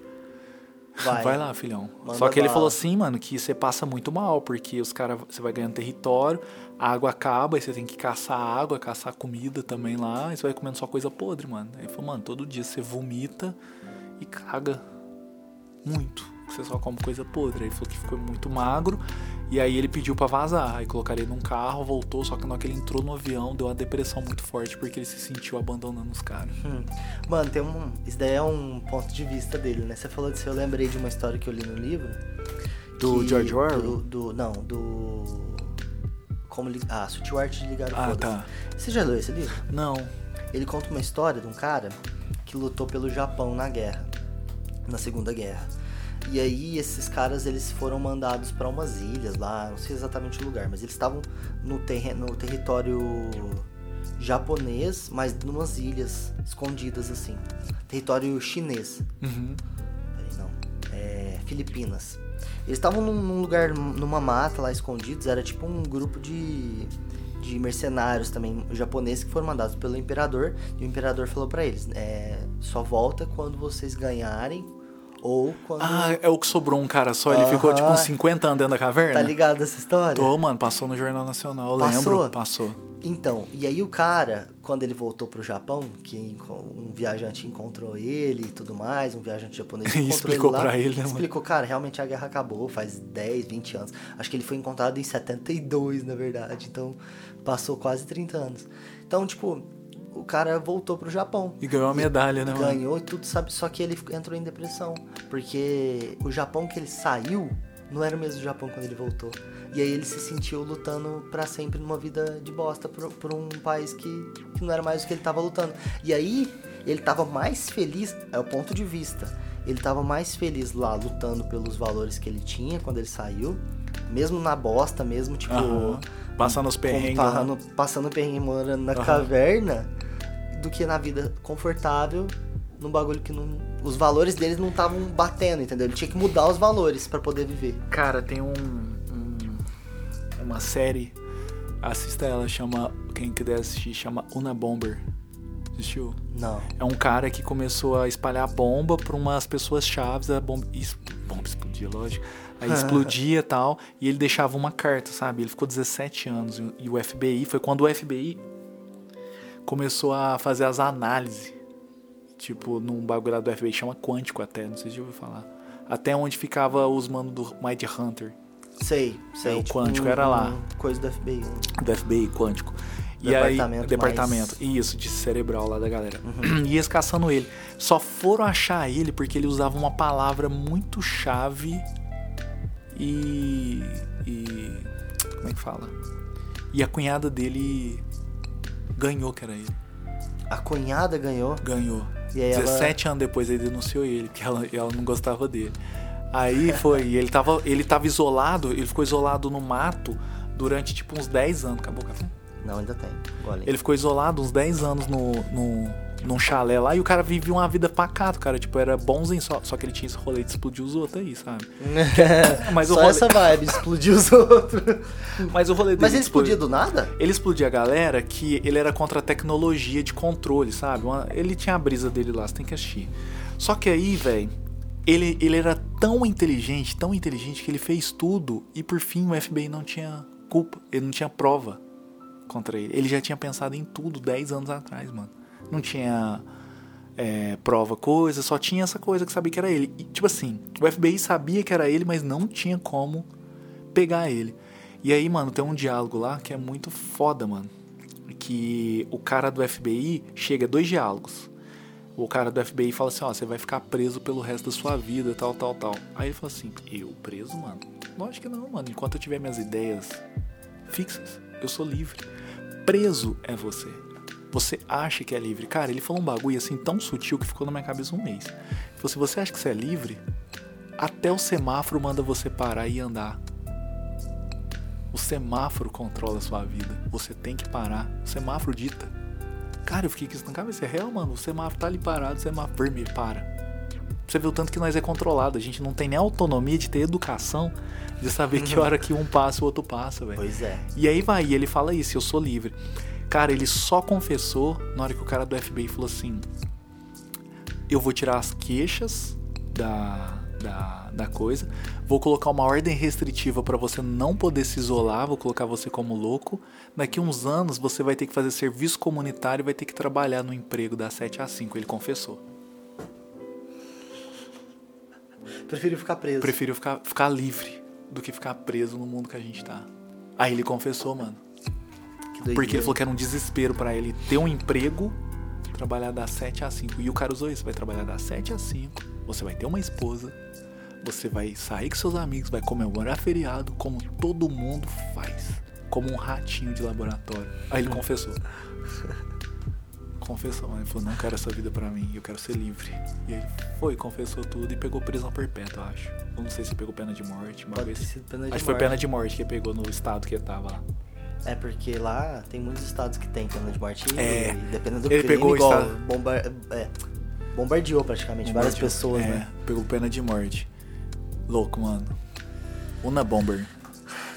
Vai. lá, filhão. Manda Só que ele bala. falou assim, mano, que você passa muito mal, porque os caras, você vai ganhando território, a água acaba, aí você tem que caçar água, caçar comida também lá, e você vai comendo só coisa podre, mano. Aí ele falou, mano, todo dia você vomita e caga muito. Você só come coisa podre. Aí ele falou que ficou muito magro. E aí ele pediu pra vazar. Aí colocaram ele num carro, voltou. Só que na hora que ele entrou no avião, deu uma depressão muito forte porque ele se sentiu abandonando os caras. Hum. Mano, tem um. Isso daí é um ponto de vista dele, né? Você falou disso, eu lembrei de uma história que eu li no livro. Do que- George Orwell? Do, do- não, do. Como li... Ah, Sutil Arte de Ligar o Ah, tá. Você já leu esse livro? Não. Ele conta uma história de um cara que lutou pelo Japão na guerra, na Segunda Guerra. E aí esses caras eles foram mandados para umas ilhas lá, não sei exatamente o lugar, mas eles estavam no, terre- no território japonês, mas numas ilhas escondidas assim. Território chinês. Uhum. Peraí, não. É, Filipinas. Eles estavam num, num lugar, numa mata lá escondidos, era tipo um grupo de, de mercenários também japoneses que foram mandados pelo imperador. E o imperador falou pra eles: é, só volta quando vocês ganharem ou quando. Ah, é o que sobrou um cara só. Ele ficou tipo uns Aham. 50 anos dentro da caverna? tá ligado essa história? Tô, mano, passou no Jornal Nacional, Passou? lembro. Passou. Então, e aí o cara, quando ele voltou pro Japão, que um viajante encontrou ele e tudo mais, um viajante japonês (laughs) encontrou explicou ele lá, pra ele, né, mano? explicou, cara, realmente a guerra acabou faz 10, 20 anos. Acho que ele foi encontrado em 72, na verdade. Então, passou quase 30 anos. Então, tipo, o cara voltou pro Japão. E ganhou a medalha, né? Ganhou e tudo, sabe? Só que ele entrou em depressão. Porque o Japão que ele saiu não era o mesmo Japão quando ele voltou. E aí ele se sentiu lutando pra sempre numa vida de bosta por, por um país que, que não era mais o que ele tava lutando. E aí ele tava mais feliz, é o ponto de vista. Ele tava mais feliz lá lutando pelos valores que ele tinha quando ele saiu. Mesmo na bosta, mesmo tipo. Aham. Passando os perrengues. Passando, passando perrengue morando na Aham. caverna do que na vida confortável num bagulho que não. Os valores deles não estavam batendo, entendeu? Ele tinha que mudar os valores pra poder viver. Cara, tem um, um- uma série, assista ela, chama, quem quiser assistir, chama Una Bomber. Assistiu? Não. É um cara que começou a espalhar bomba pra umas pessoas chaves, a bomba, isso, bomba explodia, lógico. Aí explodia e (laughs) tal, e ele deixava uma carta, sabe? Ele ficou 17 anos e o FBI, foi quando o FBI começou a fazer as análises. Tipo, num bagulho do FBI, chama Quântico até, não sei se já ouviu falar. Até onde ficava os manos do Mind Hunter, Sei, sei. É, o tipo, Quântico era lá. Coisa do FBI. um- do FBI, Quântico. E aí, Departamento departamento, mais- isso, de cerebral lá da galera. (clears throat) E eles caçando ele. Só foram achar ele porque ele usava uma palavra muito chave e. e. Como é que fala? E a cunhada dele ganhou, que era ele. A cunhada ganhou. Ganhou. E aí ela- 17 anos depois ele denunciou ele, porque ela, ela não gostava dele. Aí foi, ele tava, ele tava isolado, ele ficou isolado no mato durante tipo uns 10 anos. Acabou o café? Não, ainda tem. Ele ficou isolado uns 10 anos no, no, num chalé lá e o cara vivia uma vida pacata, cara. Tipo, era bonzinho só. Só que ele tinha esse rolê de explodir os outros aí, sabe? (laughs) Mas o Só rolê- essa vibe, explodir os outros. Mas o rolê dele. Mas ele tipo, explodia do nada? Ele explodia a galera que ele era contra a tecnologia de controle, sabe? Uma- ele tinha a brisa dele lá, você tem que assistir. Só que aí, velho, ele, ele era tão inteligente, tão inteligente que ele fez tudo e por fim o FBI não tinha culpa, ele não tinha prova contra ele. Ele já tinha pensado em tudo 10 anos atrás, mano. Não tinha é, prova, coisa, só tinha essa coisa que sabia que era ele. E, tipo assim, o FBI sabia que era ele, mas não tinha como pegar ele. E aí, mano, tem um diálogo lá que é muito foda, mano. Que o cara do FBI chega, dois diálogos. O cara do FBI fala assim, ó, você vai ficar preso pelo resto da sua vida, tal, tal, tal. Aí ele fala assim, eu preso, mano? Lógico que não, mano. Enquanto eu tiver minhas ideias fixas, eu sou livre. Preso é você. Você acha que é livre. Cara, ele falou um bagulho assim tão sutil que ficou na minha cabeça um mês. Ele falou, se você acha que você é livre, até o semáforo manda você parar e andar. O semáforo controla a sua vida. Você tem que parar. O semáforo dita. Cara, eu fiquei com isso na cabeça. É real, mano. O semáforo tá ali parado, o semáforo vermelho, para. Você vê o tanto que nós é controlado. A gente não tem nem autonomia de ter educação de saber que hora que um passa e o outro passa, velho. Pois é. E aí vai, e ele fala isso, eu sou livre. Cara, ele só confessou na hora que o cara do FBI falou assim: Eu vou tirar as queixas da, da, da coisa, vou colocar uma ordem restritiva pra você não poder se isolar, vou colocar você como louco. Daqui uns anos você vai ter que fazer serviço comunitário e vai ter que trabalhar no emprego das 7 às 5. Ele confessou. Prefiro ficar preso. Prefiro ficar, ficar livre do que ficar preso no mundo que a gente tá. Aí ele confessou, mano. Porque ele falou que era um desespero pra ele ter um emprego, trabalhar das 7 às 5. E o cara usou isso, vai trabalhar das 7 às 5, você vai ter uma esposa, você vai sair com seus amigos, vai comemorar feriado, como todo mundo faz. Como um ratinho de laboratório. Aí ele confessou. Confessou, mas ele falou, não quero essa vida pra mim, eu quero ser livre. E aí foi, confessou tudo e pegou prisão perpétua, eu acho. Eu não sei se pegou pena de morte, vez. sido pena de foi pena de morte que ele pegou no estado que ele tava lá. É porque lá tem muitos estados que tem pena de morte É. e dependendo do Ele crime, pegou igual, estado- bombar- é, bombardeou praticamente várias Bombardeou. pessoas, é, né? Pegou pena de morte. Louco, mano. Una Bomber.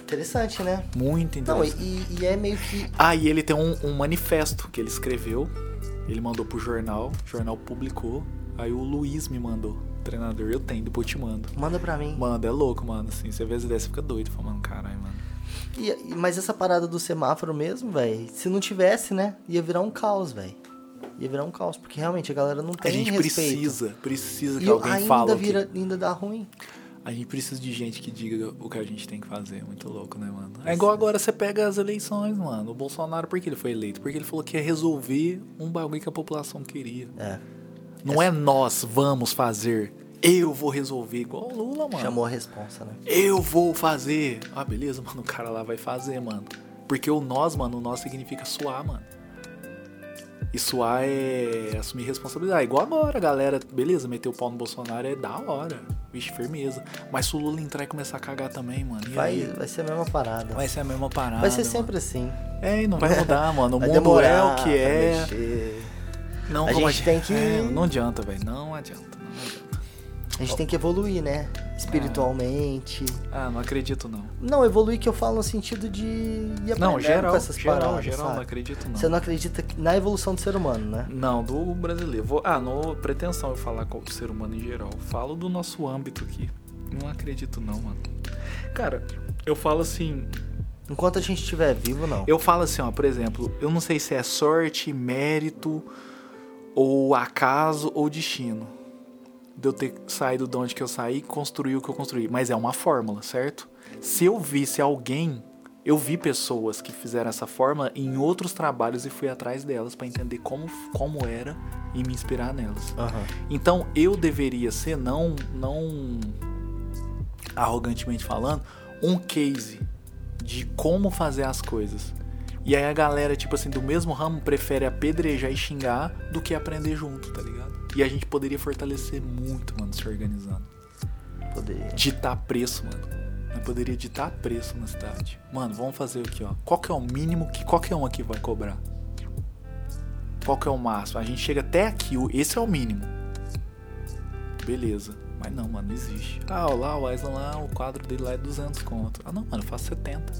Interessante, né? Muito Não, e, interessante. e- é meio que. Ah, e ele tem um, um manifesto que ele escreveu. Ele mandou pro jornal. O jornal publicou. Aí o Luiz me mandou. Treinador, eu tenho, depois eu te mando. Manda pra mim. Mano, é louco, mano. Assim, você vê as ideias, você fica doido. Fala, mano, caralho, mano. E- mas essa parada do semáforo mesmo, velho, se não tivesse, né? Ia virar um caos, velho. Ia virar um caos, porque realmente a galera não A tem gente respeito. precisa, precisa que E alguém ainda fale. o que- vira, ainda dá ruim. A gente precisa de gente que diga o que a gente tem que fazer. Muito louco, né, mano? É igual agora você pega as eleições, mano. O Bolsonaro, por que ele foi eleito? Porque ele falou que ia resolver um bagulho que a população queria. É. Não é nós vamos fazer. Eu vou resolver. Igual o Lula, mano. Chamou a responsa, né? Eu vou fazer. Ah, beleza, (laughs) mano. O cara lá vai fazer, mano. Porque o nós, mano, o nós significa suar, mano. E suar é assumir responsabilidade. Igual agora, galera. Beleza, meter o pau no Bolsonaro é da hora. Vixe, firmeza. Mas se o Lula entrar e começar a cagar também, mano. Vai, vai ser a mesma parada. Vai ser a mesma parada. Vai ser mano. sempre assim. É, e não vai mudar, mano. O Vai mundo demorar é o que é. mexer. Não, A gente tem que- É, não adianta, velho. Não adianta. Não adianta. A gente tem que evoluir, né? Espiritualmente. Ah, não acredito, não. Não, evoluir que eu falo no sentido de ir aprendendo Não, geral. com essas geral, paradas, geral, não sabe? acredito, não. Você não acredita na evolução do ser humano, né? Não, do brasileiro. Vou, ah, não pretensão eu falar com o ser humano em geral. Falo do nosso âmbito aqui. Não acredito não, mano. Cara, eu falo assim, Enquanto a gente estiver vivo, não. eu falo assim, ó, por exemplo, eu não sei se é sorte, mérito ou acaso ou destino. De eu ter saído de onde que eu saí e construir o que eu construí, mas é uma fórmula, certo? Se eu visse alguém, eu vi pessoas que fizeram essa fórmula em outros trabalhos e fui atrás delas pra entender como como era e me inspirar nelas. Aham. Então eu deveria ser, não, não arrogantemente falando, um case de como fazer as coisas. E aí a galera, tipo assim, do mesmo ramo prefere apedrejar e xingar do que aprender junto, tá ligado? E a gente poderia fortalecer muito, mano, se organizando. Poder. Ditar preço, mano. Nós poderia ditar preço na cidade. Mano, vamos fazer aqui, ó. Qual que é o mínimo que qualquer um aqui vai cobrar? Qual que é o máximo? A gente chega até aqui, esse é o mínimo. Beleza. Mas não, mano, não existe. Ah, lá, o Aislan lá, o quadro dele lá é 200 conto. Ah, não, mano, eu faço 70.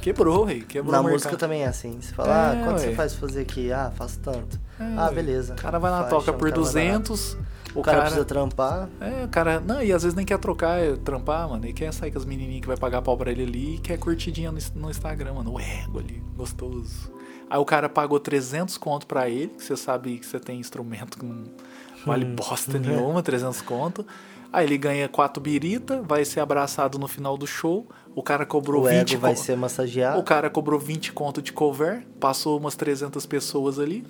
Quebrou, rei. Quebrou Na música também é assim. Você fala, É, ah, quanto ué. você faz pra fazer aqui? Ah, faço tanto. É, ah, beleza. O cara vai lá, Faz, toca por o cara mais barato. 200. O cara, precisa trampar. É, o cara. Não, e às vezes nem quer trocar, é, trampar, mano. Ele quer sair com as menininhas que vai pagar pau pra ele ali e quer curtidinha no, no Instagram, mano. O ego ali, gostoso. Aí o cara pagou 300 conto pra ele, que você sabe que você tem instrumento que não vale Hum. bosta (laughs) nenhuma, 300 conto. Aí ele ganha quatro birita, vai ser abraçado no final do show. O cara cobrou O 20 ego vai ser massageado. O cara cobrou 20 conto de cover, passou umas 300 pessoas ali.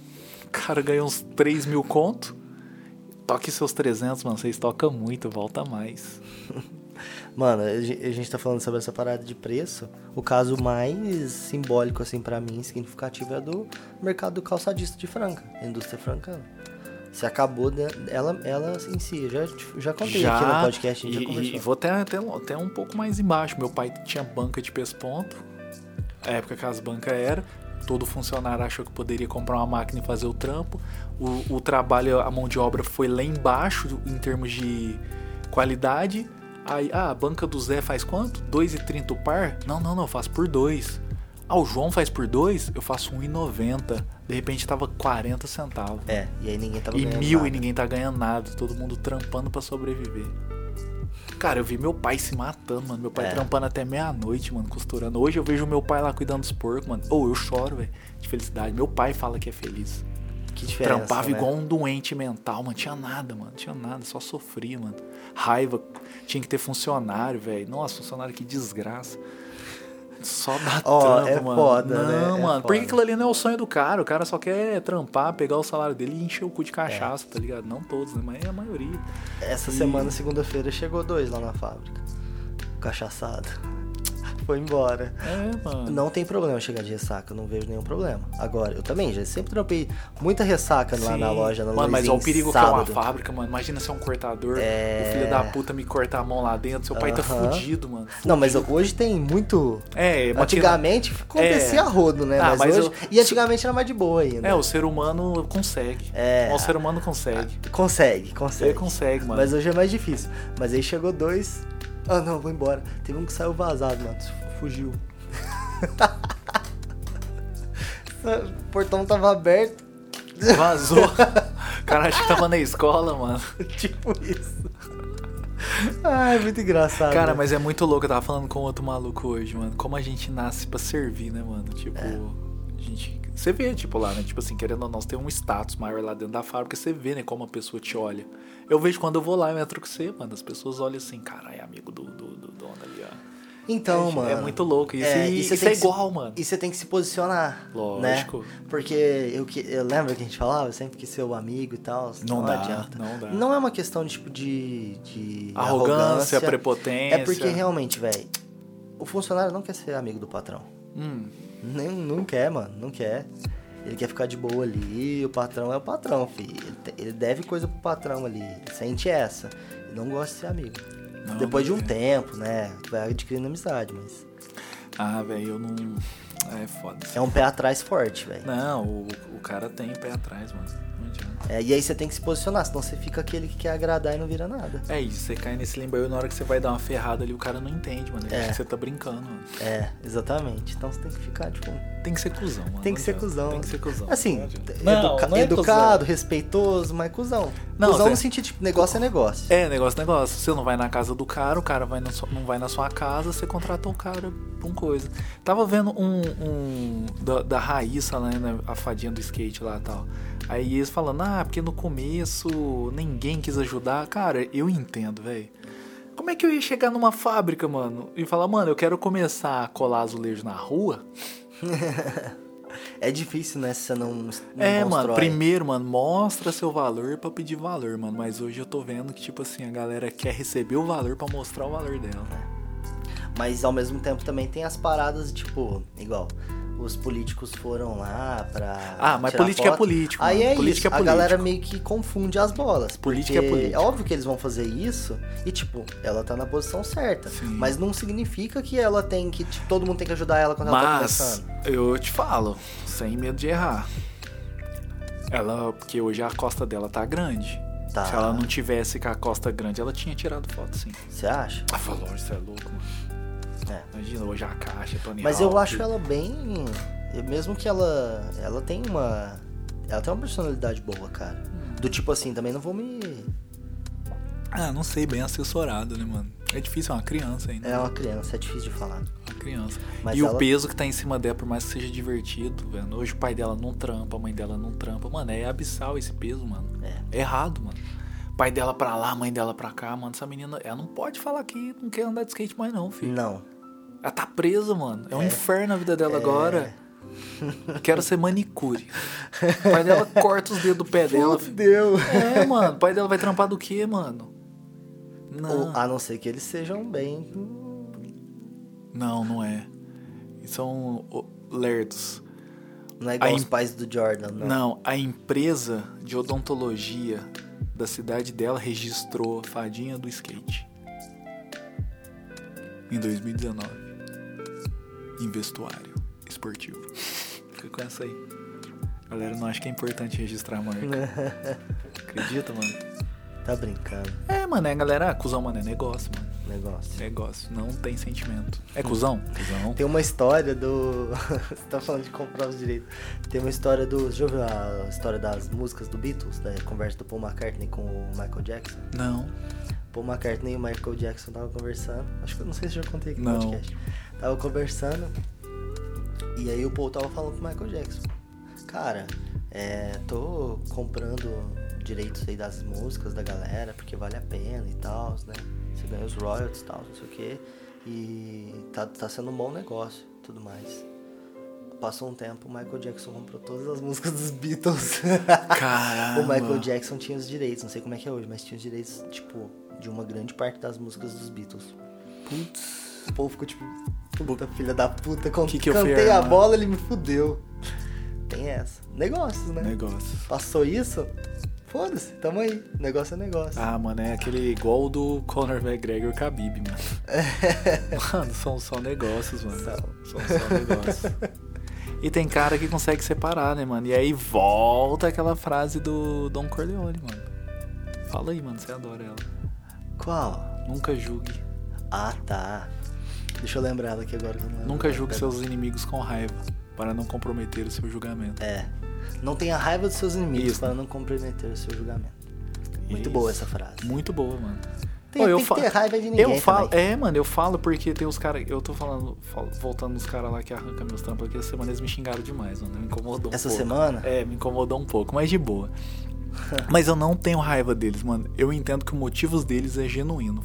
O cara ganhou uns 3 mil conto. Toque seus 300, mano. Vocês tocam muito, volta mais. (laughs) Mano, a gen- a gente tá falando sobre essa parada de preço. O caso mais simbólico, assim, pra mim, significativo é do mercado do calçadista de Franca, a indústria francana. Se acabou de- ela, ela em si. Já, já contei aqui no podcast, a gente e, já conversou. e vou até, até, até um pouco mais embaixo. Meu pai tinha banca de pesponto. A época que as bancas eram. Todo funcionário achou que poderia comprar uma máquina e fazer o trampo. O, o trabalho, a mão de obra foi lá embaixo em termos de qualidade. Aí, ah, a banca do Zé faz quanto? 2,30 o par? Não, não, não, eu faço por 2. Ah, o João faz por 2? Eu faço 1,90. De repente tava 40 centavos. É, e aí ninguém tava E ganhando mil nada. e ninguém tá ganhando nada, todo mundo trampando pra sobreviver. Cara, eu vi meu pai se matando, mano. Meu pai É. trampando até meia-noite, mano, costurando. Hoje eu vejo meu pai lá cuidando dos porcos, mano. Ou eu choro, velho, de felicidade. Meu pai fala que é feliz. Que diferença, Trampava né? igual um doente mental, mano. Tinha nada, mano. Tinha nada, só sofria, mano. Raiva. Tinha que ter funcionário, velho. Nossa, funcionário que desgraça. Só dá Ó, trampo, é mano. foda, não, né? É mano. Porque foda. aquilo ali não é o sonho do cara. O cara só quer trampar, pegar o salário dele e encher o cu de cachaça, É. tá ligado? Não todos, né? Mas é a maioria. Essa E- semana, segunda-feira, chegou dois lá na fábrica. Cachaçado. Foi embora. É, mano. Não tem problema chegar de ressaca, eu não vejo nenhum problema. Agora, eu também já sempre trampei muita ressaca lá Sim. na loja, na Mano, mas Luizinho, olha o perigo que é uma fábrica, mano. Imagina ser um cortador, É. o filho da puta me cortar a mão lá dentro. Seu pai tá Aham. fudido, mano. Não, mas hoje tem muito. É, Antigamente acontecia É. rodo, né? Ah, mas mas hoje... eu- E antigamente era mais de boa ainda. É, o ser humano consegue. É. O ser humano consegue. Consegue, consegue. Ele consegue, mano. Mas hoje é mais difícil. Mas aí chegou dois. Ah, não, vou embora. Teve um que saiu vazado, mano. Fugiu. (laughs) o portão tava aberto. Vazou. O (laughs) cara acha que tava na escola, mano. (laughs) tipo isso. Ai, muito engraçado. Cara, né? mas é muito louco. Eu tava falando com outro maluco hoje, mano. Como a gente nasce pra servir, né, mano? Tipo, É. Você vê, tipo, lá, né? Tipo assim, querendo ou não, você tem um status maior lá dentro da fábrica, você vê, né, como a pessoa te olha. Eu vejo quando eu vou lá e entro com você, mano. As pessoas olham assim, caralho, é amigo do, do, do dono ali, ó. Então, é, mano. É muito louco. Isso, é, e, você isso tem é que se- igual, mano. E você tem que se posicionar. Lógico. Né? Porque eu, que- eu lembro que a gente falava, sempre quis ser o amigo e tal. Não Não, dá, adianta. não dá. Não é uma questão tipo de. de Arrogância, prepotência. É porque realmente, velho, o funcionário não quer ser amigo do patrão. Hum, Nem, não quer, mano, não quer. Ele quer ficar de boa ali, o patrão é o patrão, filho. Ele, deve coisa pro patrão ali. Sente essa. Ele não gosta de ser amigo. Não, Depois de um tempo, né? Vai adquirindo amizade, mas. Ah, velho, eu não. É foda. É um pé atrás forte, velho. Não, o, o cara tem pé atrás, mano. É, e aí você tem que se posicionar, senão você fica aquele que quer agradar e não vira nada. É isso, você cai nesse limbo aí, na hora que você vai dar uma ferrada ali, o cara não entende, mano. Ele É. acha que você tá brincando, mano. É, exatamente. Então você tem que ficar, tipo. Tem que ser cuzão, mano. Tem que ser cuzão. Tem que ser cuzão. Assim, Não educa- Não, é educado, cuzão. respeitoso, mas cuzão. Não, cuzão você- no sentido, tipo, negócio é negócio. É, negócio, negócio. Você não vai na casa do cara, o cara vai na sua- não vai na sua casa, você contratou o cara pra um coisa. Tava vendo um, um da, da Raíssa, né, né, a fadinha do skate lá e tal. Aí eles falando, ah, porque no começo ninguém quis ajudar. Cara, eu entendo, velho. Como é que eu ia chegar numa fábrica, mano, e falar, mano, eu quero começar a colar azulejo na rua? (laughs) É difícil, né, se você não, não É, mano, primeiro, mano, mostra seu valor pra pedir valor, mano. Mas hoje eu tô vendo que, tipo assim, a galera quer receber o valor pra mostrar o valor dela. Mas ao mesmo tempo também tem as paradas, tipo, igual. Os políticos foram lá pra. Ah, mas política é foto. político, Aí mano. é Política isso. é a galera meio que confunde as bolas. Política é política. óbvio que eles vão fazer isso e, tipo, ela tá na posição certa. Sim. Mas não significa que ela tem que. tipo, todo mundo tem que ajudar ela quando ela tá Mas começando. eu te falo, sem medo de errar. Ela, porque hoje a costa dela tá grande. Tá. Se ela não tivesse com a costa grande, ela tinha tirado foto, sim. Você acha? Ah, falou, isso é louco, mano. É. Imagina hoje a caixa, Tony Mas eu acho ela bem. Mesmo que ela. Ela tem uma. Ela tem uma personalidade boa, cara. Hum. Do tipo assim, também não vou me. Ah, não sei, bem assessorado, né, mano? É difícil, é uma criança ainda. É uma criança, é difícil de falar. Uma criança. Mas e ela- o peso que tá em cima dela, por mais que seja divertido, velho. Hoje o pai dela não trampa, a mãe dela não trampa. Mano, é abissal esse peso, mano. É. É errado, mano. Pai dela pra lá, mãe dela pra cá, mano. Essa menina, ela não pode falar que não quer andar de skate mais, não, filho. Não. Ela tá presa, mano. É um inferno a vida dela agora. Quero ser manicure. O pai dela corta os dedos do pé dela. Fudeu. É, mano. O pai dela vai trampar do quê, mano? Não. Ou, a não ser que eles sejam bem. Não, não é. São lerdos. Não é igual A os pais do Jordan, não. Não, a empresa de odontologia da cidade dela registrou a fadinha do skate. Em 2019. Em vestuário esportivo. (laughs) Fica com essa aí. Galera, não acha que é importante registrar a marca. (laughs) Acredita, mano? Tá brincando. É, mano, é galera, ah, cuzão, mano, é negócio, mano. Negócio. Negócio, não tem sentimento. É cuzão? (laughs) Cuzão. Tem uma história do. Você tá falando de comprar os direitos. Tem uma história do. Você já ouviu a história das músicas do Beatles? Da conversa do Paul McCartney com o Michael Jackson? Não. Paul McCartney e o Michael Jackson estavam conversando. Acho que eu não sei se eu já contei aqui no Não. podcast. Tava conversando. E aí o Paul tava falando pro Michael Jackson. Cara, é, tô comprando direitos aí das músicas da galera, porque vale a pena e tal, né? Você ganha os royalties e tal, não sei o quê. E tá, tá sendo um bom negócio e tudo mais. Passou um tempo, o Michael Jackson comprou todas as músicas dos Beatles. (laughs) Caramba. o Michael Jackson tinha os direitos, não sei como é que é hoje, mas tinha os direitos, tipo, de uma grande parte das músicas dos Beatles. Putz. O povo ficou tipo, puta filha da puta, quando Que que eu cantei a armar? bola, ele me fudeu. Tem essa. Negócios, né? Negócio. Passou isso, foda-se, tamo aí. Negócio é negócio. Ah, mano, é aquele igual o do Conor McGregor com a Khabib, mano. (laughs) Mano, são só negócios, mano. São. São só negócios. E tem cara que consegue separar, né, mano? E aí volta aquela frase do Don Corleone, mano. Fala aí, mano, você adora ela. Qual? Nunca julgue. Ah, tá. Deixa eu lembrar ela aqui agora. eu. Nunca julgue seus inimigos com raiva, para não comprometer o seu julgamento. É. Não tenha raiva dos seus inimigos Isso. para não comprometer o seu julgamento. Muito Isso. boa essa frase. Muito boa, mano. Tem, Ô, eu tem fa- que ter raiva de ninguém Eu falo, também. é, mano, eu falo porque tem os caras. Eu tô falando, fal- voltando nos caras lá que arrancam meus trampos aqui, essa semana eles me xingaram demais, mano. Me incomodou um Essa pouco. semana? É, me incomodou um pouco, mas de boa. (laughs) mas eu não tenho raiva deles, mano. Eu entendo que o motivo deles é genuíno.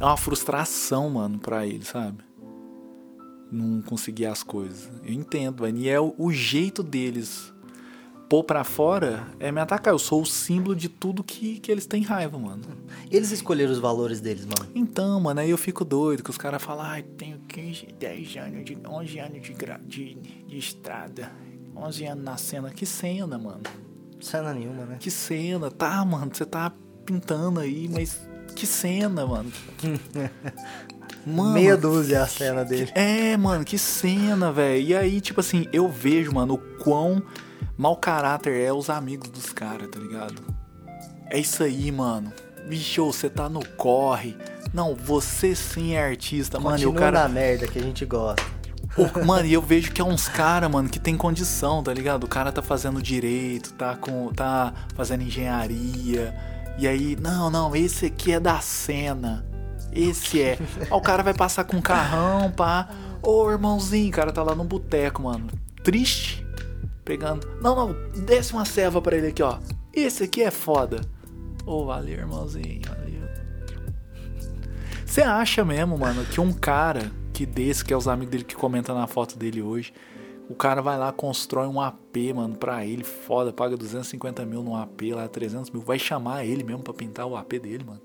É uma frustração, mano, pra eles, sabe? Não conseguir as coisas. Eu entendo, mano. E é o, o jeito deles pôr pra fora é me atacar. Eu sou o símbolo de tudo que, que eles têm raiva, mano. Eles escolheram os valores deles, mano. Então, mano, aí eu fico doido que os caras falam, ai, tenho 15, 10 anos, de, 11 anos de, gra- de, de estrada, 11 anos na cena. Que cena, mano. Cena nenhuma, né? Que cena. Tá, mano, você tá pintando aí, mas que cena, mano. (laughs) Mano, Meia dúzia a cena dele. é, mano, que cena, velho. E aí, tipo assim, eu vejo, mano, o quão mau caráter é os amigos dos caras, tá ligado? É isso aí, mano. Bicho, você tá no corre. Não, você sim é artista, mano. E o Continua cara. na merda que a gente gosta. (laughs) mano, e eu vejo que é uns caras, mano, que tem condição, tá ligado? O cara tá fazendo direito, tá com. tá fazendo engenharia. E aí, não, não, esse aqui é da cena. Esse é. Aí o cara vai passar com um carrão, pá. Ô, irmãozinho, o cara tá lá no boteco, mano. Triste. Pegando. Não, não, desce uma serva pra ele aqui, ó. Esse aqui é foda. Ô, valeu, irmãozinho, valeu. Você acha mesmo, mano, que um cara que desse, que é os amigos dele que comentam na foto dele hoje, o cara vai lá, constrói um AP, mano, pra ele, foda, paga 250 mil num AP lá, 300 mil, vai chamar ele mesmo pra pintar o AP dele, mano?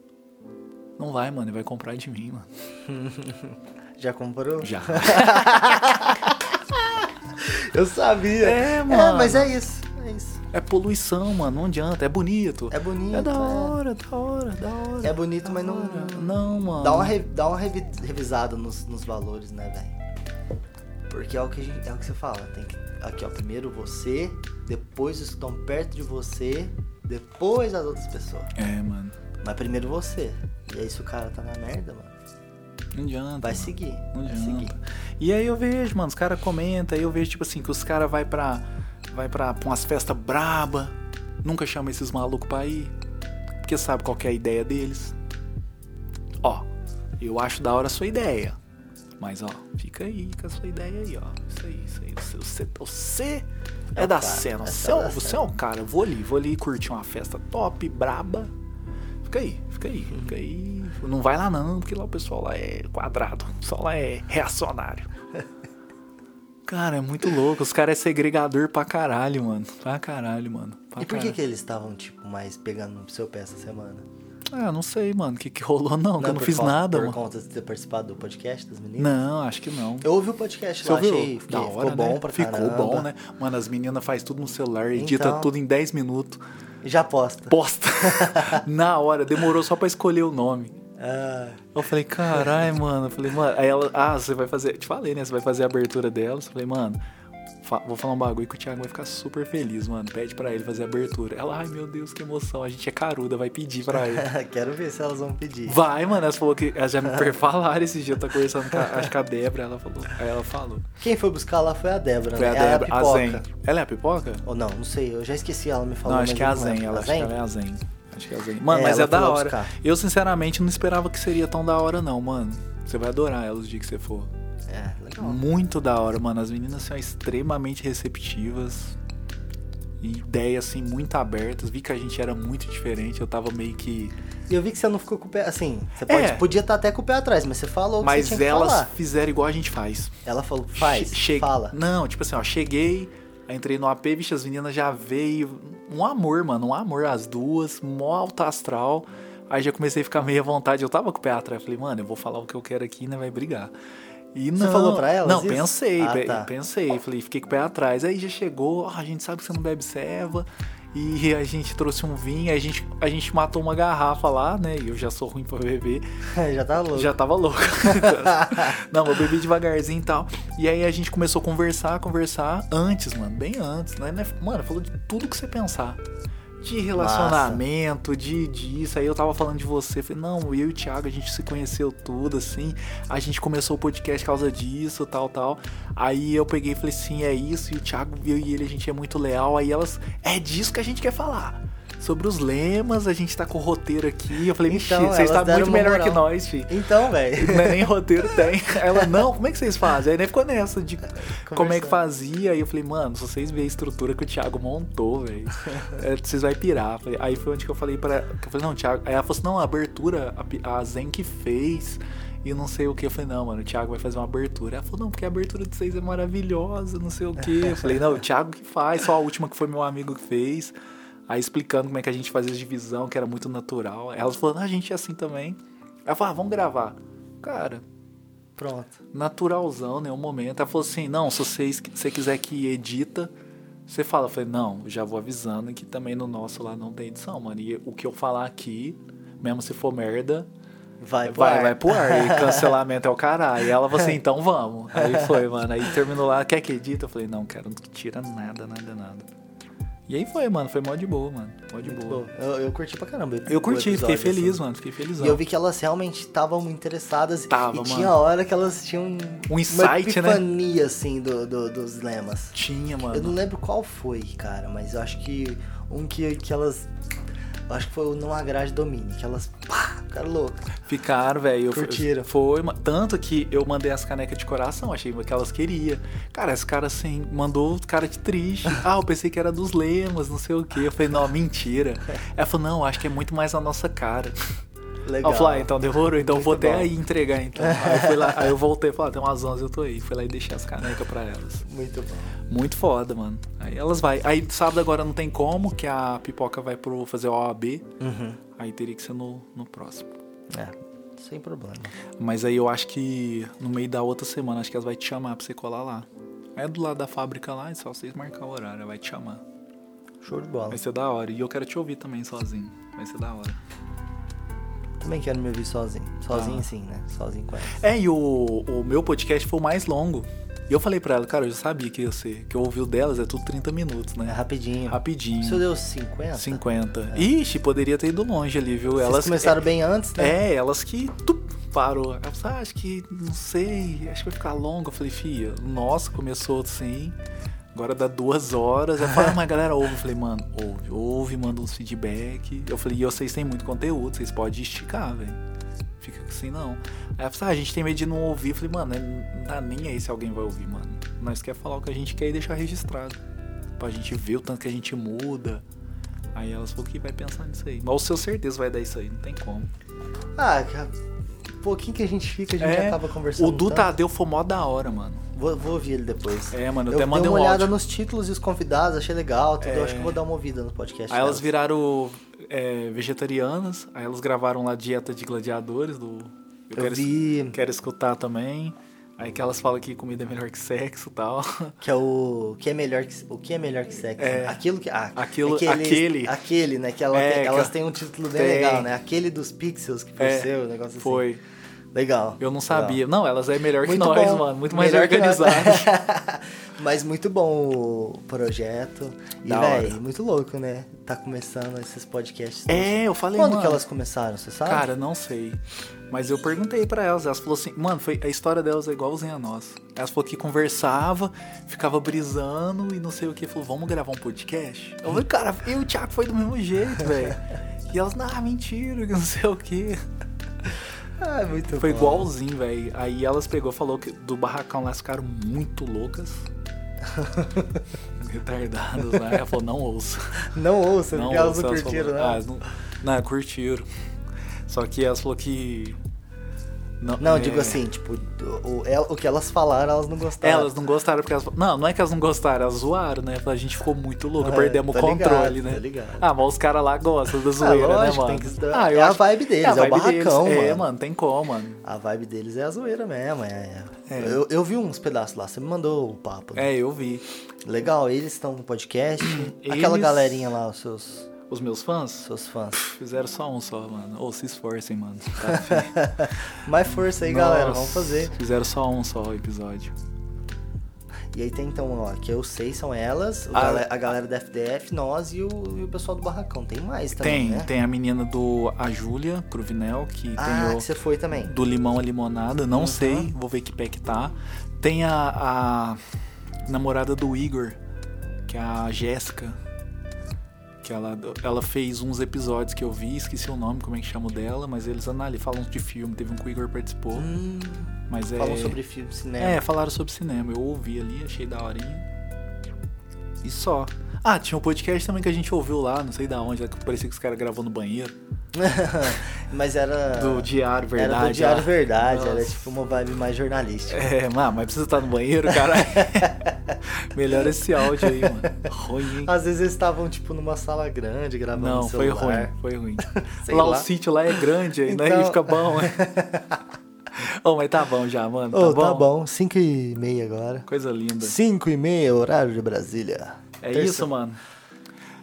Não vai, mano, ele vai comprar de mim, mano. (laughs) Já comprou? Já. (laughs) Eu sabia. É, É, mano. mas é isso. É isso. É poluição, mano. Não adianta. É bonito. É bonito. É da é. hora, da hora, da hora. É bonito, mas Da não- hora. Não, mano. Dá uma, re- dá uma revi- revisada nos, nos valores, né, velho? Porque é o, que a gente- é o que você fala. Tem que, aqui, ó. Primeiro você, depois os que estão perto de você, depois as outras pessoas. É, mano. Mas primeiro você. E aí se o cara tá na merda, mano, Não adianta. vai seguir. Não vai adianta. seguir. E aí eu vejo, mano, os caras comentam, aí eu vejo, tipo assim, que os caras vai pra. Vai pra, pra umas festas braba. Nunca chama esses malucos pra ir. Porque sabe qual que é a ideia deles. Ó, eu acho da hora a sua ideia. Mas ó, fica aí com a sua ideia aí, ó. Isso aí, isso aí. Você, você, você é, É da cara, cena. é Você, só é, da o- você é cena. o cara. Eu vou ali, vou ali curtir uma festa top, braba. Fica aí, fica aí, fica aí. Não vai lá não, porque lá o pessoal lá é quadrado. O pessoal lá é reacionário. (laughs) Cara, é muito louco. Os caras é segregador pra caralho, mano. Pra caralho, mano. Pra E por que, caralho. que eles estavam, tipo, mais pegando no seu pé essa semana? Ah, não sei, mano. O que, que rolou, não. que eu é não por fiz conta- nada, Por mano. conta de ter participado do podcast das meninas? Não, acho que não. Eu ouvi o podcast Você lá, ouviu? achei, da hora, ficou bom né? pra Ficou caramba. bom, né? Mano, as meninas faz tudo no celular, edita Então. tudo em 10 minutos. Já posta. Posta. (laughs) Na hora, demorou só pra escolher o nome. Ah, Eu falei, caralho, mano. Eu falei, mano. Aí ela, ah, você vai fazer. Te falei, né? Você vai fazer a abertura dela. Eu falei, mano, fa- vou falar um bagulho que o Thiago vai ficar super feliz, mano. Pede pra ele fazer a abertura. Ela, ai meu Deus, que emoção. A gente é caruda, vai pedir pra ele. (laughs) quero ver se elas vão pedir. Vai, mano. Ela falou que. Elas já me (laughs) falaram esse dia. Eu tô conversando com a, acho que a Débora. Ela falou. Aí ela falou. Quem foi buscar lá foi a Débora, Foi a né? Débora, a, pipoca. Zen. Ela é a pipoca? Ou não, não sei, eu já esqueci, ela me falou. não, acho que é a não Zen. Ela, A Zen? ela é a Zen. Acho que é a Zen. Mano, É, mas é da hora. buscar. Eu, sinceramente, não esperava que seria tão da hora, não, mano. Você vai adorar ela os dias que você for. É, legal. Muito da hora, mano. As meninas são extremamente receptivas. Ideias, assim, muito abertas. Vi que a gente era muito diferente. Eu tava meio que. E eu vi que você não ficou com o pé, assim, você pode, É. podia estar até com o pé atrás, mas você falou que Mas elas falar. fizeram igual a gente faz. Ela falou, faz, Che- fala. Não, tipo assim, ó, cheguei, entrei no AP, vixe, as meninas já veio. Um amor, mano, um amor, as duas, mó alto astral. Aí já comecei a ficar meio à vontade. Eu tava com o pé atrás. Falei, mano, eu vou falar o que eu quero aqui, né? Vai brigar. E Você não, falou pra elas Não, isso? pensei, Ah, tá. pensei. Falei, fiquei com o pé atrás. Aí já chegou, ó, a gente sabe que você não bebe ceva. E a gente trouxe um vinho, a gente, a gente matou uma garrafa lá, né? E eu já sou ruim pra beber. (laughs) já tá louco. Já tava louco. (laughs) não, eu bebi devagarzinho e tal. E aí a gente começou a conversar, conversar antes, mano, bem antes, né? né? Mano, falou de tudo que você pensar. De relacionamento, de disso. Aí eu tava falando de você. Falei, não, eu e o Thiago, a gente se conheceu tudo, assim. A gente começou o podcast por causa disso, tal, tal. Aí eu peguei e falei, sim, é isso. E o Thiago, eu e ele, a gente é muito leal. Aí elas, é disso que a gente quer falar. Sobre os lemas, a gente tá com o roteiro aqui. Eu falei, Então, vocês elas estão deram muito melhor moral. que nós, filho. Então, velho. É nem roteiro tem. Ela, não, como é que vocês fazem? Aí nem ficou nessa de como é que fazia. Aí eu falei, mano, se vocês verem a estrutura que o Thiago montou, velho, é, vocês vão pirar. Aí foi onde que eu falei pra que eu falei, não, Thiago. Aí ela falou assim, não, a abertura, a, a Zen que fez. E não sei o que. Eu falei, não, mano, o Thiago vai fazer uma abertura. Ela falou, não, porque a abertura de vocês é maravilhosa, não sei o que. Eu falei, não, o Thiago que faz, só a última que foi meu amigo que fez. Aí explicando como é que a gente fazia a divisão, que era muito natural. Elas falaram, ah, a gente é assim também. Aí eu falei, ah, vamos gravar. Cara, Pronto. naturalzão, nenhum momento. Ela falou assim: não, se você, se você quiser que edita, você fala. Eu falei: não, já vou avisando que também no nosso lá não tem edição, mano. E o que eu falar aqui, mesmo se for merda, Vai, pro vai, ar. vai pro ar. E (laughs) cancelamento é o caralho. E ela falou assim: então vamos. Aí foi, mano. Aí terminou lá: quer que edita? Eu falei: não, quero, não tira nada, nada, nada. E aí foi, mano. Foi mó de boa, mano. Mó de Muito boa. bom. Eu, eu curti pra caramba. Eu curti, fiquei episódio, feliz, assim. mano. Fiquei felizão. E eu vi que elas realmente estavam interessadas. Tava, e mano. tinha hora que elas tinham Um insight, uma né? epifania, assim, do, do- dos lemas. Tinha, mano. Eu não lembro qual foi, cara, mas eu acho que um que, que elas. Eu acho que foi o Não Agrade Domine, que elas. Pá, ficaram loucas. Ficaram, velho. Curtiram. Foi, tanto que eu mandei as canecas de coração, achei que elas queriam. Cara, esse cara assim, mandou cara de triste. (laughs) Ah, eu pensei que era dos lemas, não sei o quê. Eu falei, não, mentira. Ela falou, não, acho que é muito mais a nossa cara. Legal. Eu falei, ah, então demorou, então eu vou até aí entregar então. Aí fui lá, aí eu voltei e falei, ah, tem umas 11 eu tô aí. Fui lá e deixei as canecas pra elas. Muito bom. Muito foda, mano. Aí elas vai. Aí sábado agora não tem como, que a pipoca vai pro fazer o OAB. Uhum. Aí teria que ser no, no próximo. É, sem problema. Mas aí eu acho que no meio da outra semana, acho que elas vai te chamar pra você colar lá. É do lado da fábrica lá, é só vocês marcar o horário, ela vai te chamar. Show de bola. Vai ser da hora. E eu quero te ouvir também sozinho. Vai ser da hora. Também quero me ouvir sozinho. Sozinho Ah. sim, né? Sozinho com ela. É, e o, o meu podcast foi o mais longo. E eu falei pra ela, cara, eu já sabia que ia ser. Que eu ouvi o delas, é tudo 30 minutos, É né? rapidinho. Rapidinho. O seu deu 50? 50. Ixi, poderia ter ido longe ali, viu? É. Vocês Elas começaram bem antes, né? É, elas que tup, parou. Ela falou, ah, acho que, não sei, acho que vai ficar longo. Eu falei, filha, nossa, começou assim. Agora dá duas horas. Eu falei, ah, (laughs) mas a galera ouve. Eu falei, mano, ouve, ouve, manda uns feedback. Eu falei, e vocês têm muito conteúdo, vocês podem esticar, velho. Fica assim, não. Aí ela falou, ah, a gente tem medo de não ouvir. Eu falei, mano, não tá nem aí se alguém vai ouvir, mano. Nós quer falar o que a gente quer e deixar registrado. Pra gente ver o tanto que a gente muda. Aí elas falou que vai pensar nisso aí. Mas o seu certeza vai dar isso aí, não tem como. Ah, cara, pouquinho que a gente fica, a gente É, acaba conversando. O tanto. Tadeu foi mó da hora, mano. Vou, vou ouvir ele depois. É, mano, eu, Eu até dei mandei uma um olhada áudio. nos títulos e os convidados, achei legal. Tudo. É. Eu acho que eu vou dar uma ouvida no podcast. Aí elas delas. viraram é, vegetarianas, aí elas gravaram lá Dieta de Gladiadores, do... Eu quero, vi quero escutar também. Aí que elas falam que comida é melhor que sexo e tal. (laughs) que é o que é melhor que o que é melhor que sexo. É. né? Aquilo que ah, Aquilo- aquele, aquele. aquele, né? Que ela É, tem- que elas ela- têm um título bem tem. legal, né? Aquele dos pixels que foi É, seu, um negócio assim. Foi. Legal. Eu não legal. sabia. Não, elas é melhor que Muito nós, bom. mano. Muito mais Melhor que organizado. (laughs) Mas muito bom o projeto. E, hora. muito louco, né? Tá começando esses podcasts. é, eu falei, Quando mano. que elas começaram, você sabe? Cara, não sei. Mas eu perguntei pra elas, elas falaram assim, mano, foi, a história delas é igualzinha a nossa. Elas falaram que conversava, ficava brisando e não sei o que. Falou, vamos gravar um podcast? Eu falei, cara, eu e o Thiago foi do mesmo jeito, velho. (laughs) E elas, não, mentira, que não sei o que. Ah, muito Foi bom. igualzinho, velho. Aí elas pegou e falou que do barracão lá elas ficaram muito loucas. (laughs) Retardadas, né? Ela falou, não ouça. Não ouça, Não, porque elas não elas curtiram, falou- né? Ah, elas não, não, curtiram. Só que elas falou que. Não, é, digo assim, tipo, o, o- o que elas falaram, elas não gostaram. Elas não gostaram porque elas. Não, não é que elas não gostaram, elas zoaram, né? A gente ficou muito louco, É, perdemos o tô ligado, controle, né? tô ligado. Ah, mas os caras lá gostam da Ah, zoeira, lógico, né, mano? que Ah, é a vibe deles, é, o vibe barracão, deles. É, mano. mano, tem como, mano. A vibe deles é a zoeira mesmo. É, É. Eu, eu vi uns pedaços lá, você me mandou o papo. né? É, eu vi. Legal, eles estão no podcast. (clears throat) Aquela Eles- galerinha lá, os seus, Os meus fãs seus fãs. fizeram só um só, mano. Ou se esforcem, mano. Tá. (laughs) Mais força aí, galera, Nossa, vamos fazer. Fizeram só um só o episódio. E aí tem então, ó, que eu sei são elas, o Ah. gale- a galera da FDF, nós e o, e o pessoal do Barracão. Tem mais também, Tem, né? tem a menina do A Júlia, Cruvinel, que Ah, tem o. que você foi também. do limão à limonada, não Uhum. sei, vou ver que pé que tá. Tem a, a namorada do Igor, que é a Jéssica, que ela, ela fez uns episódios que eu vi, esqueci o nome, como é que chama dela, mas eles analisam, falam de filme, teve um que o Igor participou, Hum, mas é... falam sobre filme, cinema. É, falaram sobre cinema, eu ouvi ali, achei da horinha. E só. Ah, tinha um podcast também que a gente ouviu lá, não sei da onde, que parecia que os caras gravou no banheiro. (laughs) Mas era. Do Diário Verdade. Era do Diário. Verdade, era Nossa. tipo uma vibe mais jornalística. É, mano, mas precisa estar no banheiro, cara. (laughs) Melhor esse áudio aí, mano. (laughs) Ruim, hein? Às vezes eles estavam, tipo, numa sala grande, gravando Não, no foi ruim, foi ruim. (laughs) Sei lá, lá. o sítio lá é grande ainda Então- e fica bom, né? (laughs) Ô, mas tá bom já, mano. Tá Ô, bom? tá bom, 5 e meia agora. Coisa linda. 5 e meia, horário de Brasília. É Terça- isso, mano.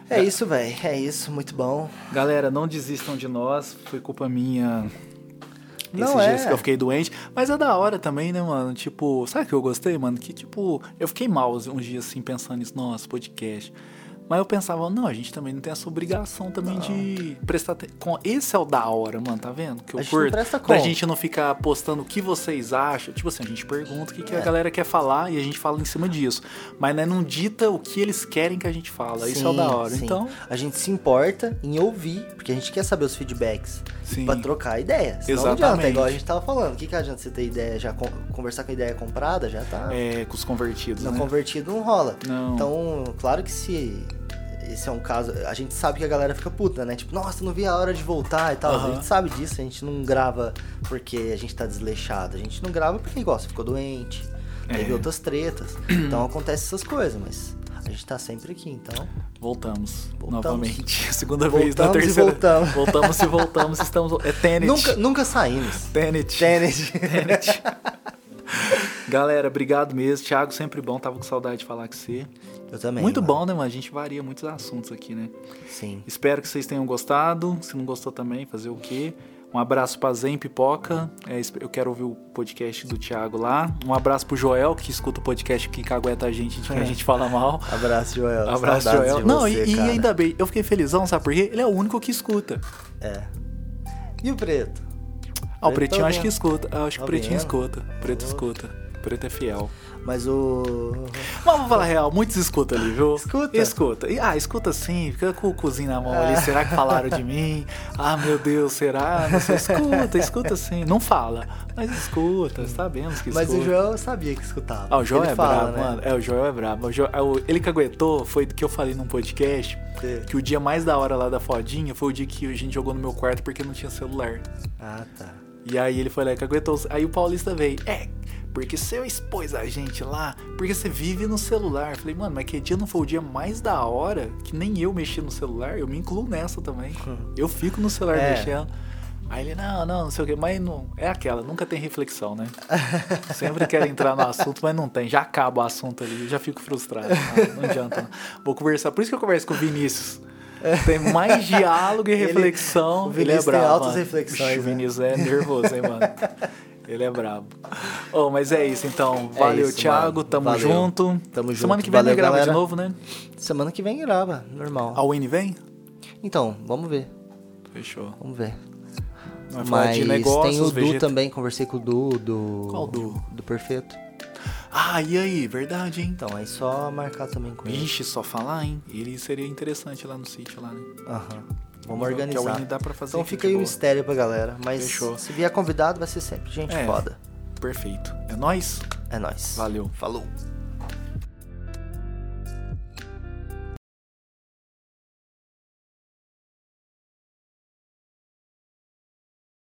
É isso, velho. É isso, muito bom. Galera, não desistam de nós. Foi culpa minha. Não Esses é. dias que eu fiquei doente. Mas é da hora também, né, mano? Tipo, sabe o que eu gostei, mano? Que, tipo, eu fiquei mal uns dias assim, pensando nisso, nossa, podcast. Mas eu pensava, não, a gente também não tem essa obrigação também de prestar atenção. Esse é o da hora, mano, tá vendo? Que eu A gente não curto. presta Da conta. gente não ficar postando o que vocês acham. Tipo assim, a gente pergunta o que, que a É. galera quer falar e a gente fala em cima disso. Mas né, não dita o que eles querem que a gente fala. Isso é o da hora. sim. Então, A gente se importa em ouvir, porque a gente quer saber os feedbacks. Sim. Pra trocar ideia. Senão não Exatamente. adianta, é igual a gente tava falando. O que, que adianta você ter ideia, já con- conversar com a ideia comprada, já tá. é, com os convertidos, Não né? convertido não rola. Não. Então, claro que se esse é um caso, a gente sabe que a galera fica puta, né? Tipo, nossa, não vi a hora de voltar e tal. A Aham. gente sabe disso, a gente não grava porque a gente tá desleixado. A gente não grava porque, igual, você ficou doente, teve É. outras tretas. Então acontece essas coisas, mas a gente tá sempre aqui, então. Voltamos, Voltamos. novamente. (laughs) Segunda vez da Voltamos e terceira. voltamos. Voltamos e voltamos. Estamos. (laughs) É Tenet. Nunca, nunca saímos. Tenet. Tenet. Tenet. (laughs) Galera, obrigado mesmo. Thiago, sempre bom. Tava com saudade de falar com você. Eu também. Muito mano. bom, né, mano? A gente varia muitos assuntos aqui, né? Sim. Espero que vocês tenham gostado. Se não gostou também, fazer o quê? Um abraço pra Zen Pipoca. É, eu quero ouvir o podcast do Thiago lá. Um abraço pro Joel, que escuta o podcast que cagueta a gente de que a gente fala mal. Abraço, Joel. Abraço, Joel. não, e, e ainda bem, eu fiquei felizão, sabe por quê? Ele é o único que escuta. É. E o preto? Ah, o Preto Pretinho tá acho que escuta. Ah, acho que Tá o Pretinho escuta. Preto escuta. O Preto é fiel. Mas o. Mas vamos falar real, muitos escuta ali, viu? Escuta. Escuta. E, ah, escuta sim, fica com o cozinho na mão ali. Será que falaram de mim? Ah, meu Deus, será? Não sei. Escuta, escuta sim. Não fala, mas escuta, sabemos que escuta. Mas o Joel sabia que escutava. Ah, o Joel Ele é fala, brabo, né? mano. É, o Joel é brabo. O Jo- é, o- Ele que aguentou foi do que eu falei num podcast. Sim. Que o dia mais da hora lá da fodinha foi o dia que a gente jogou no meu quarto porque não tinha celular. Ah, tá. E aí ele foi lá e caguetou. Aí o Paulista veio. É, porque você expôs a gente lá, porque você vive no celular. Falei, mano, mas que dia não foi o dia mais da hora que nem eu mexi no celular? Eu me incluo nessa também. (laughs) Eu fico no celular É. mexendo. Aí ele, não, não, não sei o que, mas não. É aquela, nunca tem reflexão, né? (laughs) Sempre quero entrar no assunto, mas não tem. Já acaba o assunto ali, eu já fico frustrado. Não, não adianta. não. Vou conversar. Por isso que eu converso com o Vinícius. Tem mais (laughs) diálogo e reflexão. ele é Vinícius tem brabo. altas mano. reflexões, O né? Vinícius é nervoso, hein, mano? (laughs) Ele é brabo. Oh, mas é isso, então. Valeu, isso, Thiago. mano. Tamo Valeu. junto. Tamo Semana junto. que vem Valeu, grava de galera. novo, né? Semana que vem grava, normal. A Winnie vem? Então, vamos ver. Fechou. Vamos ver. Mas de negócios, tem o Du vegeta- também, conversei com o Du do. Qual Du? Do Perfeito. Ah, e aí? Verdade, hein? Então, aí só marcar também com ele. Vixe, só falar, hein? Ele seria interessante lá no sítio, lá, né? Aham. Que Vamos a organizar. Winnie dá pra fazer Então fica aí o boa. mistério pra galera. Mas Fechou. se vier convidado, vai ser sempre gente É. foda. Perfeito. É nóis? É nóis. Valeu. Falou.